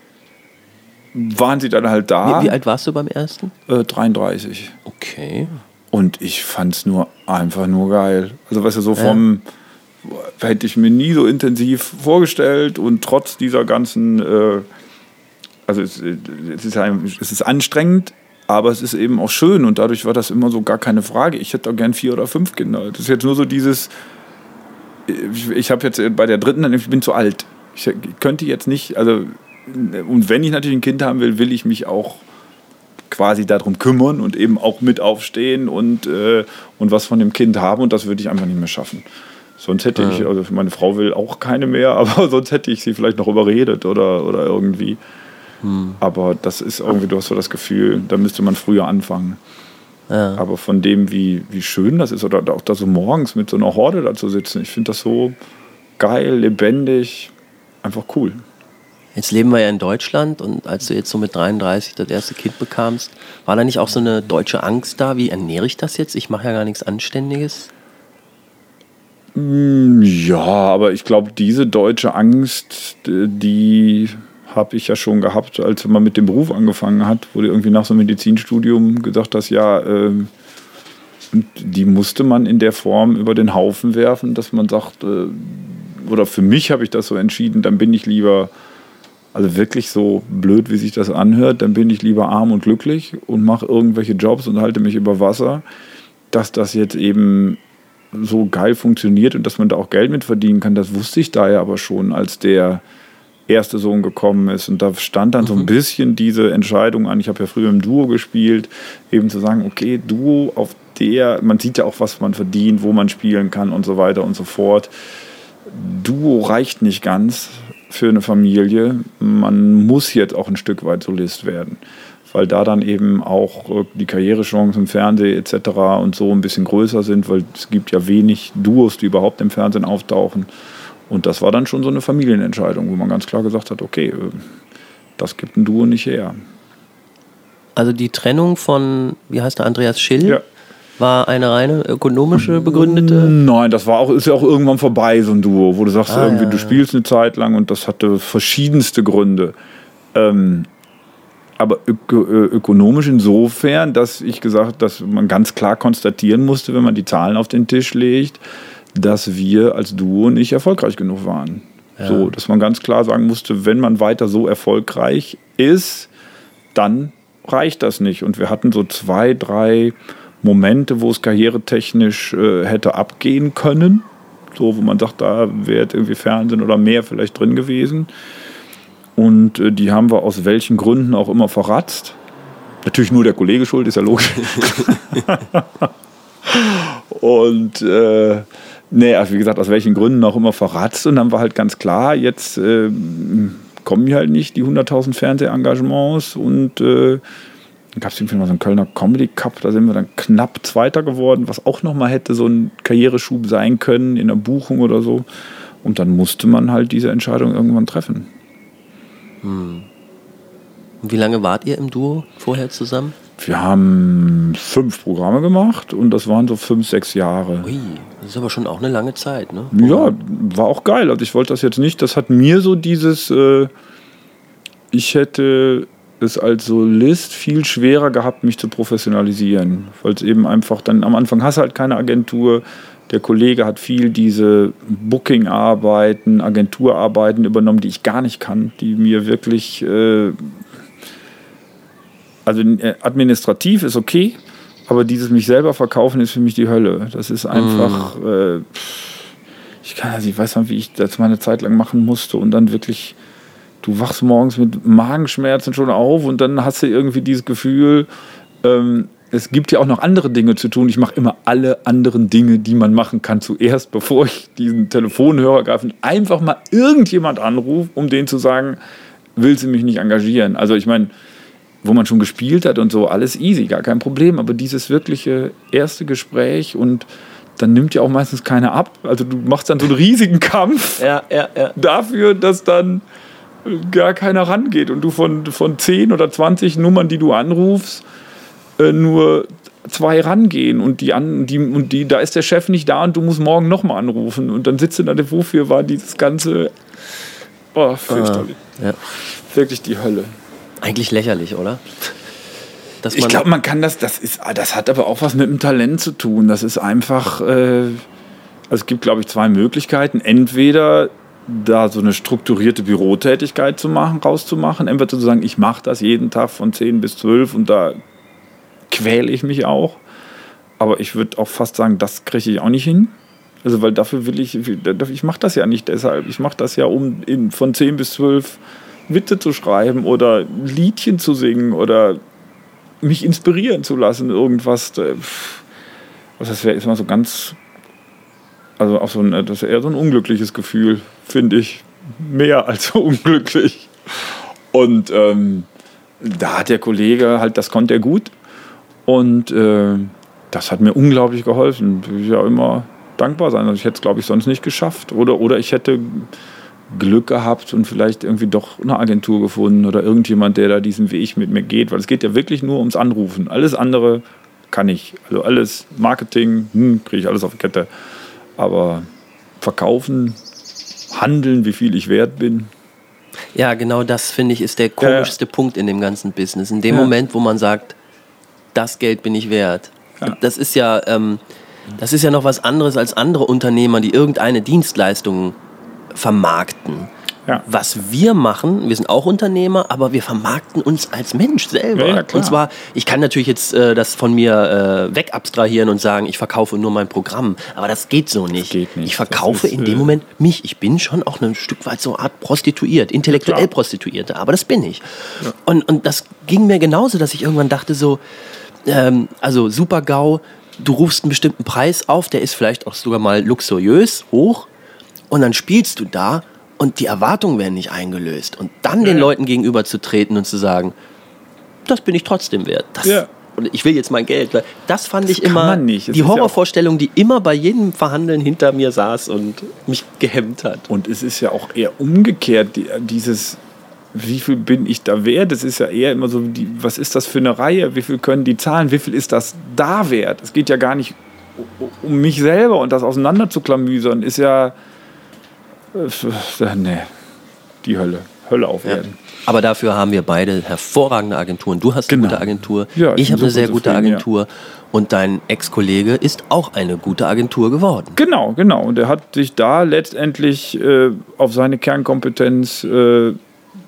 waren sie dann halt da, wie, wie alt warst du beim ersten? äh, 33. Okay. Und ich fand es nur einfach nur geil. Also, weißt du, so vom, hätte ich mir nie so intensiv vorgestellt und trotz dieser ganzen, äh, also es, es, ist es ist anstrengend, aber es ist eben auch schön und dadurch war das immer so gar keine Frage. Ich hätte auch gern vier oder fünf Kinder. Das ist jetzt nur so dieses, ich, ich habe jetzt bei der dritten, ich bin zu alt. Ich könnte jetzt nicht, also, und wenn ich natürlich ein Kind haben will, will ich mich auch quasi darum kümmern und eben auch mit aufstehen und, äh, und was von dem Kind haben und das würde ich einfach nicht mehr schaffen. Sonst hätte ich, also meine Frau will auch keine mehr, aber sonst hätte ich sie vielleicht noch überredet oder, oder irgendwie. Aber das ist irgendwie, du hast so das Gefühl, da müsste man früher anfangen. Ja. Aber von dem, wie, wie schön das ist, oder auch da so morgens mit so einer Horde da zu sitzen, ich finde das so geil, lebendig, einfach cool. Jetzt leben wir ja in Deutschland und als du jetzt so mit 33 das erste Kind bekamst, war da nicht auch so eine deutsche Angst da? Wie ernähre ich das jetzt? Ich mache ja gar nichts Anständiges. Ja, aber ich glaube, diese deutsche Angst, die habe ich ja schon gehabt, als man mit dem Beruf angefangen hat, wurde irgendwie nach so einem Medizinstudium gesagt, dass ja, und die musste man in der Form über den Haufen werfen, dass man sagt, äh, oder für mich habe ich das so entschieden, dann bin ich lieber, also wirklich so blöd, wie sich das anhört, dann bin ich lieber arm und glücklich und mache irgendwelche Jobs und halte mich über Wasser, dass das jetzt eben so geil funktioniert und dass man da auch Geld mit verdienen kann, das wusste ich da ja aber schon, als der erste Sohn gekommen ist. Und da stand dann so ein bisschen diese Entscheidung an. Ich habe ja früher im Duo gespielt, eben zu sagen, okay, Duo auf der, man sieht ja auch, was man verdient, wo man spielen kann und so weiter und so fort. Duo reicht nicht ganz für eine Familie. Man muss jetzt auch ein Stück weit Solist werden weil da dann eben auch äh, die Karrierechancen im Fernsehen etc. und so ein bisschen größer sind, weil es gibt ja wenig Duos, die überhaupt im Fernsehen auftauchen. Und das war dann schon so eine Familienentscheidung, wo man ganz klar gesagt hat, okay, äh, das gibt ein Duo nicht her. Also die Trennung von, wie heißt der, Andreas Schill, Ja. War eine reine ökonomische begründete. Nein, das war auch, ist ja auch irgendwann vorbei, so ein Duo, wo du sagst, Ah, irgendwie, ja, du ja. spielst eine Zeit lang und das hatte verschiedenste Gründe. Ähm, aber öko, ökonomisch insofern, dass ich gesagt, dass man ganz klar konstatieren musste, wenn man die Zahlen auf den Tisch legt, dass wir als Duo nicht erfolgreich genug waren. So, dass man ganz klar sagen musste, wenn man weiter so erfolgreich ist, dann reicht das nicht. Und wir hatten so zwei, drei Momente, wo es karrieretechnisch äh, hätte abgehen können. So, wo man sagt, da wäre jetzt irgendwie Fernsehen oder mehr vielleicht drin gewesen. Und äh, die haben wir aus welchen Gründen auch immer verratzt. Natürlich nur der Kollege schuld, ist ja logisch. Und äh, nee, also wie gesagt, aus welchen Gründen auch immer verratzt. Und dann war halt ganz klar, jetzt äh, kommen hier halt nicht die 100.000 Fernsehengagements. Und äh, gab es irgendwie mal so einen Kölner Comedy Cup, da sind wir dann knapp Zweiter geworden, was auch nochmal hätte so ein Karriereschub sein können in der Buchung oder so. Und dann musste man halt diese Entscheidung irgendwann treffen. Und wie lange wart ihr im Duo vorher zusammen? Wir haben fünf Programme gemacht und das waren so fünf, sechs Jahre. Ui, das ist aber schon auch eine lange Zeit, ne? Ja, war auch geil. Also ich wollte das jetzt nicht. Das hat mir so dieses, äh, ich hätte es als Solist viel schwerer gehabt, mich zu professionalisieren, weil es eben einfach dann am Anfang hast du halt keine Agentur. Der Kollege hat viel diese Booking-Arbeiten, Agenturarbeiten übernommen, die ich gar nicht kann, die mir wirklich, äh, also äh, administrativ ist okay, aber dieses mich selber verkaufen ist für mich die Hölle. Das ist einfach, mm. äh, ich kann also, ich weiß noch, wie ich das mal eine Zeit lang machen musste und dann wirklich du wachst morgens mit Magenschmerzen schon auf und dann hast du irgendwie dieses Gefühl, ähm, es gibt ja auch noch andere Dinge zu tun. Ich mache immer alle anderen Dinge, die man machen kann, zuerst, bevor ich diesen Telefonhörer greife und einfach mal irgendjemand anrufe, um denen zu sagen, will sie mich nicht engagieren. Also ich meine, wo man schon gespielt hat und so, alles easy, gar kein Problem. Aber dieses wirkliche erste Gespräch und dann nimmt ja auch meistens keiner ab. Also du machst dann so einen riesigen Kampf ja, ja, ja. dafür, dass dann gar keiner rangeht und du von, von 10 oder 20 Nummern, die du anrufst, äh, nur zwei rangehen und die an die und die da ist der Chef nicht da und du musst morgen nochmal anrufen und dann sitzt du da wofür war dieses ganze? Oh, fürchterlich. Ah, ja. wirklich die Hölle. Eigentlich lächerlich oder? Ich glaube man kann das das ist das hat aber auch was mit dem Talent zu tun. Das ist einfach äh, also es gibt glaube ich zwei Möglichkeiten. Entweder da so eine strukturierte Bürotätigkeit zu machen, rauszumachen. Entweder zu sagen, ich mache das jeden Tag von 10 bis 12 und da quäle ich mich auch. Aber ich würde auch fast sagen, das kriege ich auch nicht hin. Also, weil dafür will ich, ich mache das ja nicht deshalb. Ich mache das ja, um in, von 10 bis 12 Witze zu schreiben oder Liedchen zu singen oder mich inspirieren zu lassen, irgendwas. Das wäre immer so ganz also auch so ein, das ist eher so ein unglückliches Gefühl, finde ich. Mehr als unglücklich. Und ähm, da hat der Kollege halt, das konnte er gut. Und äh, das hat mir unglaublich geholfen. Ich ja immer dankbar sein. Also ich hätte es, glaube ich, sonst nicht geschafft. Oder, oder ich hätte Glück gehabt und vielleicht irgendwie doch eine Agentur gefunden oder irgendjemand, der da diesen Weg mit mir geht. Weil es geht ja wirklich nur ums Anrufen. Alles andere kann ich. Also alles Marketing, hm, kriege ich alles auf die Kette. Aber verkaufen, handeln, wie viel ich wert bin. Ja, genau das finde ich ist der komischste ja. Punkt in dem ganzen Business. In dem ja. Moment, wo man sagt, das Geld bin ich wert. Ja. Das ist ja, ähm, das ist ja noch was anderes als andere Unternehmer, die irgendeine Dienstleistung vermarkten. Ja. Was wir machen, wir sind auch Unternehmer, aber wir vermarkten uns als Mensch selber. Ja, und zwar, ich kann natürlich jetzt äh, das von mir äh, wegabstrahieren und sagen, ich verkaufe nur mein Programm, aber das geht so nicht. Geht nicht. Ich verkaufe ist, in dem äh, Moment mich. Ich bin schon auch ein Stück weit so eine Art prostituiert, intellektuell Prostituierte, aber das bin ich. Und, und das ging mir genauso, dass ich irgendwann dachte so, ähm, also super GAU, du rufst einen bestimmten Preis auf, der ist vielleicht auch sogar mal luxuriös, hoch, und dann spielst du da und die Erwartungen werden nicht eingelöst. Und dann ja. den Leuten gegenüber zu treten und zu sagen, das bin ich trotzdem wert. Das, ja. Und ich will jetzt mein Geld. Das fand das ich immer die Horrorvorstellung, die immer bei jedem Verhandeln hinter mir saß und mich gehemmt hat. Und es ist ja auch eher umgekehrt, dieses wie viel bin ich da wert? Das ist ja eher immer so, die, was ist das für eine Reihe? Wie viel können die zahlen? Wie viel ist das da wert? Es geht ja gar nicht um mich selber und das auseinander zu klamüsern, ist ja, nee, die Hölle. Hölle aufwerten. Ja. Aber dafür haben wir beide hervorragende Agenturen. Du hast genau. eine gute Agentur, ja, ich, ich habe eine sehr gute Agentur. Ja. Und dein Ex-Kollege ist auch eine gute Agentur geworden. Genau, genau. Und er hat sich da letztendlich äh, auf seine Kernkompetenz, äh,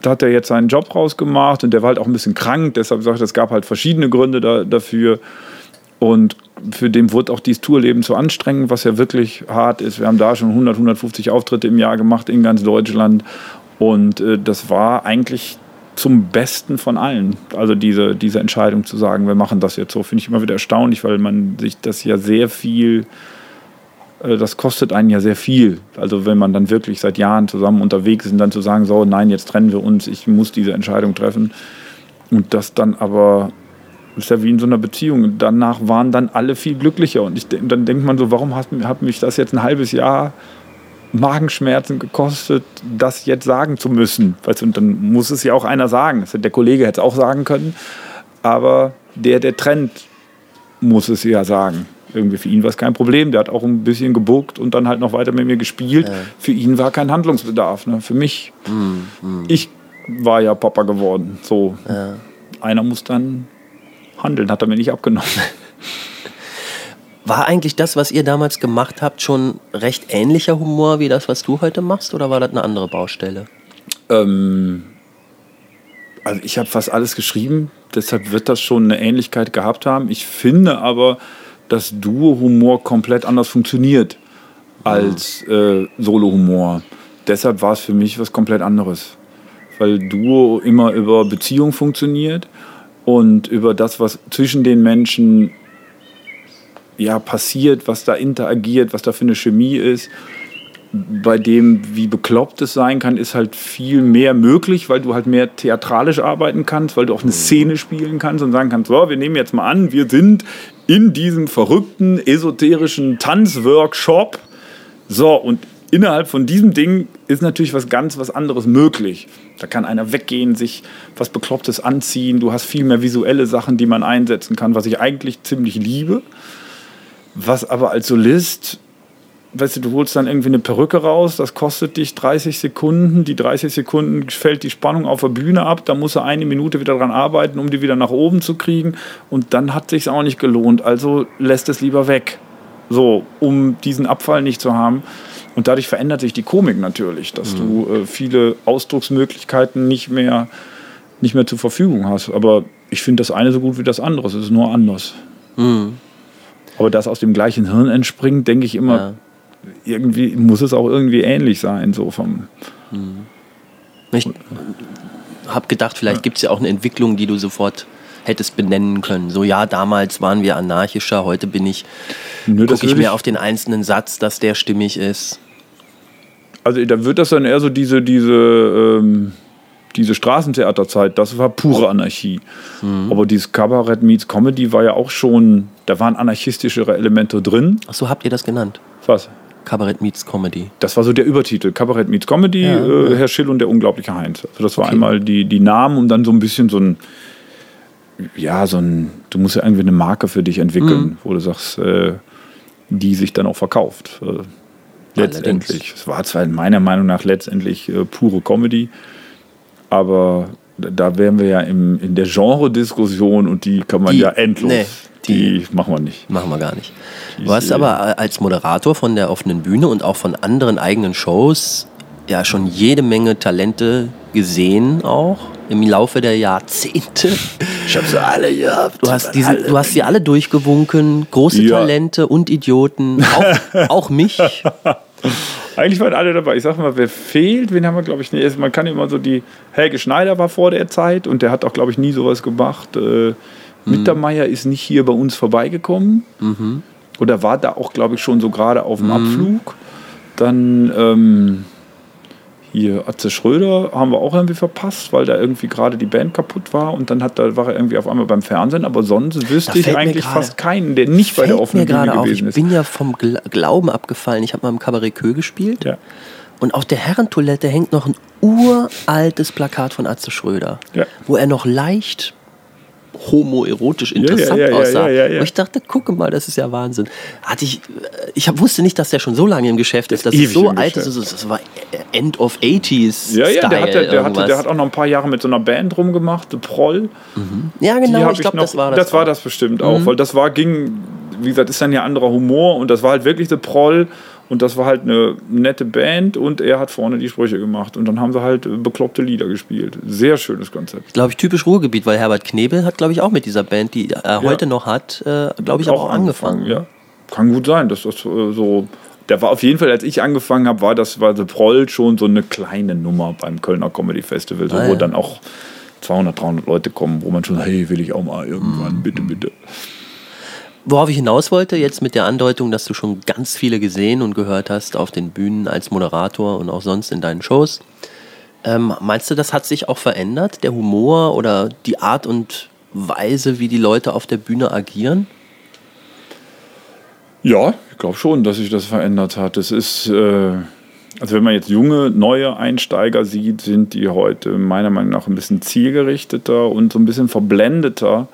da hat er jetzt seinen Job rausgemacht und der war halt auch ein bisschen krank. Deshalb sagt er, es gab halt verschiedene Gründe da, dafür. Und für den wurde auch dieses Tourleben zu anstrengend, was ja wirklich hart ist. Wir haben da schon 100, 150 Auftritte im Jahr gemacht in ganz Deutschland. Und äh, das war eigentlich zum Besten von allen. Also diese, diese Entscheidung zu sagen, wir machen das jetzt so, finde ich immer wieder erstaunlich, weil man sich das ja sehr viel, äh, das kostet einen ja sehr viel. Also wenn man dann wirklich seit Jahren zusammen unterwegs ist und dann zu sagen, so, nein, jetzt trennen wir uns, ich muss diese Entscheidung treffen. Und das dann aber das ist ja wie in so einer Beziehung. Danach waren dann alle viel glücklicher. Und ich, dann denkt man so, warum hat, hat mich das jetzt ein halbes Jahr Magenschmerzen gekostet, das jetzt sagen zu müssen? Und dann muss es ja auch einer sagen. Der Kollege hätte es auch sagen können. Aber der, der trennt, muss es ja sagen. Irgendwie für ihn war es kein Problem. Der hat auch ein bisschen gebuckt und dann halt noch weiter mit mir gespielt. Ja. Für ihn war kein Handlungsbedarf. Ne? Für mich, mhm. ich war ja Papa geworden. So, Ja. einer muss dann handeln, hat er mir nicht abgenommen. War eigentlich das, was ihr damals gemacht habt, schon recht ähnlicher Humor wie das, was du heute machst? Oder war das eine andere Baustelle? Ähm, also ich habe fast alles geschrieben, deshalb wird das schon eine Ähnlichkeit gehabt haben. Ich finde aber, dass Duo-Humor komplett anders funktioniert als äh, Solo-Humor. Deshalb war es für mich was komplett anderes. Weil Duo immer über Beziehung funktioniert und über das, was zwischen den Menschen ja, passiert, was da interagiert, was da für eine Chemie ist bei dem, wie bekloppt es sein kann, ist halt viel mehr möglich, weil du halt mehr theatralisch arbeiten kannst, weil du auch eine Szene spielen kannst und sagen kannst, so, wir nehmen jetzt mal an, wir sind in diesem verrückten, esoterischen Tanzworkshop. So, und innerhalb von diesem Ding ist natürlich was ganz was anderes möglich. Da kann einer weggehen, sich was Beklopptes anziehen. Du hast viel mehr visuelle Sachen, die man einsetzen kann, was ich eigentlich ziemlich liebe. Was aber als Solist weißt du, du holst dann irgendwie eine Perücke raus, das kostet dich 30 Sekunden. Die 30 Sekunden fällt die Spannung auf der Bühne ab, da musst du eine Minute wieder dran arbeiten, um die wieder nach oben zu kriegen. Und dann hat sich auch nicht gelohnt. Also lässt es lieber weg. So, um diesen Abfall nicht zu haben. Und dadurch verändert sich die Komik natürlich, dass du äh, viele Ausdrucksmöglichkeiten nicht mehr, nicht mehr zur Verfügung hast. Aber ich finde das eine so gut wie das andere. Es ist nur anders. Aber das aus dem gleichen Hirn entspringt, denke ich immer, Ja. irgendwie muss es auch irgendwie ähnlich sein, so vom. Ich habe gedacht, vielleicht gibt es ja auch eine Entwicklung, die du sofort hättest benennen können. So, ja, damals waren wir anarchischer, heute bin ich, gucke ich mehr auf den einzelnen Satz, dass der stimmig ist. Also da wird das dann eher so diese, diese, ähm, diese Straßentheaterzeit, das war pure Anarchie. Aber dieses Kabarett meets Comedy war ja auch schon, da waren anarchistischere Elemente drin. Ach so, habt ihr das genannt? Was? Kabarett meets Comedy. Das war so der Übertitel, Kabarett meets Comedy, Ja, äh, ja. Herr Schill und der unglaubliche Heinz. Also das war Okay. einmal die, die Namen und dann so ein bisschen so ein, ja, so ein, du musst ja irgendwie eine Marke für dich entwickeln, Mhm. wo du sagst, äh, die sich dann auch verkauft. Äh, letztendlich. Es war zwar meiner Meinung nach letztendlich äh, pure Comedy, aber da- wären wir ja im, in der Genre-Diskussion und die kann man Die- ja endlos. nee, die, die- machen wir nicht. Machen wir gar nicht. Die Du hast ist, aber als Moderator von der offenen Bühne und auch von anderen eigenen Shows ja schon jede Menge Talente gesehen, auch im Laufe der Jahrzehnte. Ich habe sie alle gehabt. Du hast, diese, du hast sie alle durchgewunken, große Ja. Talente und Idioten, auch, auch mich. Eigentlich waren alle dabei. Ich sag mal, wer fehlt, wen haben wir, glaube ich, nicht. Man kann immer so die. Helge Schneider war vor der Zeit und der hat auch, glaube ich, nie sowas gemacht. Äh, Mittermeier ist nicht hier bei uns vorbeigekommen. Oder war da auch, glaube ich, schon so gerade auf dem Abflug. Dann ähm, hier Atze Schröder haben wir auch irgendwie verpasst, weil da irgendwie gerade die Band kaputt war und dann hat, da war er irgendwie auf einmal beim Fernsehen. Aber sonst wüsste ich eigentlich gerade- fast keinen, der nicht bei der offenen mir gerade Bühne auf, gewesen ich ist. bin ja vom Gla Glauben abgefallen. Ich habe mal im Cabaret Kö gespielt. Ja. Und auf der Herrentoilette hängt noch ein uraltes Plakat von Atze Schröder, Ja. wo er noch leicht homoerotisch interessant ja, ja, aussah. ja, ja, ja. Und ich dachte, gucke mal, das ist ja Wahnsinn. Hatte ich, ich hab, wusste nicht, dass der schon so lange im Geschäft ist, dass ewig so alt ist. Das war End of 80s. Ja, ja, der, Style hat, der, der, der hat auch noch ein paar Jahre mit so einer Band rumgemacht, The Proll. ja, Die genau, ich glaube, das war das. Mhm. Das war das bestimmt auch, weil das war, ging, wie gesagt, ist dann ja anderer Humor und das war halt wirklich The Proll und das war halt eine nette Band und er hat vorne die Sprüche gemacht und dann haben sie halt äh, bekloppte Lieder gespielt. Sehr schönes Konzept. Glaube ich, typisch Ruhrgebiet, weil Herbert Knebel hat, glaube ich, auch mit dieser Band, die er heute noch hat, äh, glaube ich, aber auch angefangen. Ja, kann gut sein, dass das äh, so. Der war auf jeden Fall, als ich angefangen habe, war das war The Proll schon so eine kleine Nummer beim Kölner Comedy Festival, so, Ah, wo ja. dann auch 200, 300 Leute kommen, wo man schon, hey, will ich auch mal irgendwann, Mhm. bitte, bitte. Worauf ich hinaus wollte, jetzt mit der Andeutung, dass du schon ganz viele gesehen und gehört hast auf den Bühnen als Moderator und auch sonst in deinen Shows. Ähm, meinst du, das hat sich auch verändert, der Humor oder die Art und Weise, wie die Leute auf der Bühne agieren? Ja, ich glaube schon, dass sich das verändert hat. Es ist, äh, also wenn man jetzt junge, neue Einsteiger sieht, sind die heute meiner Meinung nach ein bisschen zielgerichteter und so ein bisschen verblendeter,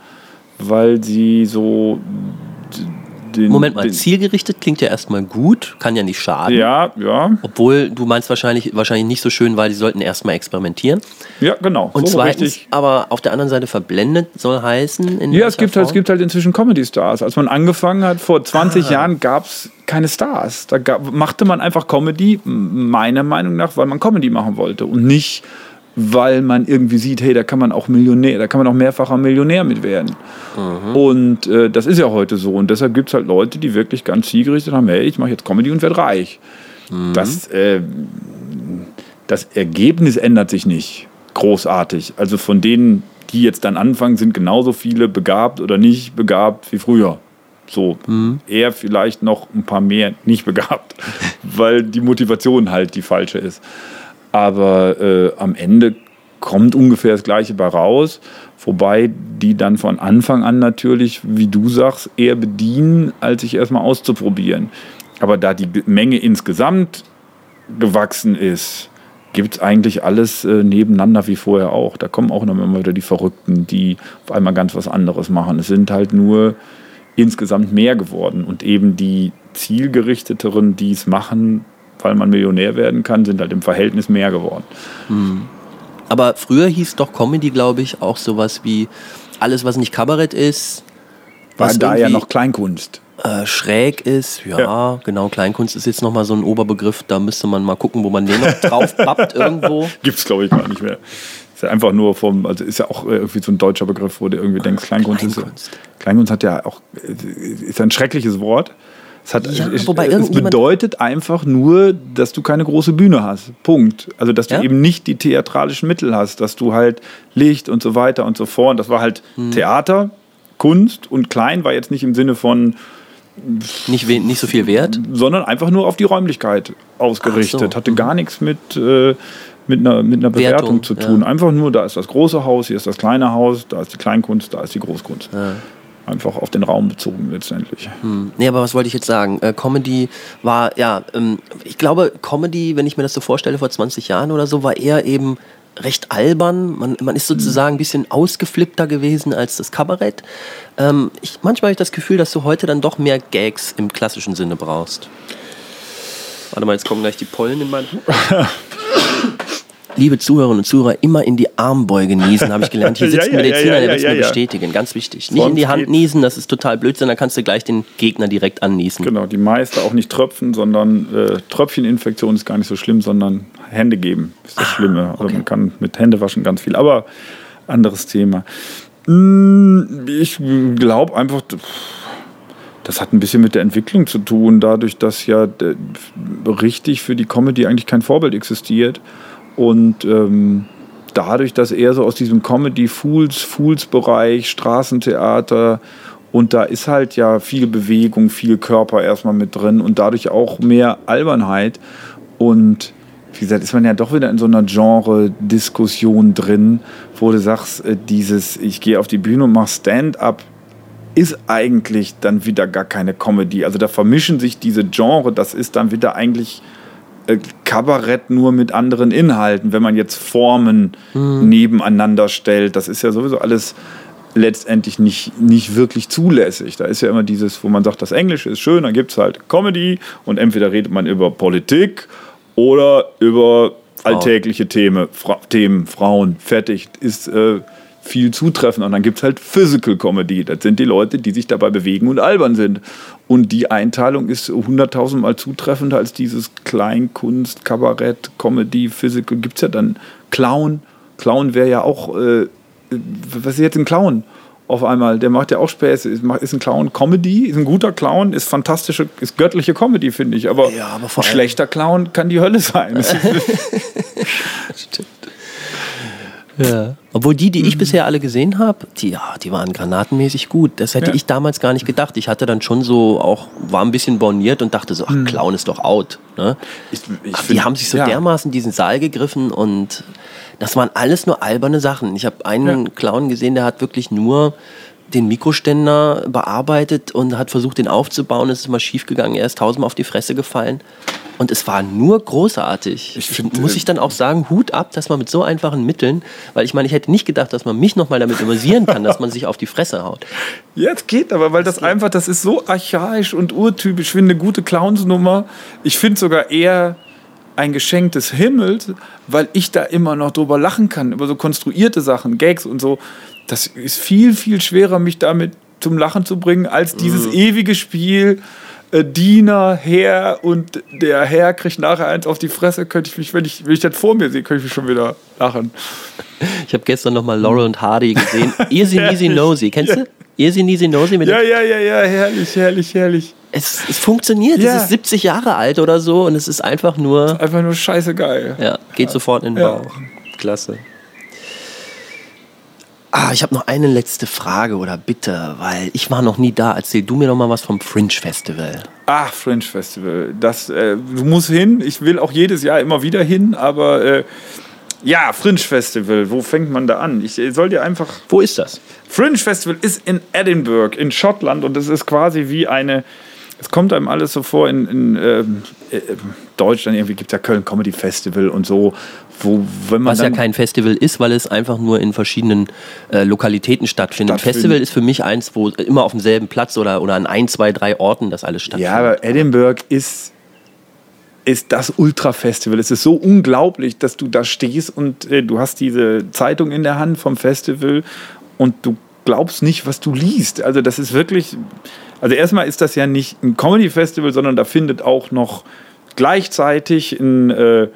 weil sie so den, Moment mal, zielgerichtet klingt ja erstmal gut, kann ja nicht schaden. Ja, ja. Obwohl du meinst wahrscheinlich, wahrscheinlich nicht so schön, weil die sollten erstmal experimentieren. Ja, genau. Und so zweitens, richtig. aber auf der anderen Seite verblendet soll heißen. Ja, es gibt, halt, es gibt halt inzwischen Comedy-Stars. Als man angefangen hat, vor 20 Ah. Jahren gab es keine Stars. Da gab, machte man einfach Comedy, meiner Meinung nach, weil man Comedy machen wollte und nicht, weil man irgendwie sieht, hey, da kann man auch Millionär, da kann man auch mehrfacher Millionär mit werden. Mhm. Und äh, das ist ja heute so. Und deshalb gibt es halt Leute, die wirklich ganz zielgerichtet haben, hey, ich mache jetzt Comedy und werde reich. Mhm. Das, äh, das Ergebnis ändert sich nicht großartig. Also von denen, die jetzt dann anfangen, sind genauso viele begabt oder nicht begabt wie früher. So, eher vielleicht noch ein paar mehr nicht begabt, weil die Motivation halt die falsche ist. Aber äh, am Ende kommt ungefähr das Gleiche bei raus, wobei die dann von Anfang an natürlich, wie du sagst, eher bedienen, als sich erstmal auszuprobieren. Aber da die Menge insgesamt gewachsen ist, gibt es eigentlich alles äh, nebeneinander wie vorher auch. Da kommen auch noch immer wieder die Verrückten, die auf einmal ganz was anderes machen. Es sind halt nur insgesamt mehr geworden. Und eben die zielgerichteteren, die es machen, weil man Millionär werden kann, sind halt im Verhältnis mehr geworden. Aber früher hieß doch Comedy, glaube ich, auch sowas wie alles, was nicht Kabarett ist, War was da ja noch Kleinkunst. äh, schräg ist. Ja, Ja. genau. Kleinkunst ist jetzt nochmal so ein Oberbegriff. Da müsste man mal gucken, wo man den noch drauf pappt irgendwo. Gibt es, glaube ich, gar nicht mehr. Ist ja einfach nur vom, also ist ja auch irgendwie so ein deutscher Begriff, wo du irgendwie denkst, Kleinkunst, Kleinkunst. ist. Kleinkunst hat ja auch, äh, ist ein schreckliches Wort. Es, hat, Ja, es, es bedeutet einfach nur, dass du keine große Bühne hast. Punkt. Also, dass du Ja? eben nicht die theatralischen Mittel hast, dass du halt Licht und so weiter und so fort. Das war halt Hm. Theater, Kunst und klein war jetzt nicht im Sinne von, Nicht, nicht so viel wert. sondern einfach nur auf die Räumlichkeit ausgerichtet. So. Hatte gar nichts mit, äh, mit, einer, mit einer Bewertung Wertung, zu tun. ja. Einfach nur, da ist das große Haus, hier ist das kleine Haus, da ist die Kleinkunst, da ist die Großkunst. Einfach auf den Raum bezogen letztendlich. Nee, aber was wollte ich jetzt sagen? Äh, Comedy war, ja, ähm, ich glaube, Comedy, wenn ich mir das so vorstelle, vor 20 Jahren oder so, war eher eben recht albern. Man, man ist sozusagen ein bisschen ausgeflippter gewesen als das Kabarett. Ähm, ich, manchmal habe ich das Gefühl, dass du heute dann doch mehr Gags im klassischen Sinne brauchst. Warte mal, jetzt kommen gleich die Pollen in meinen Liebe Zuhörerinnen und Zuhörer, immer in die Armbeuge niesen, habe ich gelernt. Hier sitzt Ja, ein ja, Mediziner, ja, der wird es mir bestätigen. Ganz wichtig. Nicht in die Hand niesen, das ist total Blödsinn, dann kannst du gleich den Gegner direkt anniesen. Genau, die meiste auch nicht Tröpfen, sondern äh, Tröpfcheninfektion ist gar nicht so schlimm, sondern Hände geben ist das Schlimme. Also man kann mit Hände waschen ganz viel, aber anderes Thema. Mm, Ich glaube einfach, das hat ein bisschen mit der Entwicklung zu tun, dadurch, dass ja richtig für die Comedy eigentlich kein Vorbild existiert. Und ähm, dadurch, dass er so aus diesem Comedy-Fools, Fools-Bereich, Straßentheater und da ist halt ja viel Bewegung, viel Körper erstmal mit drin und dadurch auch mehr Albernheit. Und wie gesagt, ist man ja doch wieder in so einer Genre-Diskussion drin, wo du sagst, äh, dieses, ich gehe auf die Bühne und mache Stand-up, ist eigentlich dann wieder gar keine Comedy. Also da vermischen sich diese Genre, das ist dann wieder eigentlich Kabarett nur mit anderen Inhalten, wenn man jetzt Formen nebeneinander stellt. Das ist ja sowieso alles letztendlich nicht, nicht wirklich zulässig. Da ist ja immer dieses, wo man sagt, das Englische ist schön, dann gibt es halt Comedy und entweder redet man über Politik oder über alltägliche Themen, Fra Themen, Frauen, fertig, ist äh, viel zutreffend. Und dann gibt es halt Physical Comedy. Das sind die Leute, die sich dabei bewegen und albern sind. Und die Einteilung ist hunderttausendmal zutreffender als dieses Kleinkunst, Kabarett, Comedy, Physical. Gibt es ja dann Clown. Clown wäre ja auch, äh, was ist jetzt ein Clown? Auf einmal, der macht ja auch Späße. Ist, ein Clown Comedy, ist ein guter Clown, ist fantastische, ist göttliche Comedy, finde ich. Aber, Ja, aber ein schlechter Clown kann die Hölle sein. Ist- Ja. Obwohl die, die ich Mhm. bisher alle gesehen habe, die, ja, die waren granatenmäßig gut. Das hätte Ja. ich damals gar nicht gedacht. Ich hatte dann schon so auch, war ein bisschen borniert und dachte so, ach, Clown ist doch out. Ne? Mhm. Ich- ich Ach, die find- haben sich so ja. dermaßen diesen Saal gegriffen und das waren alles nur alberne Sachen. Ich habe einen Ja. Clown gesehen, der hat wirklich nur den Mikroständer bearbeitet und hat versucht, den aufzubauen. Es ist mal schief gegangen. Er ist tausendmal auf die Fresse gefallen. Und es war nur großartig. Ich find, muss äh, ich dann auch sagen, Hut ab, dass man mit so einfachen Mitteln, weil ich meine, ich hätte nicht gedacht, dass man mich nochmal damit amüsieren kann, dass man sich auf die Fresse haut. Ja, es geht aber, weil das einfach, das ist so archaisch und urtypisch. Ich finde eine gute Clownsnummer. Ich finde sogar eher ein Geschenk des Himmels, weil ich da immer noch drüber lachen kann, über so konstruierte Sachen, Gags und so. Das ist viel, viel schwerer, mich damit zum Lachen zu bringen, als dieses ewige Spiel. Äh, Diener, Herr und der Herr kriegt nachher eins auf die Fresse, könnte ich mich, wenn ich, wenn ich das vor mir sehe, könnte ich mich schon wieder lachen. Ich habe gestern nochmal Laurel und Hardy gesehen. Easy Herrlich. Nosy. Kennst du? Easy Neasy Nosy mit Ja, ja, ja, ja, herrlich, herrlich, herrlich. es, es funktioniert. Ja. Es ist 70 Jahre alt oder so und es ist einfach nur. Einfach nur scheiße geil. Ja, geht sofort in den Ja. Bauch. Klasse. Ah, ich habe noch eine letzte Frage oder Bitte, weil ich war noch nie da. Erzähl du mir noch mal was vom Fringe Festival. Ach, Fringe Festival. Das, äh, du musst hin. Ich will auch jedes Jahr immer wieder hin, aber äh, ja, Fringe Festival. Wo fängt man da an? Ich soll dir einfach. Wo ist das? Fringe Festival ist in Edinburgh, in Schottland, und es ist quasi wie eine. Es kommt einem alles so vor in, in ähm, äh, Deutschland, irgendwie gibt es ja Köln Comedy Festival und so, wo, wenn man Was ja kein Festival ist, weil es einfach nur in verschiedenen äh, Lokalitäten stattfindet. Ein Stattfindet. Festival ist für mich eins, wo immer auf demselben Platz oder, oder an ein, zwei, drei Orten das alles stattfindet. Ja, aber Edinburgh ist, ist das Ultra-Festival. Es ist so unglaublich, dass du da stehst und äh, du hast diese Zeitung in der Hand vom Festival und du glaubst nicht, was du liest. Also das ist wirklich, also erstmal ist das ja nicht ein Comedy-Festival, sondern da findet auch noch gleichzeitig ein, äh,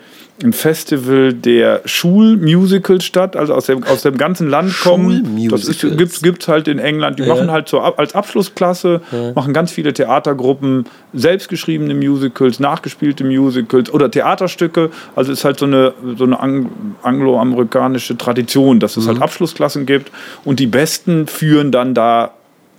ein Festival der Schulmusicals statt, also aus dem, aus dem ganzen Land kommen. Das ist, gibt's, gibt's halt in England. Die Ja. machen halt so als Abschlussklasse, machen ganz viele Theatergruppen, selbstgeschriebene Musicals, nachgespielte Musicals oder Theaterstücke. Also ist halt so eine, so eine ang angloamerikanische Tradition, dass es halt Abschlussklassen gibt und die Besten führen dann da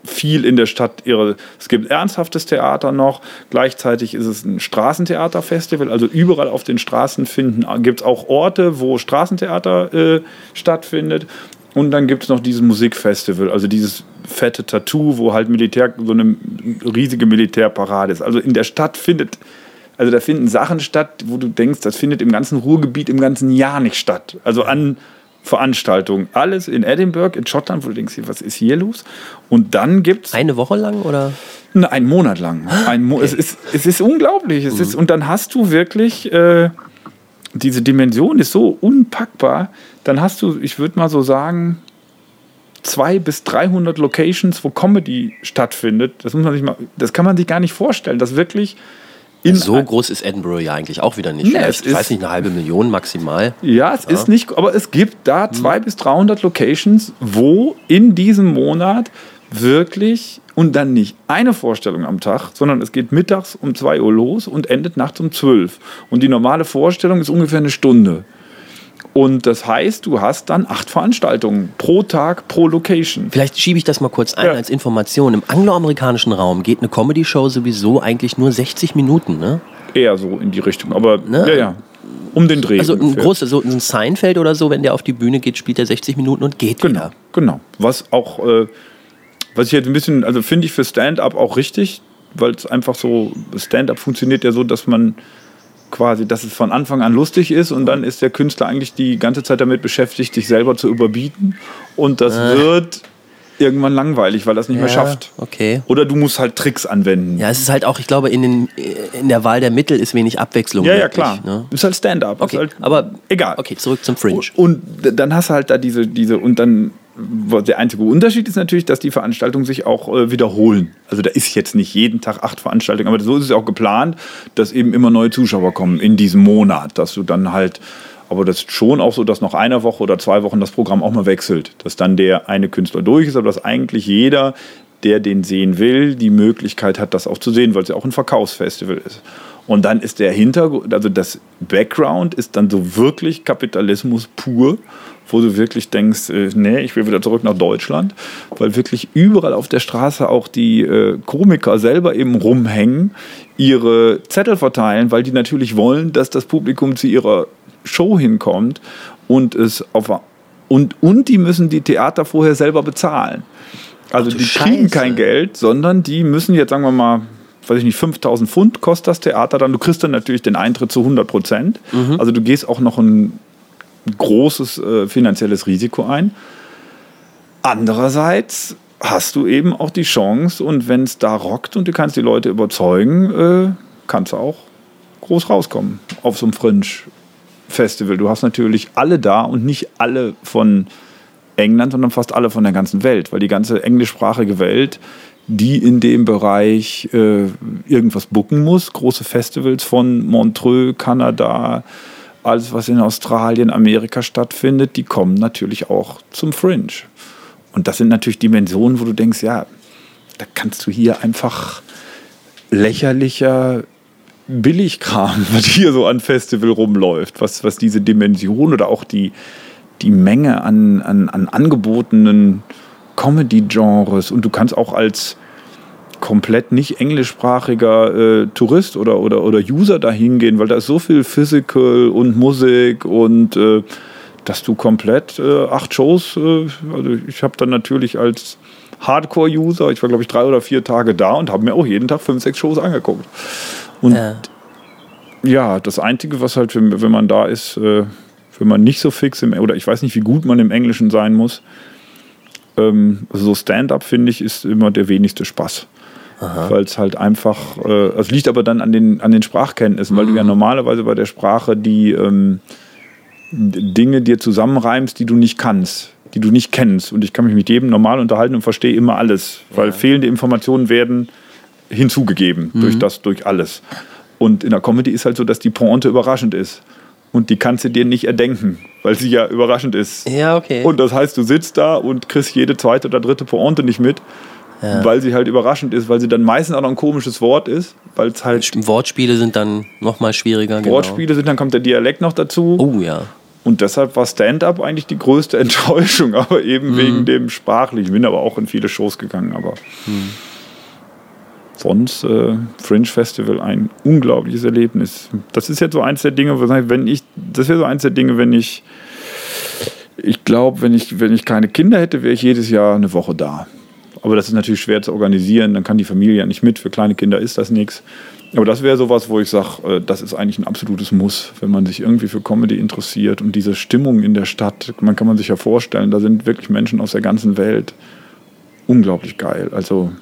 viel in der Stadt ihre. Es gibt ernsthaftes Theater noch. Gleichzeitig ist es ein Straßentheaterfestival. Also überall auf den Straßen finden gibt es auch Orte, wo Straßentheater äh, stattfindet. Und dann gibt es noch dieses Musikfestival, also dieses fette Tattoo, wo halt Militär, so eine riesige Militärparade ist. Also in der Stadt findet, also da finden Sachen statt, wo du denkst, das findet im ganzen Ruhrgebiet im ganzen Jahr nicht statt. Also an Veranstaltungen. Alles in Edinburgh, in Schottland, wo du denkst, was ist hier los? Und dann gibt es Eine Woche lang oder? einen Monat lang. Ein Mo es, ist, es ist unglaublich. Es Mhm. ist, und dann hast du wirklich, äh, diese Dimension ist so unpackbar. Dann hast du, ich würde mal so sagen, 200 bis 300 Locations, wo Comedy stattfindet. Das, muss man sich mal, das kann man sich gar nicht vorstellen. Das wirklich in So groß ist Edinburgh ja eigentlich auch wieder nicht. Nee, Vielleicht, ich weiß nicht, eine halbe Million maximal. Ja, es ist nicht, aber es gibt da Mhm. 200 bis 300 Locations, wo in diesem Monat wirklich und dann nicht eine Vorstellung am Tag, sondern es geht mittags um 2 Uhr los und endet nachts um 12. Und die normale Vorstellung ist ungefähr eine Stunde. Und das heißt, du hast dann acht Veranstaltungen pro Tag, pro Location. Vielleicht schiebe ich das mal kurz ein Ja. als Information. Im angloamerikanischen Raum geht eine Comedy-Show sowieso eigentlich nur 60 Minuten. Ne? Eher so in die Richtung. Aber Ne? ja, ja. Um den Dreh. Also ein großer, so ein Seinfeld oder so, wenn der auf die Bühne geht, spielt er 60 Minuten und geht Genau, wieder. genau. Was auch, äh, was ich jetzt ein bisschen, also finde ich für Stand-up auch richtig, weil es einfach so, Stand-up funktioniert ja so, dass man quasi, dass es von Anfang an lustig ist und dann ist der Künstler eigentlich die ganze Zeit damit beschäftigt, sich selber zu überbieten und das wird irgendwann langweilig, weil er es nicht mehr. Ja, schafft. okay. Oder du musst halt Tricks anwenden. Ja, es ist halt auch, ich glaube, in, den, in der Wahl der Mittel ist wenig Abwechslung. ja, ja, möglich, klar. Ne? Ist halt Stand-up. Okay, halt, aber egal. Okay, zurück zum Fringe. Und dann hast du halt da diese, diese und dann der einzige Unterschied ist natürlich, dass die Veranstaltungen sich auch äh, wiederholen. Also da ist jetzt nicht jeden Tag acht Veranstaltungen, aber so ist es auch geplant, dass eben immer neue Zuschauer kommen in diesem Monat, dass du dann halt aber das ist schon auch so, dass nach einer Woche oder zwei Wochen das Programm auch mal wechselt. Dass dann der eine Künstler durch ist, aber dass eigentlich jeder, der den sehen will, die Möglichkeit hat, das auch zu sehen, weil es ja auch ein Verkaufsfestival ist. Und dann ist der Hintergrund, also das Background ist dann so wirklich Kapitalismus pur, wo du wirklich denkst, äh, nee, ich will wieder zurück nach Deutschland, weil wirklich überall auf der Straße auch die äh, Komiker selber eben rumhängen, ihre Zettel verteilen, weil die natürlich wollen, dass das Publikum zu ihrer Show hinkommt und es auf und, und die müssen die Theater vorher selber bezahlen. Also die kriegen Scheiße. kein Geld, sondern die müssen jetzt, sagen wir mal, weiß ich nicht, 5000 Pfund kostet das Theater dann. Du kriegst dann natürlich den Eintritt zu 100 Prozent. Also du gehst auch noch ein großes äh, finanzielles Risiko ein. Andererseits hast du eben auch die Chance und wenn es da rockt und du kannst die Leute überzeugen, äh, kannst du auch groß rauskommen auf so einem Fringe-Festival. Du hast natürlich alle da und nicht alle von England, sondern fast alle von der ganzen Welt, weil die ganze englischsprachige Welt, die in dem Bereich äh, irgendwas bucken muss, große Festivals von Montreux, Kanada, alles was in Australien, Amerika stattfindet, die kommen natürlich auch zum Fringe. Und das sind natürlich Dimensionen, wo du denkst, ja, da kannst du hier einfach lächerlicher Billigkram, was hier so an Festival rumläuft, was, was diese Dimension oder auch die, die Menge an, an, an angebotenen Comedy-Genres und du kannst auch als komplett nicht englischsprachiger äh, Tourist oder, oder, oder User da hingehen, weil da ist so viel Physical und Musik und äh, dass du komplett äh, acht Shows, äh, also ich habe dann natürlich als Hardcore-User, ich war glaube ich drei oder vier Tage da und habe mir auch jeden Tag fünf, sechs Shows angeguckt. Und ja, ja das Einzige, was halt, wenn, wenn man da ist, äh, wenn man nicht so fix im, oder ich weiß nicht, wie gut man im Englischen sein muss, ähm, also so Stand-up finde ich, ist immer der wenigste Spaß. Weil es halt einfach, äh, es liegt aber dann an den, an den Sprachkenntnissen, weil du ja mhm. normalerweise bei der Sprache die ähm, Dinge dir zusammenreimst, die du nicht kannst, die du nicht kennst. Und ich kann mich mit jedem normal unterhalten und verstehe immer alles, weil ja. fehlende Informationen werden hinzugegeben mhm. durch das, durch alles. Und in der Comedy ist halt so, dass die Pointe überraschend ist. Und die kannst du dir nicht erdenken, weil sie ja überraschend ist. Ja, okay. Und das heißt, du sitzt da und kriegst jede zweite oder dritte Pointe nicht mit, ja. weil sie halt überraschend ist, weil sie dann meistens auch noch ein komisches Wort ist, weil es halt. Wortspiele sind dann nochmal schwieriger. Genau. Wortspiele genau. sind, dann kommt der Dialekt noch dazu. Oh ja. Und deshalb war Stand-up eigentlich die größte Enttäuschung, aber eben mhm. wegen dem Sprachlichen. Ich bin aber auch in viele Shows gegangen, aber. Mhm sonst äh, Fringe Festival ein unglaubliches Erlebnis. Das ist jetzt so eins der Dinge, wenn ich, das wäre so eins der Dinge, wenn ich, ich glaube, wenn ich, wenn ich keine Kinder hätte, wäre ich jedes Jahr eine Woche da. Aber das ist natürlich schwer zu organisieren, dann kann die Familie ja nicht mit. Für kleine Kinder ist das nichts. Aber das wäre sowas, wo ich sage, äh, das ist eigentlich ein absolutes Muss, wenn man sich irgendwie für Comedy interessiert und diese Stimmung in der Stadt, man kann man sich ja vorstellen, da sind wirklich Menschen aus der ganzen Welt. Unglaublich geil. Also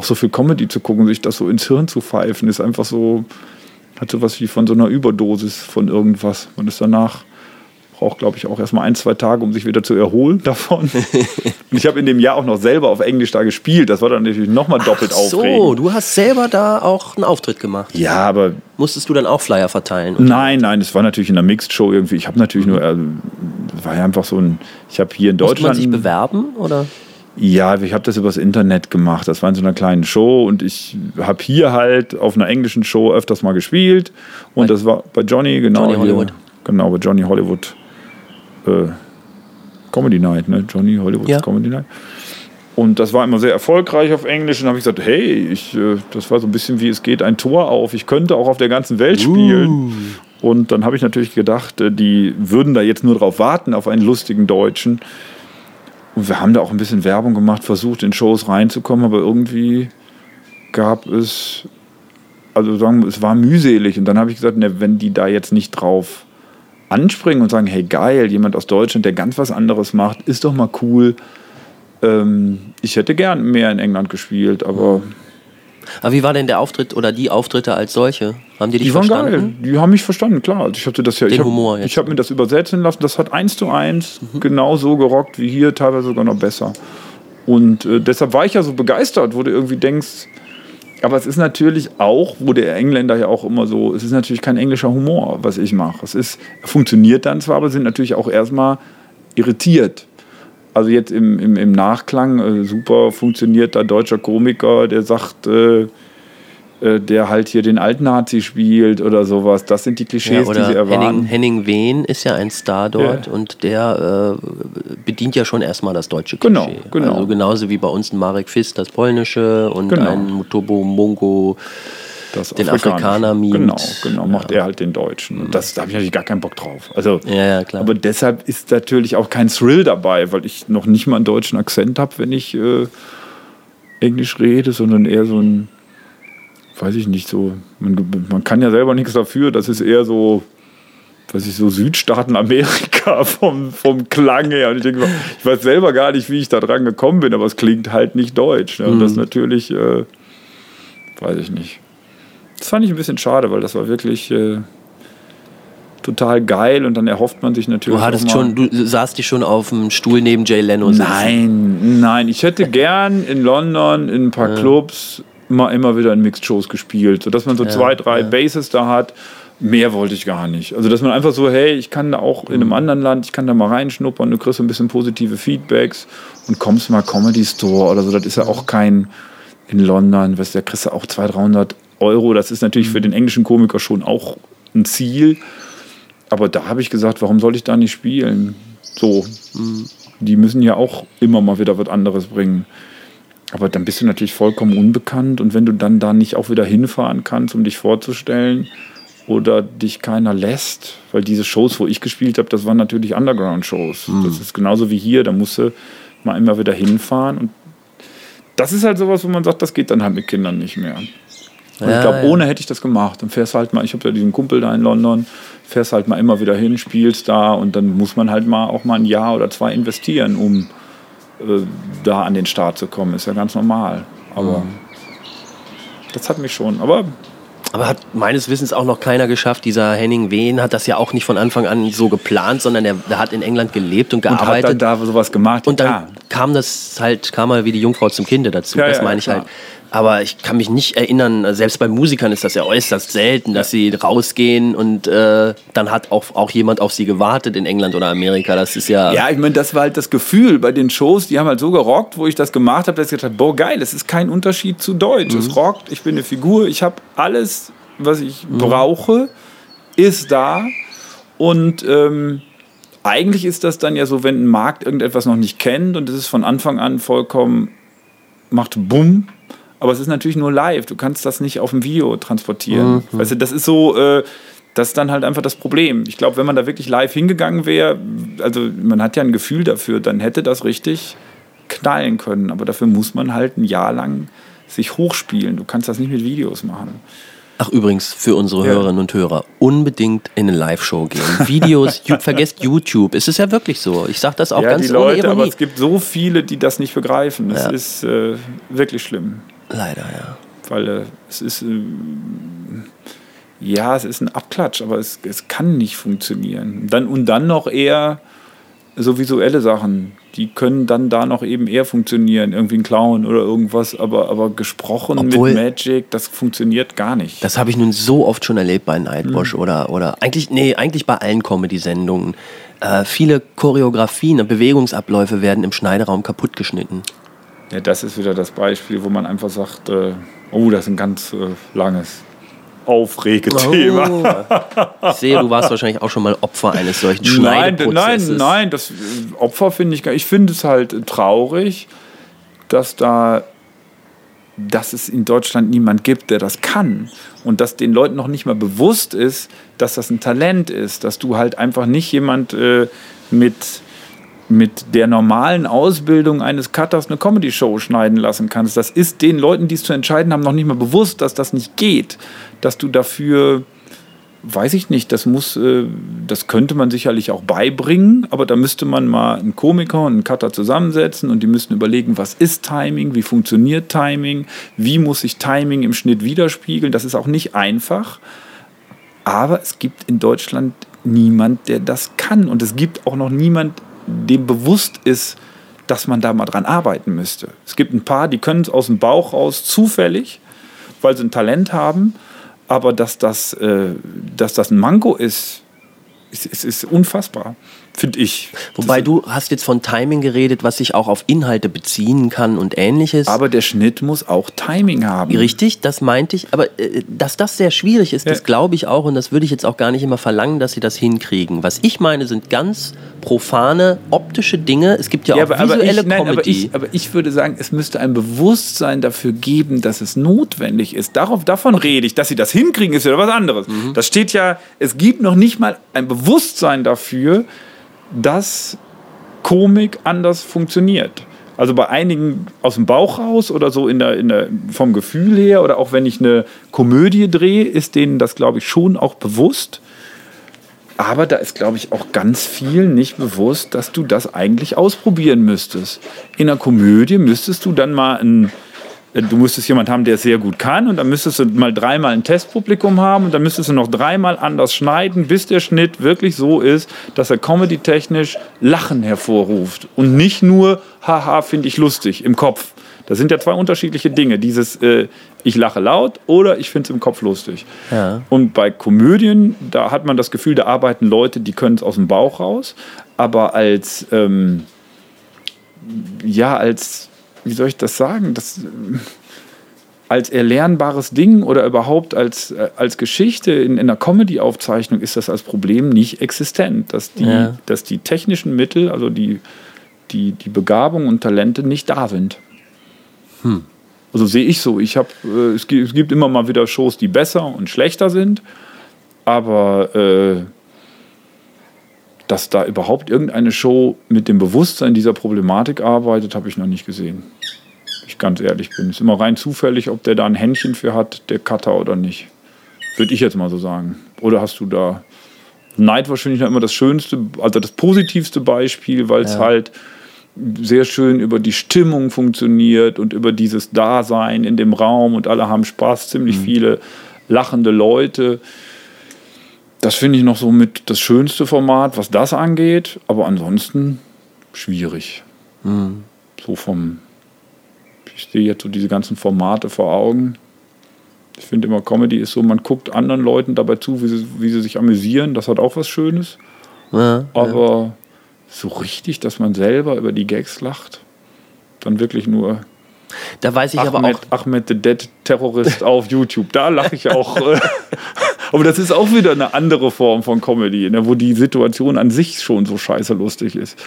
auch so viel Comedy zu gucken, sich das so ins Hirn zu pfeifen, ist einfach so, hat so was wie von so einer Überdosis von irgendwas. Man ist danach, braucht glaube ich auch erstmal ein, zwei Tage, um sich wieder zu erholen davon. Und ich habe in dem Jahr auch noch selber auf Englisch da gespielt. Das war dann natürlich nochmal doppelt Ach so, aufregend. So, du hast selber da auch einen Auftritt gemacht. Ja, aber. Musstest du dann auch Flyer verteilen? Nein, nein, es war natürlich in einer Mixed Show irgendwie. Ich habe natürlich mhm. nur, äh, war ja einfach so ein, ich habe hier in Deutschland. Musste man sich bewerben oder? Ja, ich habe das übers Internet gemacht. Das war in so einer kleinen Show und ich habe hier halt auf einer englischen Show öfters mal gespielt. Und bei das war bei Johnny, genau. Johnny Hollywood. Hier, genau, bei Johnny Hollywood äh, Comedy Night, ne? Johnny Hollywood ja. Comedy Night. Und das war immer sehr erfolgreich auf Englisch. Und habe ich gesagt, hey, ich, äh, das war so ein bisschen wie es geht ein Tor auf. Ich könnte auch auf der ganzen Welt spielen. Uh. Und dann habe ich natürlich gedacht, äh, die würden da jetzt nur drauf warten, auf einen lustigen Deutschen. Und wir haben da auch ein bisschen Werbung gemacht, versucht in Shows reinzukommen, aber irgendwie gab es, also sagen wir, es war mühselig. Und dann habe ich gesagt, ne, wenn die da jetzt nicht drauf anspringen und sagen, hey geil, jemand aus Deutschland, der ganz was anderes macht, ist doch mal cool. Ähm, ich hätte gern mehr in England gespielt, aber aber wie war denn der Auftritt oder die Auftritte als solche? Haben die dich die waren verstanden? Geil. Die haben mich verstanden, klar. Also ich hatte das ja. Den ich Humor hab, Ich habe mir das übersetzen lassen. Das hat eins zu eins mhm. genau so gerockt wie hier, teilweise sogar noch besser. Und äh, deshalb war ich ja so begeistert, wo du irgendwie denkst, aber es ist natürlich auch, wo der Engländer ja auch immer so, es ist natürlich kein englischer Humor, was ich mache. Es ist, funktioniert dann zwar, aber sind natürlich auch erstmal irritiert also jetzt im, im, im Nachklang, äh, super funktionierter deutscher Komiker, der sagt, äh, äh, der halt hier den Altnazi spielt oder sowas. Das sind die Klischees, ja, die sie erwarten. Henning, Henning Wehn ist ja ein Star dort ja. und der äh, bedient ja schon erstmal das deutsche genau, Klischee. Genau, genau. Also genauso wie bei uns ein Marek Fist das polnische und genau. ein Mutobo Mongo das den Afrikaner mimt. Genau, genau, macht er halt den Deutschen. Und das, da habe ich natürlich gar keinen Bock drauf. Also, ja, ja, klar. Aber deshalb ist natürlich auch kein Thrill dabei, weil ich noch nicht mal einen deutschen Akzent habe, wenn ich äh, Englisch rede, sondern eher so ein weiß ich nicht, so, man, man kann ja selber nichts dafür, das ist eher so, weiß ich, so Südstaaten Amerika vom, vom Klang her. Und ich denke, ich weiß selber gar nicht, wie ich da dran gekommen bin, aber es klingt halt nicht deutsch. Ne? Und das Mhm. natürlich, äh, weiß ich nicht. Das fand ich ein bisschen schade, weil das war wirklich äh, total geil und dann erhofft man sich natürlich. Du hattest schon, du saßt dich schon auf dem Stuhl neben Jay Leno. sitzen. Nein, nein. Ich hätte gern in London in ein paar Clubs mal immer wieder in Mixed-Shows gespielt, sodass man so zwei, drei Bases da hat. Mehr wollte ich gar nicht. Also, dass man einfach so, hey, ich kann da auch in einem anderen Land, ich kann da mal reinschnuppern, du kriegst so ein bisschen positive Feedbacks und kommst mal Comedy Store oder so. Das ist ja auch kein in London, weißt du, da kriegst du auch 200, 300 Euro. Das ist natürlich für den englischen Komiker schon auch ein Ziel. Aber da habe ich gesagt, warum soll ich da nicht spielen? So, die müssen ja auch immer mal wieder was anderes bringen. Aber dann bist du natürlich vollkommen unbekannt und wenn du dann da nicht auch wieder hinfahren kannst, um dich vorzustellen oder dich keiner lässt, weil diese Shows, wo ich gespielt habe, das waren natürlich Underground-Shows. Das ist genauso wie hier, da musst du mal immer wieder hinfahren und das ist halt sowas, wo man sagt, das geht dann halt mit Kindern nicht mehr. Und ich Ja, glaube, ja. ohne hätte ich das gemacht. Dann fährst halt mal, ich habe ja diesen Kumpel da in London, fährst halt mal immer wieder hin, spielst da und dann muss man halt mal auch mal ein Jahr oder zwei investieren, um äh, da an den Start zu kommen. Ist ja ganz normal. Aber Mhm. das hat mich schon. Aber Aber hat meines Wissens auch noch keiner geschafft. Dieser Henning Wehn hat das ja auch nicht von Anfang an so geplant, sondern der, der hat in England gelebt und und hat gearbeitet. dann da sowas gemacht. Und dann ja. kam das halt, kam mal wie die Jungfrau zum Kinde dazu. Ja, das ja, meine ich klar. halt. Aber ich kann mich nicht erinnern, selbst bei Musikern ist das ja äußerst selten, dass sie rausgehen und äh, dann hat auch, auch jemand auf sie gewartet in England oder Amerika. Das ist ja. Ja, ich meine, das war halt das Gefühl bei den Shows, die haben halt so gerockt, wo ich das gemacht habe, dass ich gedacht habe, boah, geil, es ist kein Unterschied zu Deutsch. Mhm. Es rockt, ich bin eine Figur, ich habe alles, was ich brauche, ist da. Und ähm, eigentlich ist das dann ja so, wenn ein Markt irgendetwas noch nicht kennt und es ist von Anfang an vollkommen, macht Bumm. Aber es ist natürlich nur live. Du kannst das nicht auf dem Video transportieren. Weißt du, das ist so, äh, das ist dann halt einfach das Problem. Ich glaube, wenn man da wirklich live hingegangen wäre, also man hat ja ein Gefühl dafür, dann hätte das richtig knallen können. Aber dafür muss man halt ein Jahr lang sich hochspielen. Du kannst das nicht mit Videos machen. Ach, übrigens, für unsere Ja. Hörerinnen und Hörer, unbedingt in eine Live-Show gehen. Videos, you, vergesst YouTube. Es ist ja wirklich so. Ich sage das auch ja, ganz die ohne Leute, aber Ironie. es gibt so viele, die das nicht begreifen. Es Ja. ist äh, wirklich schlimm. Leider, ja. Weil äh, es ist, äh, ja, es ist ein Abklatsch, aber es, es kann nicht funktionieren. Dann, und dann noch eher so visuelle Sachen, die können dann da noch eben eher funktionieren. Irgendwie ein Clown oder irgendwas, aber, aber gesprochen Obwohl- mit Magic, das funktioniert gar nicht. Das habe ich nun so oft schon erlebt bei Nightwash Mhm. oder, oder eigentlich, nee, eigentlich bei allen Comedy-Sendungen. Äh, viele Choreografien und Bewegungsabläufe werden im Schneideraum kaputt geschnitten. Ja, das ist wieder das Beispiel, wo man einfach sagt, äh, oh, das ist ein ganz äh, langes Aufregethema. Oh. Ich sehe, du warst wahrscheinlich auch schon mal Opfer eines solchen Nein, nein, Schneideprozesses. nein, das äh, Opfer finde ich gar Ich finde es halt traurig, dass da dass es in Deutschland niemand gibt, der das kann und dass den Leuten noch nicht mal bewusst ist, dass das ein Talent ist, dass du halt einfach nicht jemand äh, mit mit der normalen Ausbildung eines Cutters eine Comedy-Show schneiden lassen kannst. Das ist den Leuten, die es zu entscheiden haben, noch nicht mal bewusst, dass das nicht geht. Dass du dafür, weiß ich nicht, das muss, äh, das könnte man sicherlich auch beibringen, aber da müsste man mal einen Komiker und einen Cutter zusammensetzen und die müssten überlegen, was ist Timing, wie funktioniert Timing, wie muss sich Timing im Schnitt widerspiegeln. Das ist auch nicht einfach. Aber es gibt in Deutschland niemand, der das kann. Und es gibt auch noch niemand, dem bewusst ist, dass man da mal dran arbeiten müsste. Es gibt ein paar, die können es aus dem Bauch raus zufällig, weil sie ein Talent haben. Aber dass das, äh, dass das ein Manko ist, ist, ist, ist unfassbar, finde ich. Wobei du hast jetzt von Timing geredet, was sich auch auf Inhalte beziehen kann und ähnliches. Aber der Schnitt muss auch Timing haben. Richtig, das meinte ich. Aber äh, dass das sehr schwierig ist, Ja. das glaube ich auch. Und das würde ich jetzt auch gar nicht immer verlangen, dass sie das hinkriegen. Was ich meine, sind ganz profane, optische Dinge. Es gibt ja, Ja, auch aber, aber, visuelle ich, nein, aber, ich, aber ich würde sagen, es müsste ein Bewusstsein dafür geben, dass es notwendig ist. Darauf, davon rede ich. Dass sie das hinkriegen, ist ja was anderes. Mhm. Das steht ja, es gibt noch nicht mal ein Bewusstsein dafür, dass Komik anders funktioniert. Also bei einigen aus dem Bauch raus oder so in der, in der, vom Gefühl her oder auch wenn ich eine Komödie drehe, ist denen das, glaube ich, schon auch bewusst. Aber da ist, glaube ich, auch ganz viel nicht bewusst, dass du das eigentlich ausprobieren müsstest. In einer Komödie müsstest du dann mal ein du müsstest jemanden haben, der es sehr gut kann und dann müsstest du mal dreimal ein Testpublikum haben und dann müsstest du noch dreimal anders schneiden, bis der Schnitt wirklich so ist, dass er comedy-technisch Lachen hervorruft und nicht nur, haha, finde ich lustig im Kopf. Das sind ja zwei unterschiedliche Dinge. Dieses, äh, ich lache laut oder ich finde es im Kopf lustig. Ja. Und bei Komödien, da hat man das Gefühl, da arbeiten Leute, die können es aus dem Bauch raus. Aber als, ähm, ja, als wie soll ich das sagen, das als erlernbares Ding oder überhaupt als, äh, als Geschichte in, in einer Comedy-Aufzeichnung ist das als Problem nicht existent, dass die, Ja. dass die technischen Mittel, also die, die, die Begabung und Talente nicht da sind. Also sehe ich so. Ich hab, äh, es, gibt, es gibt immer mal wieder Shows, die besser und schlechter sind, aber äh, dass da überhaupt irgendeine Show mit dem Bewusstsein dieser Problematik arbeitet, habe ich noch nicht gesehen. Ich ganz ehrlich bin. Es ist immer rein zufällig, ob der da ein Händchen für hat, der Cutter oder nicht. Würde ich jetzt mal so sagen. Oder hast du da Night wahrscheinlich noch immer das schönste, also das positivste Beispiel, weil es Ja. halt sehr schön über die Stimmung funktioniert und über dieses Dasein in dem Raum und alle haben Spaß, ziemlich viele lachende Leute. Das finde ich noch so mit das schönste Format, was das angeht, aber ansonsten schwierig. So vom, ich sehe jetzt so diese ganzen Formate vor Augen. Ich finde immer, Comedy ist so, man guckt anderen Leuten dabei zu, wie sie, wie sie sich amüsieren. Das hat auch was Schönes. Ja, Aber so richtig, dass man selber über die Gags lacht, dann wirklich nur Da weiß ich aber Ahmed, auch, Ahmed the Dead Terrorist auf YouTube. Da lache ich auch. aber das ist auch wieder eine andere Form von Comedy, ne, wo die Situation an sich schon so scheiße lustig ist.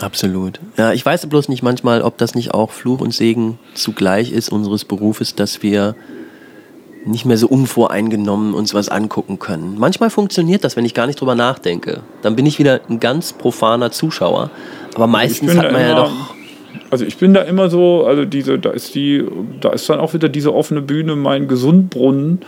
Absolut. Ja, ich weiß bloß nicht manchmal, ob das nicht auch Fluch und Segen zugleich ist unseres Berufes, dass wir nicht mehr so unvoreingenommen uns was angucken können. Manchmal funktioniert das, wenn ich gar nicht drüber nachdenke. Dann bin ich wieder ein ganz profaner Zuschauer. Aber meistens hat man ja doch. Also ich bin da immer so, also diese, da ist die, da ist dann auch wieder diese offene Bühne mein Gesundbrunnen,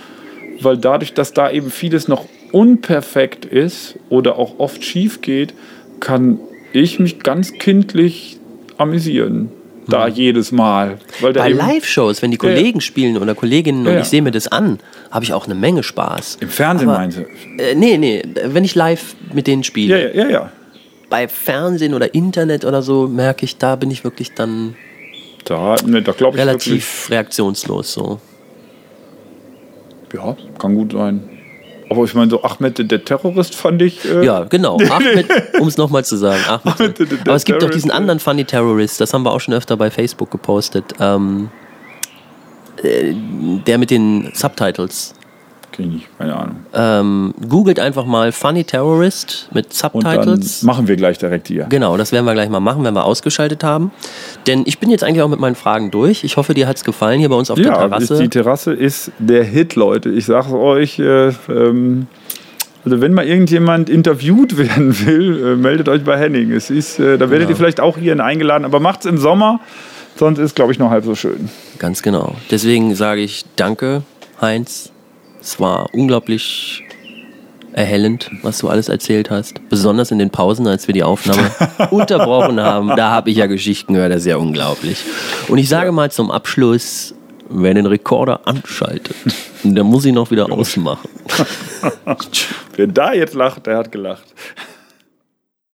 weil dadurch, dass da eben vieles noch unperfekt ist oder auch oft schief geht, kann ich mich ganz kindlich amüsieren. Da jedes Mal. Weil Bei Live-Shows, wenn die Ja, ja. Kollegen spielen oder Kolleginnen Ja, und ich sehe mir das an, habe ich auch eine Menge Spaß. Im Fernsehen Aber- meinte. Äh, nee, nee, wenn ich live mit denen spiele. Ja, ja, ja, ja. Bei Fernsehen oder Internet oder so merke ich, da bin ich wirklich dann Da, ne, da glaube ich relativ reaktionslos so. wirklich. Ja, kann gut sein. Aber ich meine, so Ahmed, der- Terrorist, fand ich. Äh, Ja, genau. Ahmed, um es nochmal zu sagen. Ahmed. Ahmed, der- der Aber es gibt doch Terrorist, diesen ja. anderen Funny Terrorist, das haben wir auch schon öfter bei Facebook gepostet. Ähm, äh, der mit den Subtitles. Kenn ich keine Ahnung. Ähm, googelt einfach mal Funny Terrorist mit Subtitles. machen wir gleich direkt hier. Genau, das werden wir gleich mal machen, wenn wir ausgeschaltet haben. Denn ich bin jetzt eigentlich auch mit meinen Fragen durch. Ich hoffe, dir hat es gefallen hier bei uns auf der Ja, Terrasse. ist, die Terrasse ist der Hit, Leute. Ich sag's euch. Äh, ähm, also wenn mal irgendjemand interviewt werden will, äh, meldet euch bei Henning. Es ist, äh, da werdet ihr vielleicht auch hierhin eingeladen, aber macht's im Sommer, sonst ist, glaube ich, noch halb so schön. Ganz genau. Deswegen sage ich danke, Heinz. Es war unglaublich erhellend, was du alles erzählt hast. Besonders in den Pausen, als wir die Aufnahme unterbrochen haben. Da habe ich ja Geschichten gehört, das ist ja unglaublich. Und ich sage mal zum Abschluss, wer den Rekorder anschaltet, der muss ihn noch wieder ausmachen. Wer da jetzt lacht, der hat gelacht.